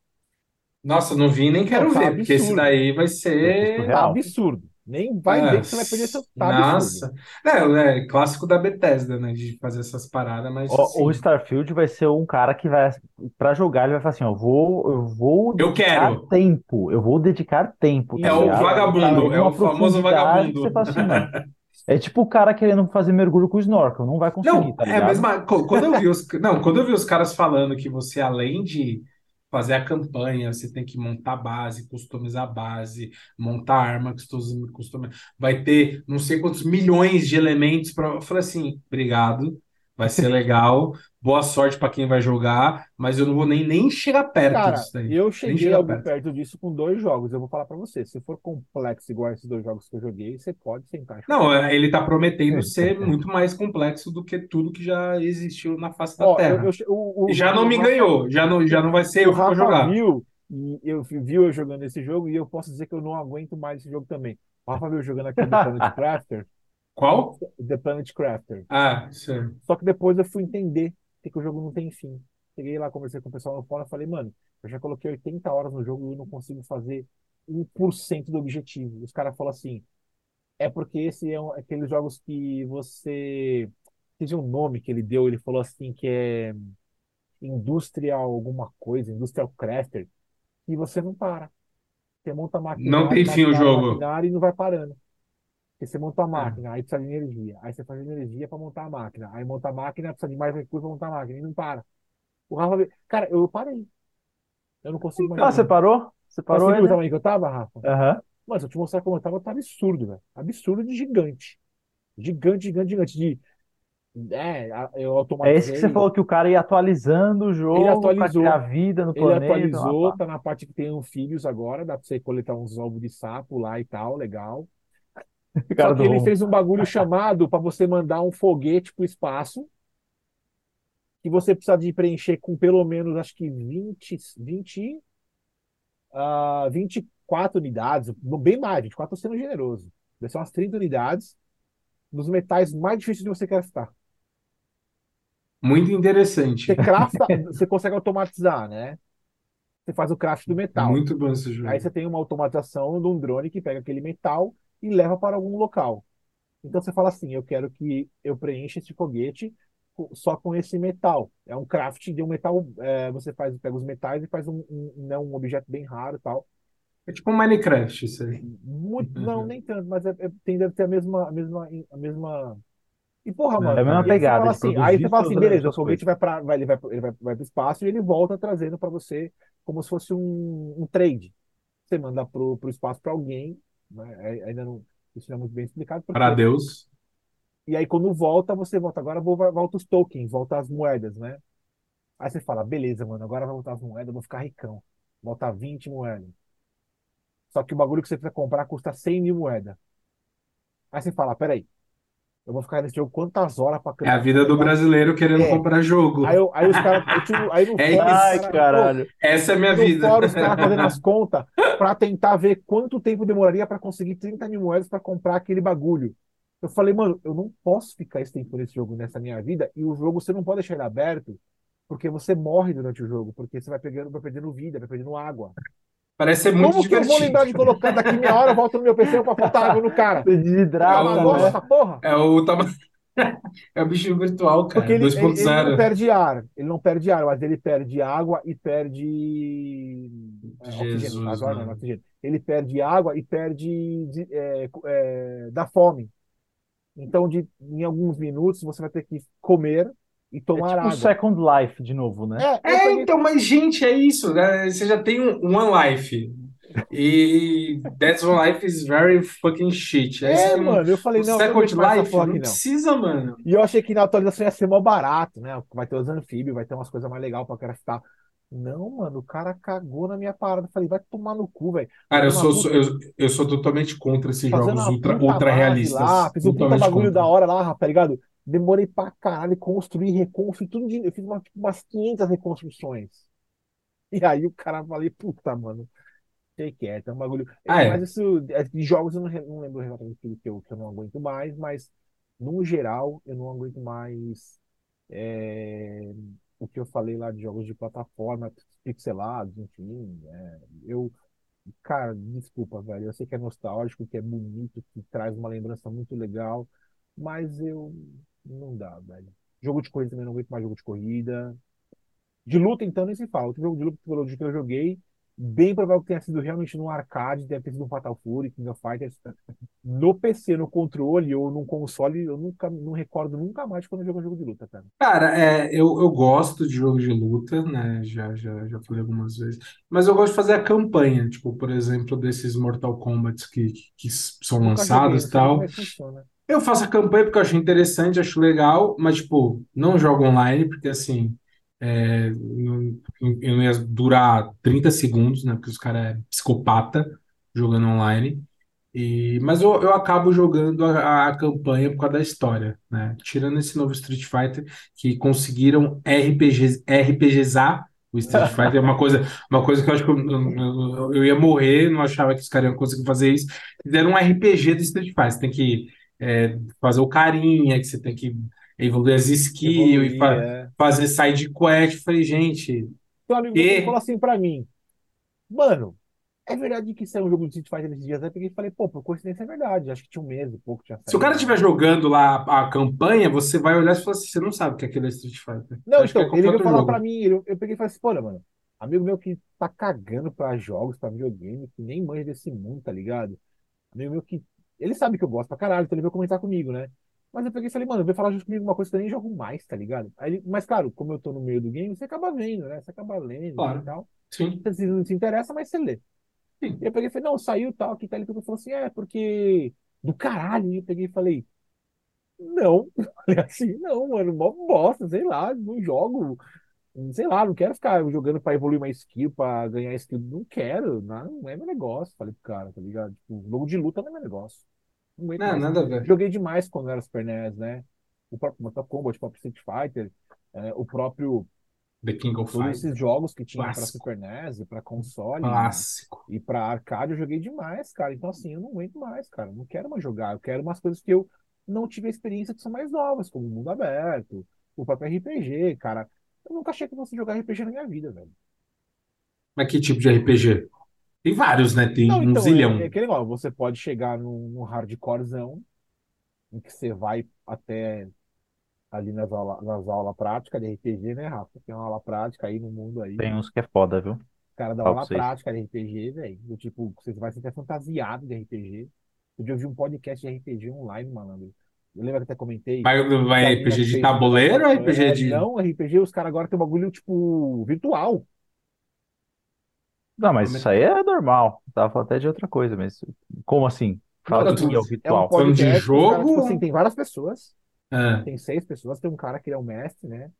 Speaker 2: nossa, não vi nem quero
Speaker 1: Não, tá
Speaker 2: ver, porque esse
Speaker 1: absurdo.
Speaker 2: daí vai
Speaker 3: Vai ser.
Speaker 1: Tá absurdo. Nem vai ver
Speaker 2: É,
Speaker 1: que você vai perder seu. Absurdo.
Speaker 2: nossa. É, é clássico da Bethesda, né? De fazer essas paradas, mas
Speaker 3: O, o
Speaker 2: assim,
Speaker 3: Starfield vai ser um cara que vai, pra jogar, ele vai falar assim, ó, eu vou, eu vou
Speaker 2: eu
Speaker 3: dedicar
Speaker 2: quero.
Speaker 3: tempo, eu vou dedicar tempo, tá
Speaker 2: É o
Speaker 3: ligado?
Speaker 2: vagabundo, é o famoso vagabundo.
Speaker 3: você fala assim. É tipo o cara querendo fazer mergulho com snorkel, não vai conseguir,
Speaker 2: Não,
Speaker 3: tá
Speaker 2: é a
Speaker 3: ligado?
Speaker 2: mesma. co- Quando eu vi os, não, quando eu vi os caras falando que você, além de fazer a campanha, você tem que montar a base, customizar a base, montar a arma, custom- custom- vai ter não sei quantos milhões de elementos para. Eu falei assim, obrigado, vai ser legal, boa sorte para quem vai jogar, mas eu não vou nem, nem chegar perto
Speaker 1: Cara,
Speaker 2: disso daí.
Speaker 1: eu cheguei
Speaker 2: perto.
Speaker 1: perto disso com dois jogos. Eu vou falar pra você. Se for complexo igual esses dois jogos que eu joguei, você pode sentar
Speaker 2: Não, é, ele tá prometendo [LAUGHS] ser muito mais complexo do que tudo que já existiu na face da
Speaker 1: Ó, eu,
Speaker 2: Terra.
Speaker 1: eu, o, o,
Speaker 2: E já não
Speaker 1: o
Speaker 2: me
Speaker 1: Rafa,
Speaker 2: ganhou, já não, já não vai ser
Speaker 1: o
Speaker 2: eu que vou
Speaker 1: Rafa
Speaker 2: jogar.
Speaker 1: viu, e eu vi- viu eu jogando esse jogo, e eu posso dizer que eu não aguento mais esse jogo também. O Rafa viu eu jogando aqui o The Planet Crafter.
Speaker 2: Qual?
Speaker 1: The Planet Crafter.
Speaker 2: Ah, é.
Speaker 1: Só que depois eu fui entender que, que o jogo não tem fim. Cheguei lá, conversei com o pessoal no fórum e falei, mano, eu já coloquei 80 horas no jogo e não consigo fazer 1% do objetivo. Os caras falam assim, é porque esse é um, aqueles jogos que você. Teve um nome que ele deu, ele falou assim que é Industrial alguma coisa, Industrial Crafter, e você não para. Você monta
Speaker 2: Não
Speaker 1: maquinário,
Speaker 2: tem fim o jogo.
Speaker 1: e não vai parando. Porque você monta a
Speaker 2: É.
Speaker 1: máquina, aí precisa de energia. Aí você faz energia para montar a máquina. Aí monta a máquina, precisa de mais recursos para montar a máquina. E não para. O Rafa, cara, eu parei. Eu não consigo mais
Speaker 3: Ah, você parou? Você
Speaker 1: Mas
Speaker 3: parou
Speaker 1: você viu o tamanho que eu tava, Rafa?
Speaker 3: Aham.
Speaker 1: Mano, se eu te mostrar como eu tava, tá absurdo, velho. Absurdo de gigante. Gigante, gigante, gigante. De, é, a- eu
Speaker 3: É esse que você
Speaker 1: automatizei.
Speaker 3: falou que o cara ia atualizando o
Speaker 1: Ele
Speaker 3: jogo pra
Speaker 1: atualizou.
Speaker 3: criar vida no
Speaker 1: Ele
Speaker 3: planeta.
Speaker 1: atualizou,
Speaker 3: pá.
Speaker 1: tá na parte que tem os filhos agora, dá pra você coletar uns ovos de sapo lá e tal, legal. [LAUGHS]
Speaker 3: O
Speaker 1: Só que ele fez um bagulho chamado para você mandar um foguete pro espaço, que você precisa de preencher com pelo menos, acho que 20, 20, ah, 24 unidades, bem mais, 24 sendo generoso. Deve ser umas 30 unidades dos metais mais difíceis de você craftar.
Speaker 2: Muito interessante.
Speaker 1: Você crafta, você consegue automatizar, né? Você faz o craft do metal.
Speaker 2: Muito bom esse jogo.
Speaker 1: Aí você tem uma automatização de um drone que pega aquele metal e leva para algum local. Então você fala assim: eu quero que eu preencha esse foguete só com esse metal. É um craft de um metal. é, você faz, pega os metais e faz um, um, né, um objeto bem raro e tal.
Speaker 2: É tipo um Minecraft isso aí.
Speaker 1: Muito, não, nem tanto, mas é, é- tem, deve ter a mesma, a mesma, a mesma. E porra,
Speaker 2: É
Speaker 1: mano.
Speaker 3: a mesma
Speaker 1: e aí você
Speaker 3: pegada
Speaker 1: fala assim, aí você fala assim, beleza, o foguete vai para, vai, ele vai, ele vai, vai para o espaço e ele volta trazendo para você como se fosse um, um trade. Você manda pro, pro espaço para alguém, né? Aí- Ainda não, isso não é muito bem explicado, porque
Speaker 2: Para Deus.
Speaker 1: e aí, quando volta, você volta. Agora volta os tokens, volta as moedas, né? Aí você fala, beleza, mano, agora vai voltar as moedas, eu vou ficar ricão. Volta 20 moedas. Só que o bagulho que você precisa comprar custa 100 mil moedas. Aí você fala, peraí, eu vou ficar nesse jogo quantas horas pra
Speaker 2: É a vida do brasileiro querendo
Speaker 1: É.
Speaker 2: comprar jogo.
Speaker 1: Aí, eu, aí os caras. Aí no [LAUGHS]
Speaker 2: É
Speaker 1: fórum,
Speaker 2: isso.
Speaker 3: Ai,
Speaker 1: cara-
Speaker 3: caralho.
Speaker 2: Essa é a minha vida.
Speaker 1: fórum, os caras [LAUGHS] fazendo as contas pra tentar ver quanto tempo demoraria pra conseguir 30 mil moedas pra comprar aquele bagulho. Eu falei, mano, eu não posso ficar esse tempo nesse jogo nessa minha vida, e o jogo você não pode deixar ele aberto, porque você morre durante o jogo, porque você vai pegando, vai perdendo vida, vai perdendo água.
Speaker 2: Parece ser muito
Speaker 1: Como que eu vou
Speaker 2: divertido.
Speaker 1: lembrar de colocar daqui meia hora, eu volto no meu PC pra botar água no cara?
Speaker 3: Você
Speaker 1: É
Speaker 3: desidrata,
Speaker 1: uma
Speaker 2: né?
Speaker 1: porra.
Speaker 2: É o tama... [LAUGHS] É o bichinho virtual, cara.
Speaker 1: Porque ele, ele, ele não
Speaker 2: 2.0.
Speaker 1: perde ar, ele não perde ar, mas ele perde água e perde é, oxigênio.
Speaker 2: Jesus,
Speaker 1: Agora não, oxigênio. Ele perde água e perde de- é, é, da fome. Então, de, em alguns minutos, você vai ter que comer e
Speaker 3: É
Speaker 1: tomar
Speaker 3: tipo
Speaker 1: água.
Speaker 3: Second Life de novo, né?
Speaker 1: É,
Speaker 2: É,
Speaker 1: peguei-
Speaker 2: então, mas gente, é isso, né? Você já tem um One Life. E That's One Life is very fucking shit. Aí
Speaker 1: é,
Speaker 2: um-
Speaker 1: mano, eu falei, não, não
Speaker 2: Second
Speaker 1: essa
Speaker 2: Life,
Speaker 1: porra
Speaker 2: não
Speaker 1: aqui, não.
Speaker 2: precisa, mano.
Speaker 1: E eu achei que na atualização ia ser mó barato, né? Vai ter os anfíbios, vai ter umas coisas mais legais pra craftar. Não, mano, o cara cagou na minha parada. Eu falei, vai tomar no cu, velho.
Speaker 2: Cara, eu
Speaker 1: Fazendo
Speaker 2: sou, eu, eu sou totalmente contra esses
Speaker 1: fazendo
Speaker 2: jogos ultra, ultra realistas.
Speaker 1: lá, fiz um puta bagulho
Speaker 2: contra.
Speaker 1: da hora lá, tá ligado? Demorei pra caralho construir, reconstruir, tudo de... Eu fiz uma- tipo, umas 500 reconstruções. E aí o cara falei, puta, mano, sei quieto, é um bagulho.
Speaker 2: Ah, é.
Speaker 1: Mas isso, é, de jogos eu não, não lembro exatamente tudo que eu, que eu não aguento mais, mas no geral eu não aguento mais é, o que eu falei lá de jogos de plataforma, pixelados, enfim. é, eu, cara, desculpa, velho. Eu sei que é nostálgico, que é bonito, que traz uma lembrança muito legal, mas eu não dá, velho. Jogo de corrida também não aguento mais jogo de corrida. De luta, então, nem se fala. Outro jogo de luta que eu joguei, bem provável que tenha sido realmente no arcade, deve ter sido um Fatal Fury, King of Fighters. No PC, no controle ou num console, eu nunca, não recordo nunca mais quando eu jogo um jogo de luta, cara.
Speaker 2: Cara, é, eu, eu gosto de jogo de luta, né? Já, já, já falei algumas vezes. Mas eu gosto de fazer a campanha, tipo, por exemplo, desses Mortal Kombat que, que são
Speaker 1: Nunca
Speaker 2: lançados e tal.
Speaker 1: é funciona.
Speaker 2: Eu faço a campanha porque eu acho interessante, acho legal, mas, tipo, não jogo online, porque, assim, é, eu não ia durar 30 segundos, né? Porque os caras é psicopata jogando online. E, mas eu, eu acabo jogando a, a campanha por causa da história, né? Tirando esse novo Street Fighter, que conseguiram RPG, RPGizar o Street [LAUGHS] Fighter, é uma coisa, uma coisa que eu acho que eu, eu, eu ia morrer, não achava que os caras iam conseguir fazer isso. Fizeram um RPG do Street Fighter, você tem que é, fazer o carinha, que você tem que evoluir as skills e
Speaker 1: Evoluir,
Speaker 2: fa-
Speaker 1: é.
Speaker 2: fazer side quest. Eu Falei, gente,
Speaker 1: um amigo
Speaker 2: E-
Speaker 1: falou assim pra mim, mano, é verdade que isso é um jogo de Street Fighter nesses dias? Aí eu peguei e falei, pô, por coincidência é verdade. Acho que tinha um mês e pouco tinha
Speaker 2: se o cara
Speaker 1: saído.
Speaker 2: estiver jogando lá a, a campanha, você vai olhar e falar assim, você não sabe que aquilo é Street Fighter.
Speaker 1: Não,
Speaker 2: Acho é
Speaker 1: então,
Speaker 2: qualquer
Speaker 1: ele veio falar
Speaker 2: jogo.
Speaker 1: pra mim, ele- eu peguei e falei assim, pô, mano, amigo meu que tá cagando pra jogos, pra videogame, que nem manja desse mundo, tá ligado? Amigo meu que, ele sabe que eu gosto pra caralho, então ele veio comentar comigo, né? Mas eu peguei e falei, mano, veio falar junto comigo uma coisa que eu nem jogo mais, tá ligado? Aí mas claro, como eu tô no meio do game, você acaba vendo, né? Você acaba lendo
Speaker 2: Claro.
Speaker 1: e tal.
Speaker 2: Sim.
Speaker 1: Você não se interessa, mas você lê.
Speaker 2: Sim.
Speaker 1: E eu peguei e falei, não, saiu tal, aqui tá ele falou assim, é, porque do caralho. E eu peguei e falei, não. [LAUGHS] Falei assim, não, mano, mó bosta, sei lá, não jogo. Sei lá, não quero ficar jogando pra evoluir uma skill, pra ganhar skill. Não quero, não, não é meu negócio. Falei pro cara, tá ligado? Tipo, jogo de luta não é meu negócio. Não aguento
Speaker 2: Não, nada a ver.
Speaker 1: Joguei demais quando era Super NES, né? O próprio Mortal Kombat, o próprio Street Fighter, é, o próprio.
Speaker 2: The King of
Speaker 1: Todos
Speaker 2: Fighters.
Speaker 1: esses jogos que tinha pra
Speaker 2: Clássico.
Speaker 1: Super NES, pra console.
Speaker 2: Clássico.
Speaker 1: E pra arcade eu joguei demais, cara. Então, assim, eu não aguento mais, cara. Eu Não quero mais jogar. Eu quero umas coisas que eu não tive a experiência que são mais novas, como o mundo aberto, o próprio RPG, cara. Eu nunca achei que eu fosse jogar RPG na minha vida, velho.
Speaker 2: Mas que tipo de RPG? Tem vários, né? Tem
Speaker 1: Não,
Speaker 2: um
Speaker 1: então,
Speaker 2: zilhão.
Speaker 1: é, é aquele negócio. Você pode chegar num, num hardcorezão, em que você vai até ali nas aulas nas aula práticas de RPG, né, Rafa? Tem uma aula prática aí no mundo aí.
Speaker 3: Tem uns que é foda, viu?
Speaker 1: O cara dá
Speaker 3: Fala
Speaker 1: aula prática de RPG, velho. Do tipo, você vai ser até fantasiado de RPG. Eu já ouvi um podcast de RPG online, malandro. Eu lembro que até comentei. A
Speaker 2: vai
Speaker 1: mina
Speaker 2: RPG de tabuleiro ou
Speaker 1: É,
Speaker 2: RPG de.
Speaker 1: Não, RPG, os caras agora tem um bagulho, tipo, virtual.
Speaker 3: Não, mas
Speaker 2: é-
Speaker 3: isso aí é normal. Tava falando até de outra coisa, mas como assim? Fala
Speaker 2: Não,
Speaker 3: o que é o
Speaker 1: É um
Speaker 3: virtual.
Speaker 2: Falando de
Speaker 1: que os caras, tipo
Speaker 2: jogo?
Speaker 1: assim, tem várias pessoas.
Speaker 2: É,
Speaker 1: Tem seis pessoas, tem um cara que ele é o mestre, né?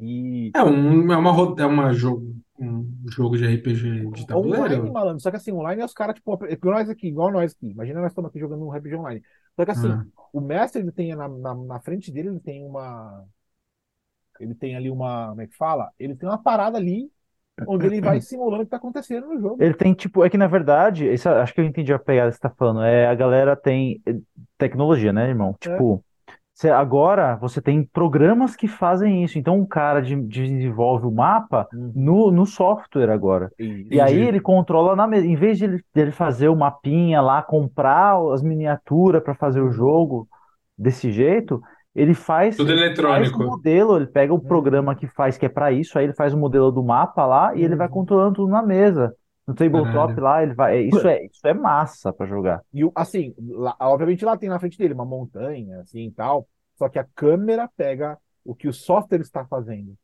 Speaker 1: E
Speaker 2: é um, é uma, é uma jogo, um jogo de RPG de
Speaker 1: online,
Speaker 2: tabuleiro.
Speaker 1: malandro. Só que assim, online é os caras, tipo, igual nós aqui, igual nós aqui. Imagina nós estamos aqui jogando um RPG online. Só que assim,
Speaker 2: Ah.
Speaker 1: o mestre ele tem na, na, na frente dele, ele tem uma. Ele tem ali uma. Como é que fala? Ele tem uma parada ali onde ele vai [CLEARS THROAT] simulando o que tá acontecendo no jogo.
Speaker 3: Ele tem, tipo, é que na verdade, isso, acho que eu entendi a pegada que você tá falando. É, a galera tem eh, tecnologia, né, irmão?
Speaker 1: É.
Speaker 3: Tipo, você- agora você tem programas que fazem isso. Então, um cara de- desenvolve o mapa
Speaker 1: Uhum.
Speaker 3: no, no software agora.
Speaker 1: E-
Speaker 3: E aí
Speaker 2: Entendi.
Speaker 3: ele controla na mesa. Em vez de ele, dele fazer o mapinha lá, comprar as miniaturas para fazer o jogo desse jeito, ele faz,
Speaker 2: Tudo
Speaker 3: ele faz o
Speaker 2: eletrônico.
Speaker 3: modelo, ele pega o programa que faz, que é para isso, aí ele faz o modelo do mapa lá e ele vai
Speaker 1: Uhum.
Speaker 3: controlando tudo na mesa. No tabletop
Speaker 2: Caralho.
Speaker 3: lá, ele vai. é, Isso é, isso é massa para jogar.
Speaker 1: E o- assim, lá- obviamente lá tem na frente dele uma montanha, assim e tal. Só que a câmera pega o que o software está fazendo.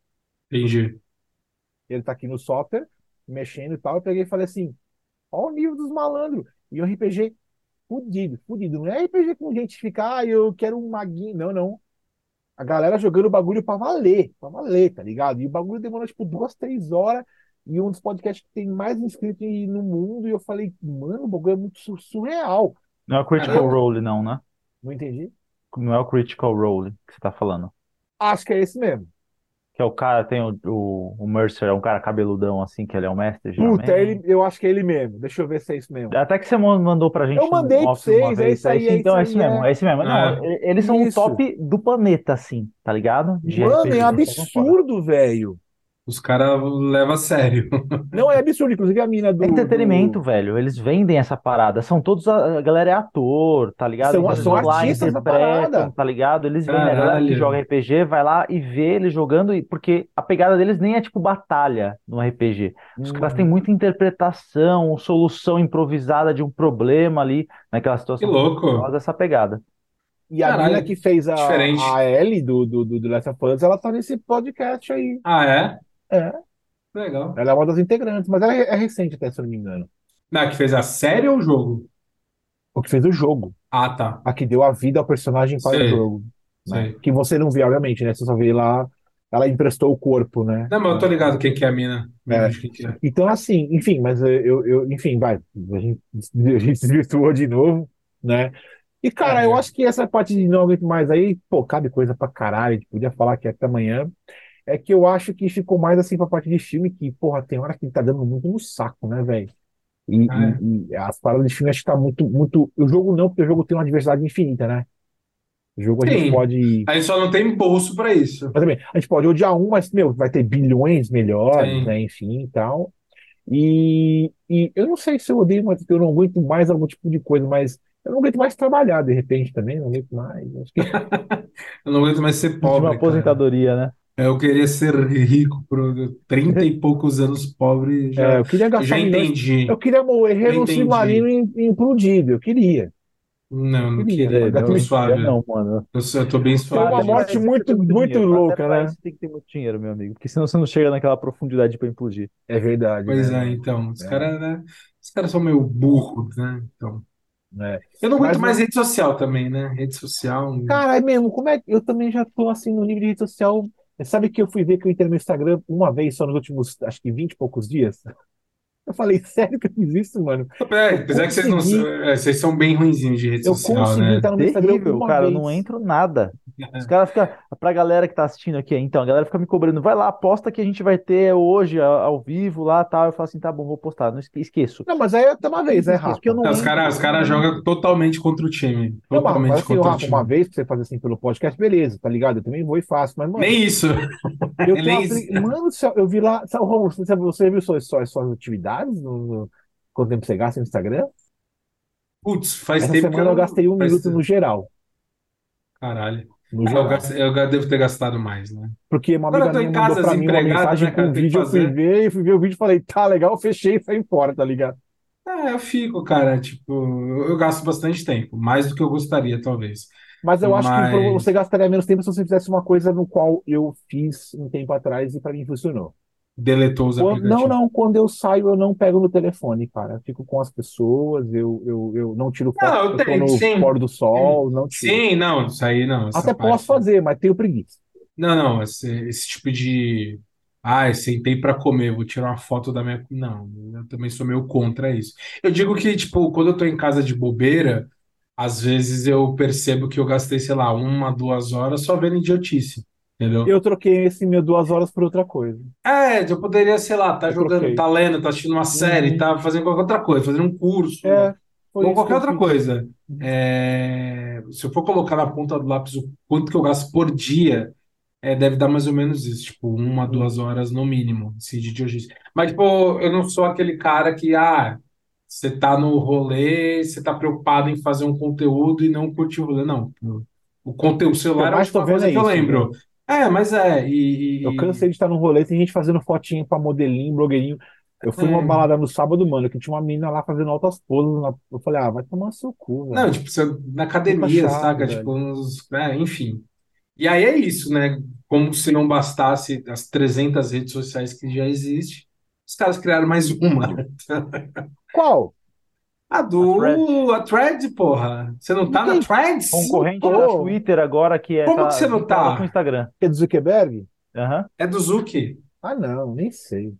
Speaker 2: Entendi.
Speaker 1: Ele tá aqui no software, mexendo e tal. Eu peguei e falei assim: ó o nível dos malandros. E um RPG fudido, fudido. Não é RPG com gente que fica, ah, eu quero um maguinho. Não, não. A galera jogando o bagulho pra valer, pra valer, tá ligado? E o bagulho demorou tipo duas, três horas. E um dos podcasts que tem mais inscritos no mundo. E eu falei, mano, o bagulho é muito sur- surreal.
Speaker 3: Não é o Critical
Speaker 2: Caramba.
Speaker 3: Role, não, né?
Speaker 1: Não entendi?
Speaker 3: Não é o Critical Role que você tá falando.
Speaker 1: Acho que é esse mesmo.
Speaker 3: Que é o cara, tem o, o, o Mercer, é um cara cabeludão assim, que ele é o mestre,
Speaker 1: Puta,
Speaker 3: geralmente.
Speaker 1: é ele, eu acho que é ele mesmo. Deixa eu ver se é isso mesmo.
Speaker 3: Até que você man- mandou pra gente
Speaker 1: Eu mandei
Speaker 3: no
Speaker 1: pra
Speaker 3: uma
Speaker 1: vocês, é
Speaker 3: vez,
Speaker 1: isso aí, é
Speaker 3: Então é
Speaker 1: isso aí,
Speaker 3: mesmo,
Speaker 1: é.
Speaker 3: é esse mesmo. Não,
Speaker 2: Ah.
Speaker 3: eles são o
Speaker 1: Isso.
Speaker 3: top do planeta, assim, tá ligado? De
Speaker 1: Mano,
Speaker 3: RPG,
Speaker 1: é
Speaker 3: eles pegam fora.
Speaker 1: absurdo, velho.
Speaker 2: Os caras levam a sério. [LAUGHS]
Speaker 1: Não, é absurdo. Inclusive a mina do.
Speaker 3: É entretenimento,
Speaker 1: do-
Speaker 3: velho. Eles vendem essa parada. São todos. A, a galera é ator, tá ligado?
Speaker 1: São-
Speaker 3: eles
Speaker 1: são
Speaker 3: lá,
Speaker 1: artistas da
Speaker 3: interpretam,
Speaker 1: parada.
Speaker 3: tá ligado? Eles vendem. A galera que joga RPG vai lá e vê eles jogando, e- porque a pegada deles nem é tipo batalha no RPG. Os caras
Speaker 1: Uhum.
Speaker 3: têm muita interpretação, solução improvisada de um problema ali, naquela
Speaker 2: Que
Speaker 3: situação.
Speaker 2: louco.
Speaker 3: Gosto dessa pegada.
Speaker 1: E a
Speaker 2: Caralho,
Speaker 1: mina que fez a,
Speaker 2: diferente.
Speaker 1: a Ellie do, do, do, do Last of Us, ela tá nesse podcast aí.
Speaker 2: Ah, é?
Speaker 1: É.
Speaker 2: Legal.
Speaker 1: Ela é uma das integrantes, mas ela é, é recente até, se eu não me engano.
Speaker 2: Não, que fez a série ou o jogo?
Speaker 1: O que fez o jogo.
Speaker 2: Ah, tá.
Speaker 1: A que deu a vida ao personagem para
Speaker 2: Sei.
Speaker 1: o jogo. né?
Speaker 2: Sei.
Speaker 1: Que você não vê, obviamente, né? Você só vê lá. Ela emprestou o corpo, né?
Speaker 2: Não, mas eu tô ligado quem que é a mina.
Speaker 1: É.
Speaker 2: acho quem que é.
Speaker 1: Então, assim, enfim, mas eu, eu enfim, vai, a gente, [LAUGHS] a gente se desvirtuou de novo, né? E, cara,
Speaker 2: É.
Speaker 1: eu acho que essa parte de não aguento mais aí, pô, cabe coisa pra caralho, a gente podia falar aqui até amanhã. É que eu acho que ficou mais assim pra parte de filme, que, porra, tem hora que tá dando muito no saco, né, velho? E,
Speaker 2: Ah, é.
Speaker 1: e- e as paradas de filme acho que tá muito, muito. O jogo não, porque o jogo tem uma diversidade infinita, né? O jogo a gente pode.
Speaker 2: A gente só não tem bolso pra isso.
Speaker 1: Mas também, a gente pode odiar um, mas, meu, vai ter bilhões melhores,
Speaker 2: Sim.
Speaker 1: né? Enfim e tal. E, e eu não sei se eu odeio, mas eu não aguento mais algum tipo de coisa, mas eu não aguento mais trabalhar de repente também, não aguento mais. Acho que [LAUGHS]
Speaker 2: Eu não aguento mais ser pobre,
Speaker 3: uma
Speaker 2: cara.
Speaker 3: aposentadoria, né?
Speaker 2: Eu queria ser rico por 30 e poucos anos pobre,
Speaker 1: é,
Speaker 2: já,
Speaker 1: eu queria gastar
Speaker 2: já
Speaker 1: milhões.
Speaker 2: entendi.
Speaker 1: Eu queria morrer num
Speaker 2: entendi.
Speaker 1: submarino im- implodido, eu queria.
Speaker 2: Não, não
Speaker 1: Queria,
Speaker 2: queria.
Speaker 1: mas
Speaker 2: Eu tô suave.
Speaker 3: Não, mano.
Speaker 2: Eu, sou- eu tô bem
Speaker 1: Foi uma
Speaker 2: suave.
Speaker 1: morte
Speaker 3: Até
Speaker 1: muito- muito
Speaker 3: dinheiro.
Speaker 1: louca,
Speaker 3: Até pra
Speaker 1: né?
Speaker 3: isso tem que ter muito dinheiro, meu amigo. Porque senão você não chega naquela profundidade pra implodir.
Speaker 1: É verdade,
Speaker 2: Pois
Speaker 1: né?
Speaker 2: é, então. Os
Speaker 1: É.
Speaker 2: caras, né? Os caras são meio burros, né? Então.
Speaker 1: É.
Speaker 2: Eu não aguento
Speaker 1: Mas
Speaker 2: mais rede social também, né? Rede social.
Speaker 1: Cara, é mesmo, como é que eu também já tô assim no nível de rede social. Sabe que eu fui ver que eu entrei no Instagram uma vez só nos últimos, acho que 20 e poucos dias? Eu falei, [LAUGHS] sério que eu fiz isso, mano?
Speaker 2: É, apesar que vocês não
Speaker 1: consegui-
Speaker 2: é, vocês são bem ruinzinhos de rede
Speaker 1: Eu
Speaker 2: social,
Speaker 1: consegui
Speaker 2: né?
Speaker 1: entrar no Instagram uma
Speaker 3: cara. Eu
Speaker 1: vez.
Speaker 3: não entro nada. [LAUGHS] Os caras ficam. Pra galera que tá assistindo aqui, então, a galera fica me cobrando. Vai lá, posta que a gente vai ter hoje ao vivo lá tal. Eu falo assim, tá bom, vou postar. Não esque- esqueço.
Speaker 1: Não, mas aí até uma vez, é,
Speaker 3: Esqueço
Speaker 1: Rafa?
Speaker 3: que eu não
Speaker 2: Não, os caras os cara jogam totalmente contra o time.
Speaker 1: Não, mas,
Speaker 2: Totalmente
Speaker 1: mas assim,
Speaker 2: contra o time.
Speaker 1: uma vez pra você fazer assim pelo podcast, beleza, tá ligado? Eu também vou e faço, mas, mano,
Speaker 2: Nem isso.
Speaker 1: eu [LAUGHS]
Speaker 2: nem isso.
Speaker 1: Mano do céu, eu vi lá, você, você viu suas, suas, suas atividades? No, no- quanto tempo você gasta no Instagram?
Speaker 2: Putz, faz
Speaker 1: Essa
Speaker 2: tempo que
Speaker 1: semana eu gastei um
Speaker 2: faz
Speaker 1: minuto
Speaker 2: tempo.
Speaker 1: no geral.
Speaker 2: Caralho.
Speaker 1: No
Speaker 2: eu,
Speaker 1: geral.
Speaker 2: gastei- eu ga- devo ter gastado mais, né?
Speaker 1: Porque uma amiga
Speaker 2: eu tô em
Speaker 1: minha mandou
Speaker 2: casa,
Speaker 1: pra mim uma
Speaker 2: desempregado,
Speaker 1: mensagem
Speaker 2: né, cara,
Speaker 1: com um
Speaker 2: que
Speaker 1: vídeo, eu fui ver, e fui ver o vídeo e falei, tá legal, eu fechei e saí embora, tá ligado?
Speaker 2: Ah, eu fico, cara. Tipo, eu eu gasto bastante tempo, mais do que eu gostaria, talvez.
Speaker 1: Mas eu acho que
Speaker 2: Mas-
Speaker 1: você gastaria menos tempo se você fizesse uma coisa no qual eu fiz um tempo atrás e pra mim funcionou.
Speaker 2: Deletou os
Speaker 1: Quando- não,
Speaker 2: aplicativos.
Speaker 1: não, quando eu saio eu não pego no telefone, cara. Eu fico com as pessoas, eu, eu, eu não tiro foto,
Speaker 2: Não, eu
Speaker 1: eu
Speaker 2: tenho,
Speaker 1: no
Speaker 2: sim.
Speaker 1: do sol, não tiro.
Speaker 2: Sim, não, isso aí não.
Speaker 1: Até posso fazer, mas tenho preguiça.
Speaker 2: Não, não, esse, esse tipo de. Ah, sentei pra comer, vou tirar uma foto da minha. Não, eu também sou meio contra isso. Eu digo que, tipo, quando eu tô em casa de bobeira, às vezes eu percebo que eu gastei, sei lá, uma, duas horas só vendo idiotice, entendeu?
Speaker 1: Eu troquei esse meu duas horas por outra coisa.
Speaker 2: É, eu poderia, sei lá, tá
Speaker 1: Eu
Speaker 2: jogando,
Speaker 1: troquei.
Speaker 2: tá lendo, tá assistindo uma série,
Speaker 1: Uhum.
Speaker 2: tá fazendo qualquer outra coisa, fazendo um curso,
Speaker 1: É,
Speaker 2: ou qualquer
Speaker 1: que eu
Speaker 2: outra coisa. É, se eu for colocar na ponta do lápis o quanto que eu gasto por dia, é, deve dar mais ou menos isso, tipo, uma, duas horas no mínimo, assim, de idiotice. Mas, tipo, eu não sou aquele cara que, ah, você tá no rolê, você tá preocupado em fazer um conteúdo e não curtir o rolê, não. O conteúdo
Speaker 1: O que
Speaker 2: celular
Speaker 1: eu
Speaker 2: é a
Speaker 1: mais tô
Speaker 2: última
Speaker 1: vendo
Speaker 2: coisa
Speaker 1: é
Speaker 2: que eu
Speaker 1: isso,
Speaker 2: lembro. É, mas é, e, e-
Speaker 1: Eu cansei de estar num rolê, tem gente fazendo fotinho pra modelinho, blogueirinho. Eu fui numa
Speaker 2: É.
Speaker 1: balada no sábado, mano, que tinha uma menina lá fazendo altas poses. na- Eu falei, ah, vai tomar seu cu,
Speaker 2: Não,
Speaker 1: velho.
Speaker 2: tipo, você, na academia,
Speaker 1: chato,
Speaker 2: saca?
Speaker 1: velho.
Speaker 2: Tipo, uns, é, enfim. E aí é isso, né? Como se não bastasse as 300 redes sociais que já existem, os caras criaram mais uma.
Speaker 1: Qual?
Speaker 2: A do a Thread, porra. Você não tá na Threads?
Speaker 3: Concorrente
Speaker 1: Não
Speaker 3: da. Twitter agora, que é
Speaker 2: Como
Speaker 3: tá
Speaker 2: que você não tá?
Speaker 3: com o Instagram.
Speaker 1: Que é do Zuckerberg?
Speaker 3: Aham.
Speaker 2: É do Zuki.
Speaker 1: Ah, não, nem sei.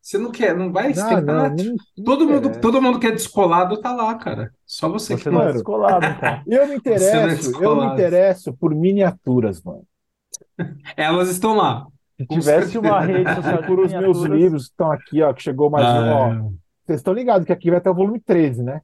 Speaker 2: Você não quer, não vai,
Speaker 1: Ah,
Speaker 2: tem que
Speaker 1: não,
Speaker 2: na-
Speaker 1: nem, nem
Speaker 2: Todo mundo, todo mundo que é descolado tá lá, cara. Só você que
Speaker 3: Você não é
Speaker 1: Mano.
Speaker 3: descolado, então. [LAUGHS]
Speaker 1: Eu me
Speaker 2: não é
Speaker 1: interesso, eu me interesso por miniaturas, mano. [LAUGHS]
Speaker 2: Elas estão lá.
Speaker 3: Se
Speaker 2: Com
Speaker 3: tivesse uma rede social
Speaker 1: Por os meus livros que estão aqui, ó, que chegou mais um, ó. Vocês estão ligados que aqui vai até o volume 13, né?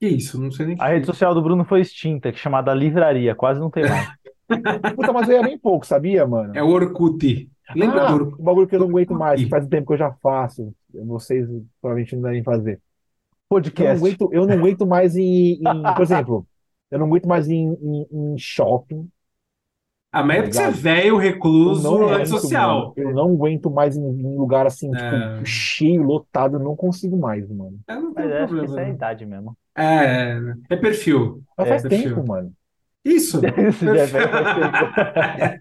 Speaker 2: que isso? Não sei nem o que
Speaker 3: a
Speaker 2: é
Speaker 3: rede
Speaker 2: isso.
Speaker 3: social do Bruno foi extinta, que é chamada Livraria, quase não tem mais. [LAUGHS]
Speaker 1: Puta, mas eu ia bem pouco, sabia, mano?
Speaker 2: É o Orkut. Lembra
Speaker 1: Ah,
Speaker 2: do Orkut?
Speaker 1: um bagulho que eu não aguento mais, que faz um tempo que eu já faço. Vocês provavelmente não devem fazer. Eu não
Speaker 3: Podcast.
Speaker 1: aguento, eu não aguento mais em, em- por exemplo, eu não aguento mais em, em- em shopping.
Speaker 2: Mas é porque você é
Speaker 1: Ligado?
Speaker 2: velho, recluso,
Speaker 1: não
Speaker 2: antissocial.
Speaker 1: Eu não aguento mais em, em lugar assim,
Speaker 2: É.
Speaker 1: tipo, cheio, lotado. Eu não consigo mais, mano.
Speaker 2: É, não tem
Speaker 3: Mas acho que
Speaker 2: problema.
Speaker 3: isso é a
Speaker 2: não.
Speaker 3: idade mesmo.
Speaker 2: É, é perfil.
Speaker 1: Mas
Speaker 3: É,
Speaker 1: faz
Speaker 2: perfil.
Speaker 1: tempo, mano.
Speaker 2: Isso. [LAUGHS]
Speaker 3: É faz tempo.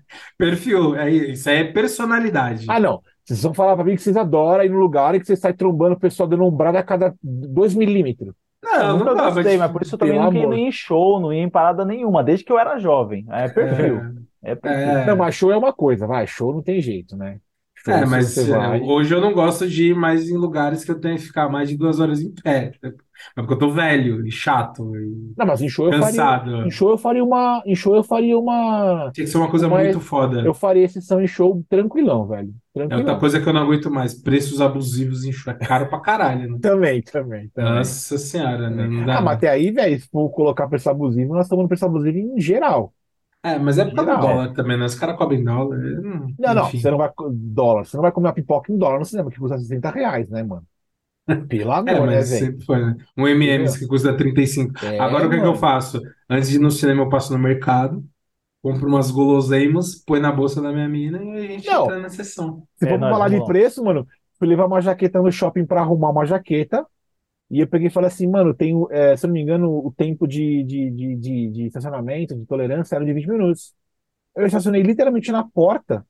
Speaker 3: [LAUGHS]
Speaker 2: Perfil. É, isso aí é personalidade.
Speaker 1: Ah, não. Vocês vão falar pra mim que vocês adoram ir no lugar e que vocês saem trombando o pessoal dando umbrada a cada dois milímetros.
Speaker 2: Não,
Speaker 3: Eu nunca
Speaker 2: não dá,
Speaker 3: gostei,
Speaker 2: mas
Speaker 3: mas por isso eu também nunca ia em show, não ia em parada nenhuma, desde que eu era jovem. É perfil. É perfil.
Speaker 2: É,
Speaker 1: Não, mas show é uma coisa, vai. Show não tem jeito, né? Show,
Speaker 2: é, mas
Speaker 1: você
Speaker 2: é,
Speaker 1: vai.
Speaker 2: hoje eu não gosto de ir mais em lugares que eu tenho que ficar mais de duas horas em pé. É porque eu tô velho e chato e
Speaker 1: Não, mas em show eu faria.
Speaker 2: cansado.
Speaker 1: Em show eu faria uma. Em show eu faria uma.
Speaker 2: Tinha que ser uma coisa
Speaker 1: Mas
Speaker 2: muito foda.
Speaker 1: Eu faria exceção em show tranquilão, velho.
Speaker 2: É outra
Speaker 1: Tranquilão.
Speaker 2: coisa que eu não aguento mais. Preços abusivos em show. É caro pra caralho, né? [LAUGHS]
Speaker 1: Também, também, também.
Speaker 2: Nossa senhora, né? Não dá,
Speaker 1: Ah, mas até aí, velho, se for colocar preço abusivo, nós estamos no preço abusivo em geral.
Speaker 2: É, mas é por causa do dólar também, né? Os caras cobrem dólar. hum,
Speaker 1: Não, não,
Speaker 2: enfim.
Speaker 1: você não vai. Dólar, você não vai comer uma pipoca em dólar no cinema, que custa 60 reais, né, mano? [LAUGHS] Pelo
Speaker 2: É,
Speaker 1: amor, né,
Speaker 2: mas
Speaker 1: velho?
Speaker 2: sempre foi, né? Um M&M's que custa 35.
Speaker 1: É,
Speaker 2: Agora o que é que eu faço? Antes de ir no cinema, eu passo no mercado, compro umas guloseimas, põe na bolsa da minha mina e a gente
Speaker 1: Não.
Speaker 2: entra na sessão.
Speaker 1: Se
Speaker 3: É,
Speaker 1: for
Speaker 3: nós
Speaker 1: falar de
Speaker 3: vamos lá.
Speaker 1: preço, mano, fui levar uma jaqueta no shopping pra arrumar uma jaqueta. E eu peguei e falei assim, mano, tem, é, se eu não me engano, o tempo de, de, de, de, de estacionamento, de tolerância, era de 20 minutos. Eu estacionei literalmente na porta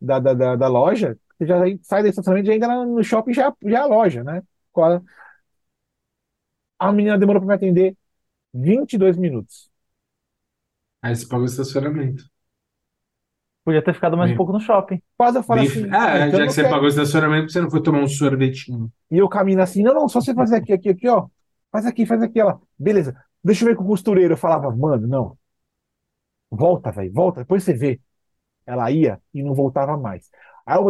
Speaker 1: da, da, da, da loja. Você já sai do estacionamento já entra no shopping já, já é a loja, né? A menina demorou pra me atender 22 minutos.
Speaker 2: Aí você paga o estacionamento.
Speaker 3: Podia ter ficado mais
Speaker 2: Bem-
Speaker 3: um pouco no shopping.
Speaker 1: Quase eu falei
Speaker 2: Bem-
Speaker 1: assim,
Speaker 2: Ah,
Speaker 1: ah, então
Speaker 2: já que você
Speaker 1: quero.
Speaker 2: pagou o estacionamento, você não foi tomar um sorvetinho.
Speaker 1: E eu caminho assim, não, não, só você fazer aqui, aqui, aqui, ó. Faz aqui, faz aqui, ela. Beleza, deixa eu ver com o costureiro. Eu falava, mano, não. Volta, velho, volta, depois você vê. Ela ia e não voltava mais. Aí eu,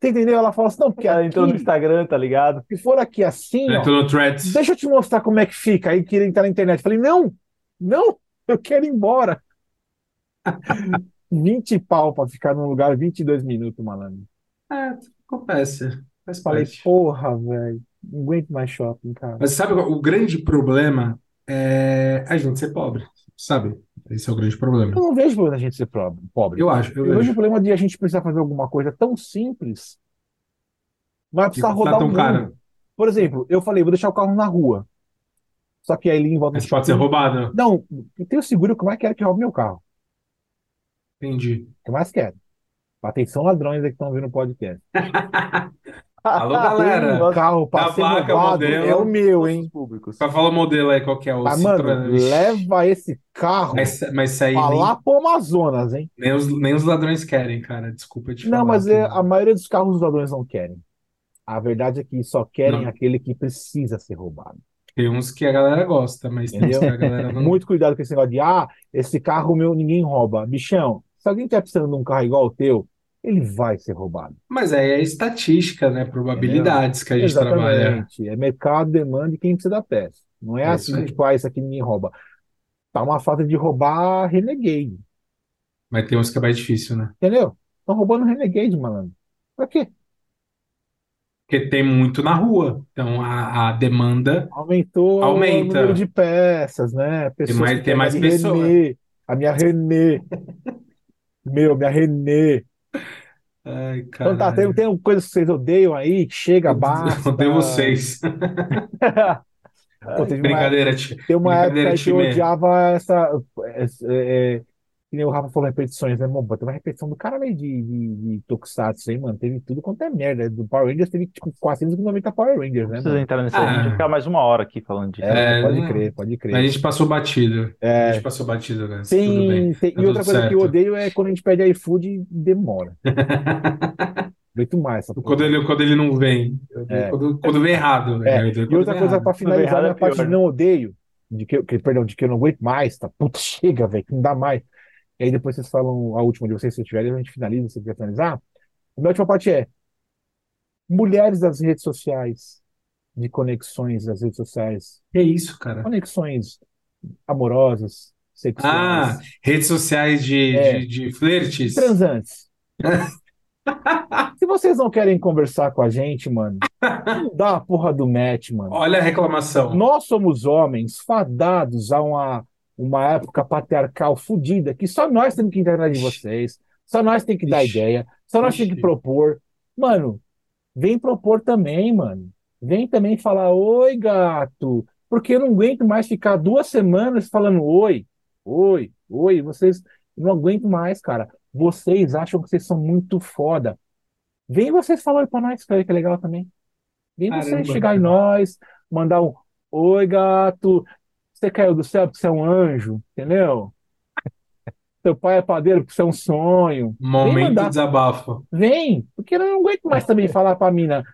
Speaker 1: você entendeu? Ela falou assim, não, porque
Speaker 3: Ela entrou no
Speaker 1: aqui,
Speaker 3: Instagram, tá ligado?
Speaker 1: se for aqui assim, ó,
Speaker 2: Entrou no Threads.
Speaker 1: deixa eu te mostrar como é que fica. Aí queria entrar na internet. Eu Falei, não, não, eu quero ir embora. [LAUGHS] 20 pau pra ficar num lugar 22 minutos, malandro.
Speaker 2: É, acontece. Faz
Speaker 1: Falei,
Speaker 2: parte.
Speaker 1: porra, velho, não aguento mais shopping, cara.
Speaker 2: Mas sabe, o grande problema é a gente ser pobre, sabe? Esse é o grande problema.
Speaker 1: Eu não vejo problema da gente ser pobre. pobre.
Speaker 2: Eu acho, eu
Speaker 1: Eu vejo o problema de a gente precisar fazer alguma coisa tão simples, mas
Speaker 2: Que
Speaker 1: precisar
Speaker 2: custa
Speaker 1: rodar
Speaker 2: tão
Speaker 1: o
Speaker 2: caro.
Speaker 1: mundo. Por exemplo, eu falei, vou deixar o carro na rua. Só que aí ele em volta
Speaker 2: Mas pode ser roubado.
Speaker 1: Não, eu tenho seguro, como é que quero que roube meu carro?
Speaker 2: Entendi.
Speaker 1: O que eu mais quero? Atenção, ladrões aí que estão vendo o podcast. [LAUGHS]
Speaker 2: Alô, galera.
Speaker 1: O [LAUGHS] carro
Speaker 2: Dá a
Speaker 1: para ser
Speaker 2: placa,
Speaker 1: roubado
Speaker 2: modelo.
Speaker 1: é o meu, hein?
Speaker 3: Públicos.
Speaker 2: Só fala o modelo aí, qual que é o
Speaker 1: Mas, mano,
Speaker 2: Citroën. Ixi,
Speaker 1: leva esse carro
Speaker 2: Mas, mas isso aí
Speaker 1: pra
Speaker 2: nem,
Speaker 1: lá pro Amazonas, hein?
Speaker 2: nem os, nem os ladrões querem, cara. Desculpa te
Speaker 1: Não,
Speaker 2: falar.
Speaker 1: mas é, a maioria dos carros os ladrões não querem. A verdade é que só querem
Speaker 2: Não.
Speaker 1: aquele que precisa ser roubado.
Speaker 2: Tem uns que a galera gosta, mas tem uns
Speaker 1: Entendeu?
Speaker 2: que a galera não. [LAUGHS]
Speaker 1: Muito cuidado com esse negócio de, ah, esse carro meu ninguém rouba. Bichão, se alguém estiver precisando de um carro igual o teu, ele vai ser roubado.
Speaker 2: Mas aí é estatística, né? Probabilidades que a gente trabalha.
Speaker 1: Exatamente. É mercado, demanda e quem precisa da peça. Não é
Speaker 2: É
Speaker 1: assim,
Speaker 2: aí.
Speaker 1: tipo, ah, isso aqui ninguém rouba. Tá uma falta de roubar Renegade,
Speaker 2: Mas tem uns que é mais difícil, né?
Speaker 1: entendeu? Estão roubando Renegade, malandro. Pra quê?
Speaker 2: Porque tem muito na rua. Então a, a demanda.
Speaker 1: Aumentou
Speaker 2: Aumenta.
Speaker 1: o número de peças, né? Pessoas
Speaker 2: mais-
Speaker 1: que
Speaker 2: tem mais
Speaker 1: a
Speaker 2: pessoa.
Speaker 1: Renê, a minha Renê. [LAUGHS] Meu, minha Renê.
Speaker 2: Ai,
Speaker 1: Então tá, tem, tem coisas que vocês odeiam aí, que chega, basta.
Speaker 2: Eu odeio vocês. [LAUGHS]
Speaker 1: Pô, teve uma
Speaker 2: Brincadeira.
Speaker 1: Tem uma época que eu odiava essa. essa- é, é, que nem o Rafa falou, repetições, né, mano? Tem uma repetição do cara meio de, de, de Tokusatsu aí, mano. Teve tudo quanto é merda. Do Power Rangers teve tipo 490 Power Rangers,
Speaker 3: Não
Speaker 1: né,
Speaker 3: precisa
Speaker 1: mano?
Speaker 3: entrar nesse aí, a gente
Speaker 2: Ah.
Speaker 3: vai ficar mais uma hora aqui falando disso.
Speaker 1: É,
Speaker 2: É,
Speaker 1: pode
Speaker 2: não.
Speaker 1: crer, pode
Speaker 2: Mas a
Speaker 1: crer.
Speaker 2: gente passou batido. A
Speaker 1: É,
Speaker 2: gente passou batido, né? Tudo bem.
Speaker 1: tem, tem,
Speaker 2: tá
Speaker 1: e outra coisa que eu
Speaker 2: certo.
Speaker 1: odeio é quando a gente pede iFood e demora. [LAUGHS] Muito mais.
Speaker 2: Quando ele, quando ele não vem.
Speaker 1: É.
Speaker 2: Quando, quando vem errado.
Speaker 1: É,
Speaker 2: Eu odeio
Speaker 1: E outra coisa
Speaker 2: errado.
Speaker 1: pra finalizar
Speaker 3: é
Speaker 1: minha parte de
Speaker 3: né?
Speaker 1: não odeio, de que, que, perdão, de que eu não aguento mais, tá? Puta, chega, velho, que não dá mais. E aí depois vocês falam a última de vocês, se tiverem, a gente finaliza, se quiser finalizar. A minha última parte é mulheres das redes sociais, de conexões das redes sociais,
Speaker 2: Que isso, cara?
Speaker 1: conexões amorosas,
Speaker 2: Ah,
Speaker 1: sexuais,
Speaker 2: redes sociais de,
Speaker 1: É.
Speaker 2: de, de flertes.
Speaker 1: transantes. [LAUGHS] Se vocês não querem conversar com a gente, mano, dá a porra do match, mano.
Speaker 2: Olha a reclamação.
Speaker 1: Nós somos homens fadados a uma, uma época patriarcal fodida que só nós temos que entrar de vocês, só nós temos que dar ideia, só nós temos que propor. Mano, vem propor também, mano. Vem também falar, oi, gato, porque eu não aguento mais ficar duas semanas falando oi, oi, oi. Vocês não aguento mais, cara. Vocês acham que vocês são muito foda. Vem vocês falar oi pra nós, cara, que é legal também. Vem vocês
Speaker 2: Caramba,
Speaker 1: chegar em nós, mandar um oi, gato. Você caiu do céu porque você é um anjo, entendeu? Seu pai é padeiro porque você é um sonho.
Speaker 2: Momento
Speaker 1: mandar,
Speaker 2: desabafo.
Speaker 1: vem, porque eu não aguento mais também falar pra mina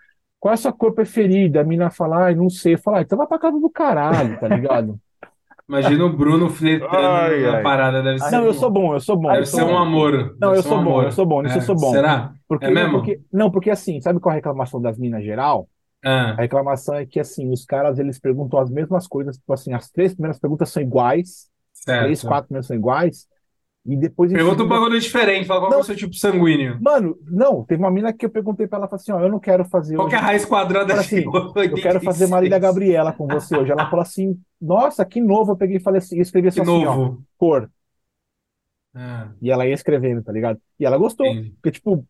Speaker 1: qual é a sua cor preferida. A mina falar, ai, não sei. Falar, então vai pra casa do caralho, tá ligado? [LAUGHS]
Speaker 2: Imagina o Bruno flertando na
Speaker 3: ai.
Speaker 2: parada. Deve ser,
Speaker 1: Não, eu sou bom, eu sou bom.
Speaker 2: deve ser um amor.
Speaker 1: Não, eu sou
Speaker 2: um
Speaker 1: bom,
Speaker 2: amor.
Speaker 1: eu sou bom, nisso eu sou bom.
Speaker 2: Será?
Speaker 1: Porque,
Speaker 2: É mesmo?
Speaker 1: porque, não, porque assim, sabe qual é a reclamação das minas geral?
Speaker 2: Ah,
Speaker 1: A reclamação é que assim, os caras eles perguntam as mesmas coisas, tipo assim, as três primeiras perguntas são iguais, três,
Speaker 2: certo.
Speaker 1: quatro primeiras são iguais, e depois
Speaker 2: Pergunta um bagulho diferente. Fala qual que é
Speaker 1: Não.
Speaker 2: o seu tipo sanguíneo.
Speaker 1: Mano, não, teve uma mina que eu perguntei pra ela, falei assim, ó, eu não quero fazer
Speaker 2: Qual que é a raiz quadrada de
Speaker 1: assim, [LAUGHS] eu quero fazer
Speaker 2: 86?
Speaker 1: Marília Gabriela com você hoje. Ela falou assim, nossa, que novo, eu peguei e falei assim, escrevi
Speaker 2: Que
Speaker 1: assim, ó,
Speaker 2: novo.
Speaker 1: cor,
Speaker 2: Ah,
Speaker 1: e ela ia escrevendo, tá ligado? E ela gostou,
Speaker 2: entendi.
Speaker 1: porque tipo,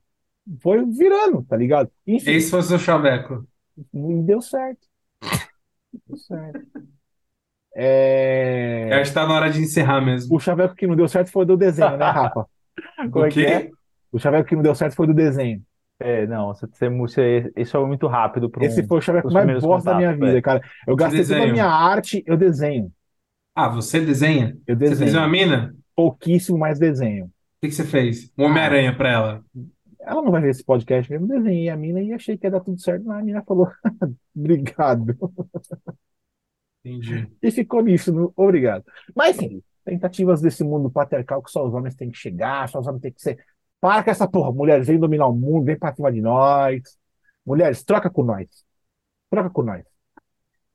Speaker 1: foi virando, tá ligado? Enfim,
Speaker 2: Esse foi o seu chaveco.
Speaker 1: E deu certo. Deu certo.
Speaker 2: Eu
Speaker 1: É...
Speaker 2: acho que tá na hora de encerrar mesmo.
Speaker 1: O chaveco que não deu certo foi do desenho, né, Rafa? [LAUGHS]
Speaker 3: Como
Speaker 2: O
Speaker 3: é que é?
Speaker 2: quê?
Speaker 1: O chaveco que não deu certo foi do desenho.
Speaker 3: É, não, você, você, você, isso é muito rápido para
Speaker 1: Esse
Speaker 3: um.
Speaker 1: foi o chaveco mais bosta da minha
Speaker 3: contatos,
Speaker 1: vida, cara. Eu gastei toda a
Speaker 2: desenho?
Speaker 1: minha arte, eu desenho.
Speaker 2: Ah, você desenha?
Speaker 1: Eu
Speaker 2: Você desenha uma
Speaker 1: desenho.
Speaker 2: mina? O
Speaker 1: Pouquíssimo mais desenho.
Speaker 2: que que você fez? Um Homem-Aranha pra ela.
Speaker 1: Ela não vai ver esse podcast mesmo, desenhei a mina e achei que ia dar tudo certo, mas a mina falou, [LAUGHS] obrigado.
Speaker 2: Entendi.
Speaker 1: E ficou nisso, no obrigado. Mas enfim, tentativas desse mundo patriarcal que só os homens têm que chegar, só os homens têm que ser. Para com essa porra, mulheres, vem dominar o mundo, vem pra cima de nós. Mulheres, troca com nós. Troca com nós.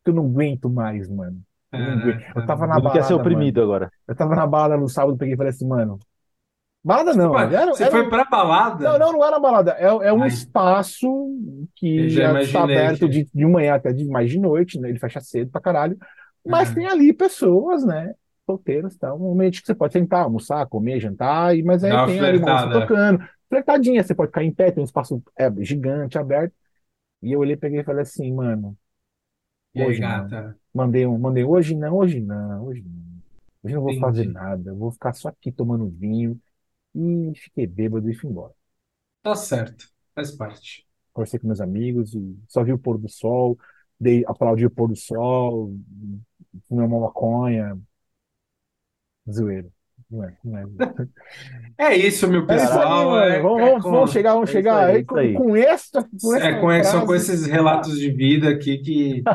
Speaker 1: Eu não aguento mais, mano. Eu não aguento. Eu tava na
Speaker 3: Tudo quer ser
Speaker 1: balada,
Speaker 3: oprimido agora.
Speaker 1: Eu tava na balada no sábado, peguei e falei assim, mano. Balada não,
Speaker 2: Opa,
Speaker 1: era,
Speaker 2: Você
Speaker 1: era
Speaker 2: foi
Speaker 1: um-
Speaker 2: pra balada?
Speaker 1: Não, não, não era balada. É, é um
Speaker 2: Ai.
Speaker 1: espaço que
Speaker 2: já
Speaker 1: está aberto
Speaker 2: que-
Speaker 1: de, de manhã até de mais de noite, né? Ele fecha cedo pra caralho. Mas
Speaker 2: Uhum.
Speaker 1: tem ali pessoas, né? Solteiras, tá? Um ambiente que você pode sentar, almoçar, comer, jantar, e, mas aí
Speaker 2: Dá
Speaker 1: tem ali uma tocando. Flertadinha, você pode ficar em pé, tem um espaço é, gigante, aberto. E eu olhei, peguei e falei assim, mano.
Speaker 2: E aí,
Speaker 1: Hoje não.
Speaker 2: gata?
Speaker 1: Mandei um, mandei hoje não, hoje não, hoje não. Hoje não vou
Speaker 2: Entendi.
Speaker 1: fazer nada, eu vou ficar só aqui tomando vinho. E fiquei bêbado e fui embora.
Speaker 2: Tá certo. Faz parte.
Speaker 1: Conversei com meus amigos e só vi o pôr do sol, dei, aplaudi o pôr do sol, fumei uma maconha. Zoeiro. É, é.
Speaker 2: É isso, meu
Speaker 1: É aí,
Speaker 2: pessoal. É,
Speaker 1: Vamos,
Speaker 2: é
Speaker 1: vamos,
Speaker 2: com,
Speaker 1: vamos chegar, vamos
Speaker 3: É
Speaker 1: chegar
Speaker 3: aí,
Speaker 1: aí
Speaker 3: é
Speaker 1: com,
Speaker 3: aí.
Speaker 1: com esta, com essa
Speaker 2: é com, é só com
Speaker 1: frase.
Speaker 2: esses relatos de vida aqui que.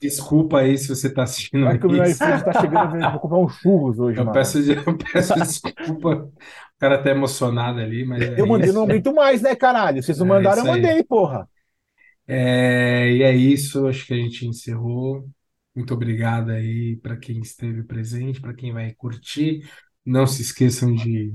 Speaker 2: Desculpa aí se você está assistindo
Speaker 1: Vai que o meu iFood tá chegando, vou comprar uns churros hoje,
Speaker 2: Eu
Speaker 1: mano.
Speaker 2: peço, eu peço desculpa. O cara tá emocionado ali, mas é
Speaker 1: Eu mandei,
Speaker 2: isso.
Speaker 1: não aguento mais, né, caralho? Vocês não
Speaker 2: É
Speaker 1: mandaram, eu
Speaker 2: aí.
Speaker 1: mandei, porra.
Speaker 2: É, e é isso, acho que a gente encerrou. Muito obrigado aí para quem esteve presente, para quem vai curtir. Não se esqueçam de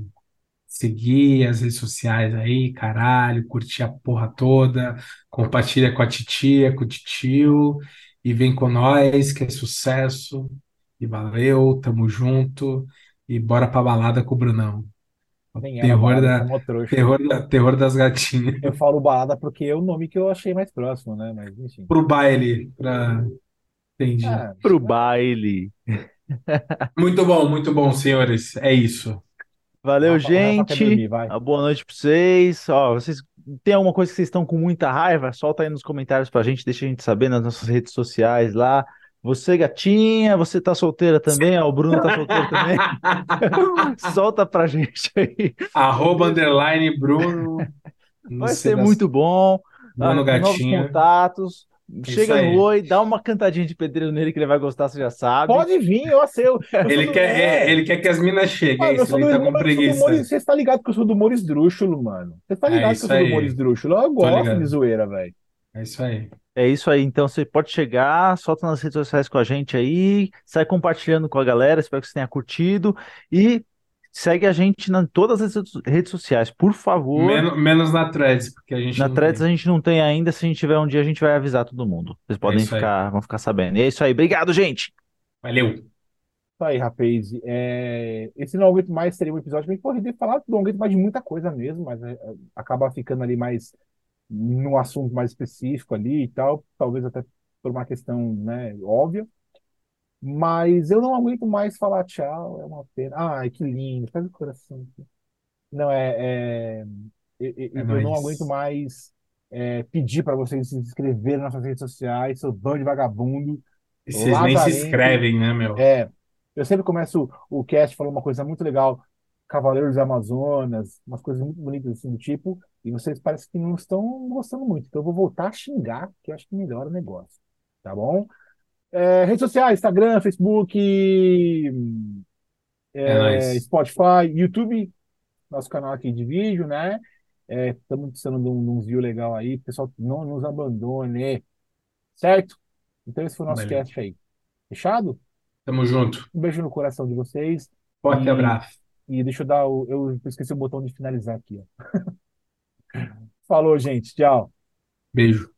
Speaker 2: seguir as redes sociais aí, caralho, curtir a porra toda, compartilha com a titia, com o titio, e vem com nós, que é sucesso. E valeu, tamo junto, e bora pra balada com o Brunão.
Speaker 1: Nem era
Speaker 2: terror
Speaker 1: balada,
Speaker 2: da, terror da, terror das gatinhas.
Speaker 1: Eu falo balada porque é o nome que eu achei mais próximo, né? Mas enfim.
Speaker 2: Pro baile, pra... Entendi.
Speaker 1: Ah,
Speaker 3: Pro baile.
Speaker 2: Muito bom, muito bom, senhores. É isso.
Speaker 3: Valeu,
Speaker 1: quer
Speaker 3: gente.
Speaker 1: dormir, vai.
Speaker 3: Uma boa noite pra vocês. Ó, vocês tem alguma coisa que vocês estão com muita raiva? Solta aí nos comentários pra gente, deixa a gente saber nas nossas redes sociais lá. Você, gatinha, você tá solteira também? Ó, o Bruno tá solteiro também. [LAUGHS] Solta pra gente aí.
Speaker 2: Arroba underline Bruno.
Speaker 3: Vai ser
Speaker 2: das-
Speaker 3: muito bom.
Speaker 2: Bruno
Speaker 3: Ah, novos
Speaker 2: Gatinha.
Speaker 3: Contatos. Chega
Speaker 2: aí.
Speaker 3: no oi, dá uma cantadinha de pedreiro nele que ele vai gostar, você já sabe.
Speaker 1: Pode vir, eu sou
Speaker 2: Ele
Speaker 1: do-
Speaker 2: quer,
Speaker 1: é.
Speaker 2: é, ele quer que as minas cheguem,
Speaker 1: Mano,
Speaker 2: é
Speaker 1: eu
Speaker 2: isso,
Speaker 1: do
Speaker 2: ele tá com
Speaker 1: do
Speaker 2: preguiça.
Speaker 1: você tá ligado que eu sou do humor esdrúxulo, mano. Você tá
Speaker 2: É
Speaker 1: ligado que
Speaker 2: isso
Speaker 1: eu sou do
Speaker 2: aí.
Speaker 1: humor esdrúxulo. Eu gosto de zoeira, velho.
Speaker 2: É isso aí.
Speaker 3: É isso aí, então você pode chegar, solta nas redes sociais com a gente aí, sai compartilhando com a galera, espero que você tenha curtido e segue a gente em todas as redes- sociais, por favor.
Speaker 2: Menos, menos na Threads, porque a gente
Speaker 3: Na
Speaker 2: não
Speaker 3: Threads
Speaker 2: tem.
Speaker 3: a gente não tem ainda, se a gente tiver um dia a gente vai avisar todo mundo. Vocês podem
Speaker 2: isso aí.
Speaker 3: ficar, vão ficar sabendo. E é isso aí, obrigado, gente.
Speaker 2: Valeu.
Speaker 1: Isso aí, rapaz. É, Esse não aguento mais seria um episódio que poderia falar não aguento mais de muita coisa mesmo, mas é, é, acaba ficando ali mais num assunto mais específico ali e tal, talvez até por uma questão, né, óbvia. Mas eu não aguento mais falar tchau, é uma pena. Ai, que lindo, faz o coração. Não, é, é- eu, eu-
Speaker 2: É
Speaker 1: eu não
Speaker 2: nóis.
Speaker 1: aguento mais é, pedir para vocês se inscreverem nas nossas redes sociais, seu bando de vagabundo.
Speaker 2: E vocês nem se
Speaker 1: Lazarento.
Speaker 2: inscrevem, né, meu?
Speaker 1: É, eu sempre começo o cast falando uma coisa muito legal, Cavaleiros Amazonas, umas coisas muito bonitas assim do tipo, e vocês parecem que não estão gostando muito. Então eu vou voltar a xingar, que eu acho que melhora o negócio. Tá bom? É, redes sociais, Instagram, Facebook,
Speaker 2: É
Speaker 1: é. Spotify, YouTube, nosso canal aqui de vídeo, né? Estamos precisando de um, de um view legal aí, pessoal, não nos abandone, certo? Então esse foi o nosso
Speaker 2: Valeu.
Speaker 1: cast aí. Fechado?
Speaker 2: Tamo junto.
Speaker 1: Um beijo no coração de vocês.
Speaker 2: Forte
Speaker 1: E-
Speaker 2: abraço.
Speaker 1: E deixa eu dar o. Eu esqueci o botão de finalizar aqui, ó. [LAUGHS] Falou, gente. Tchau.
Speaker 2: Beijo.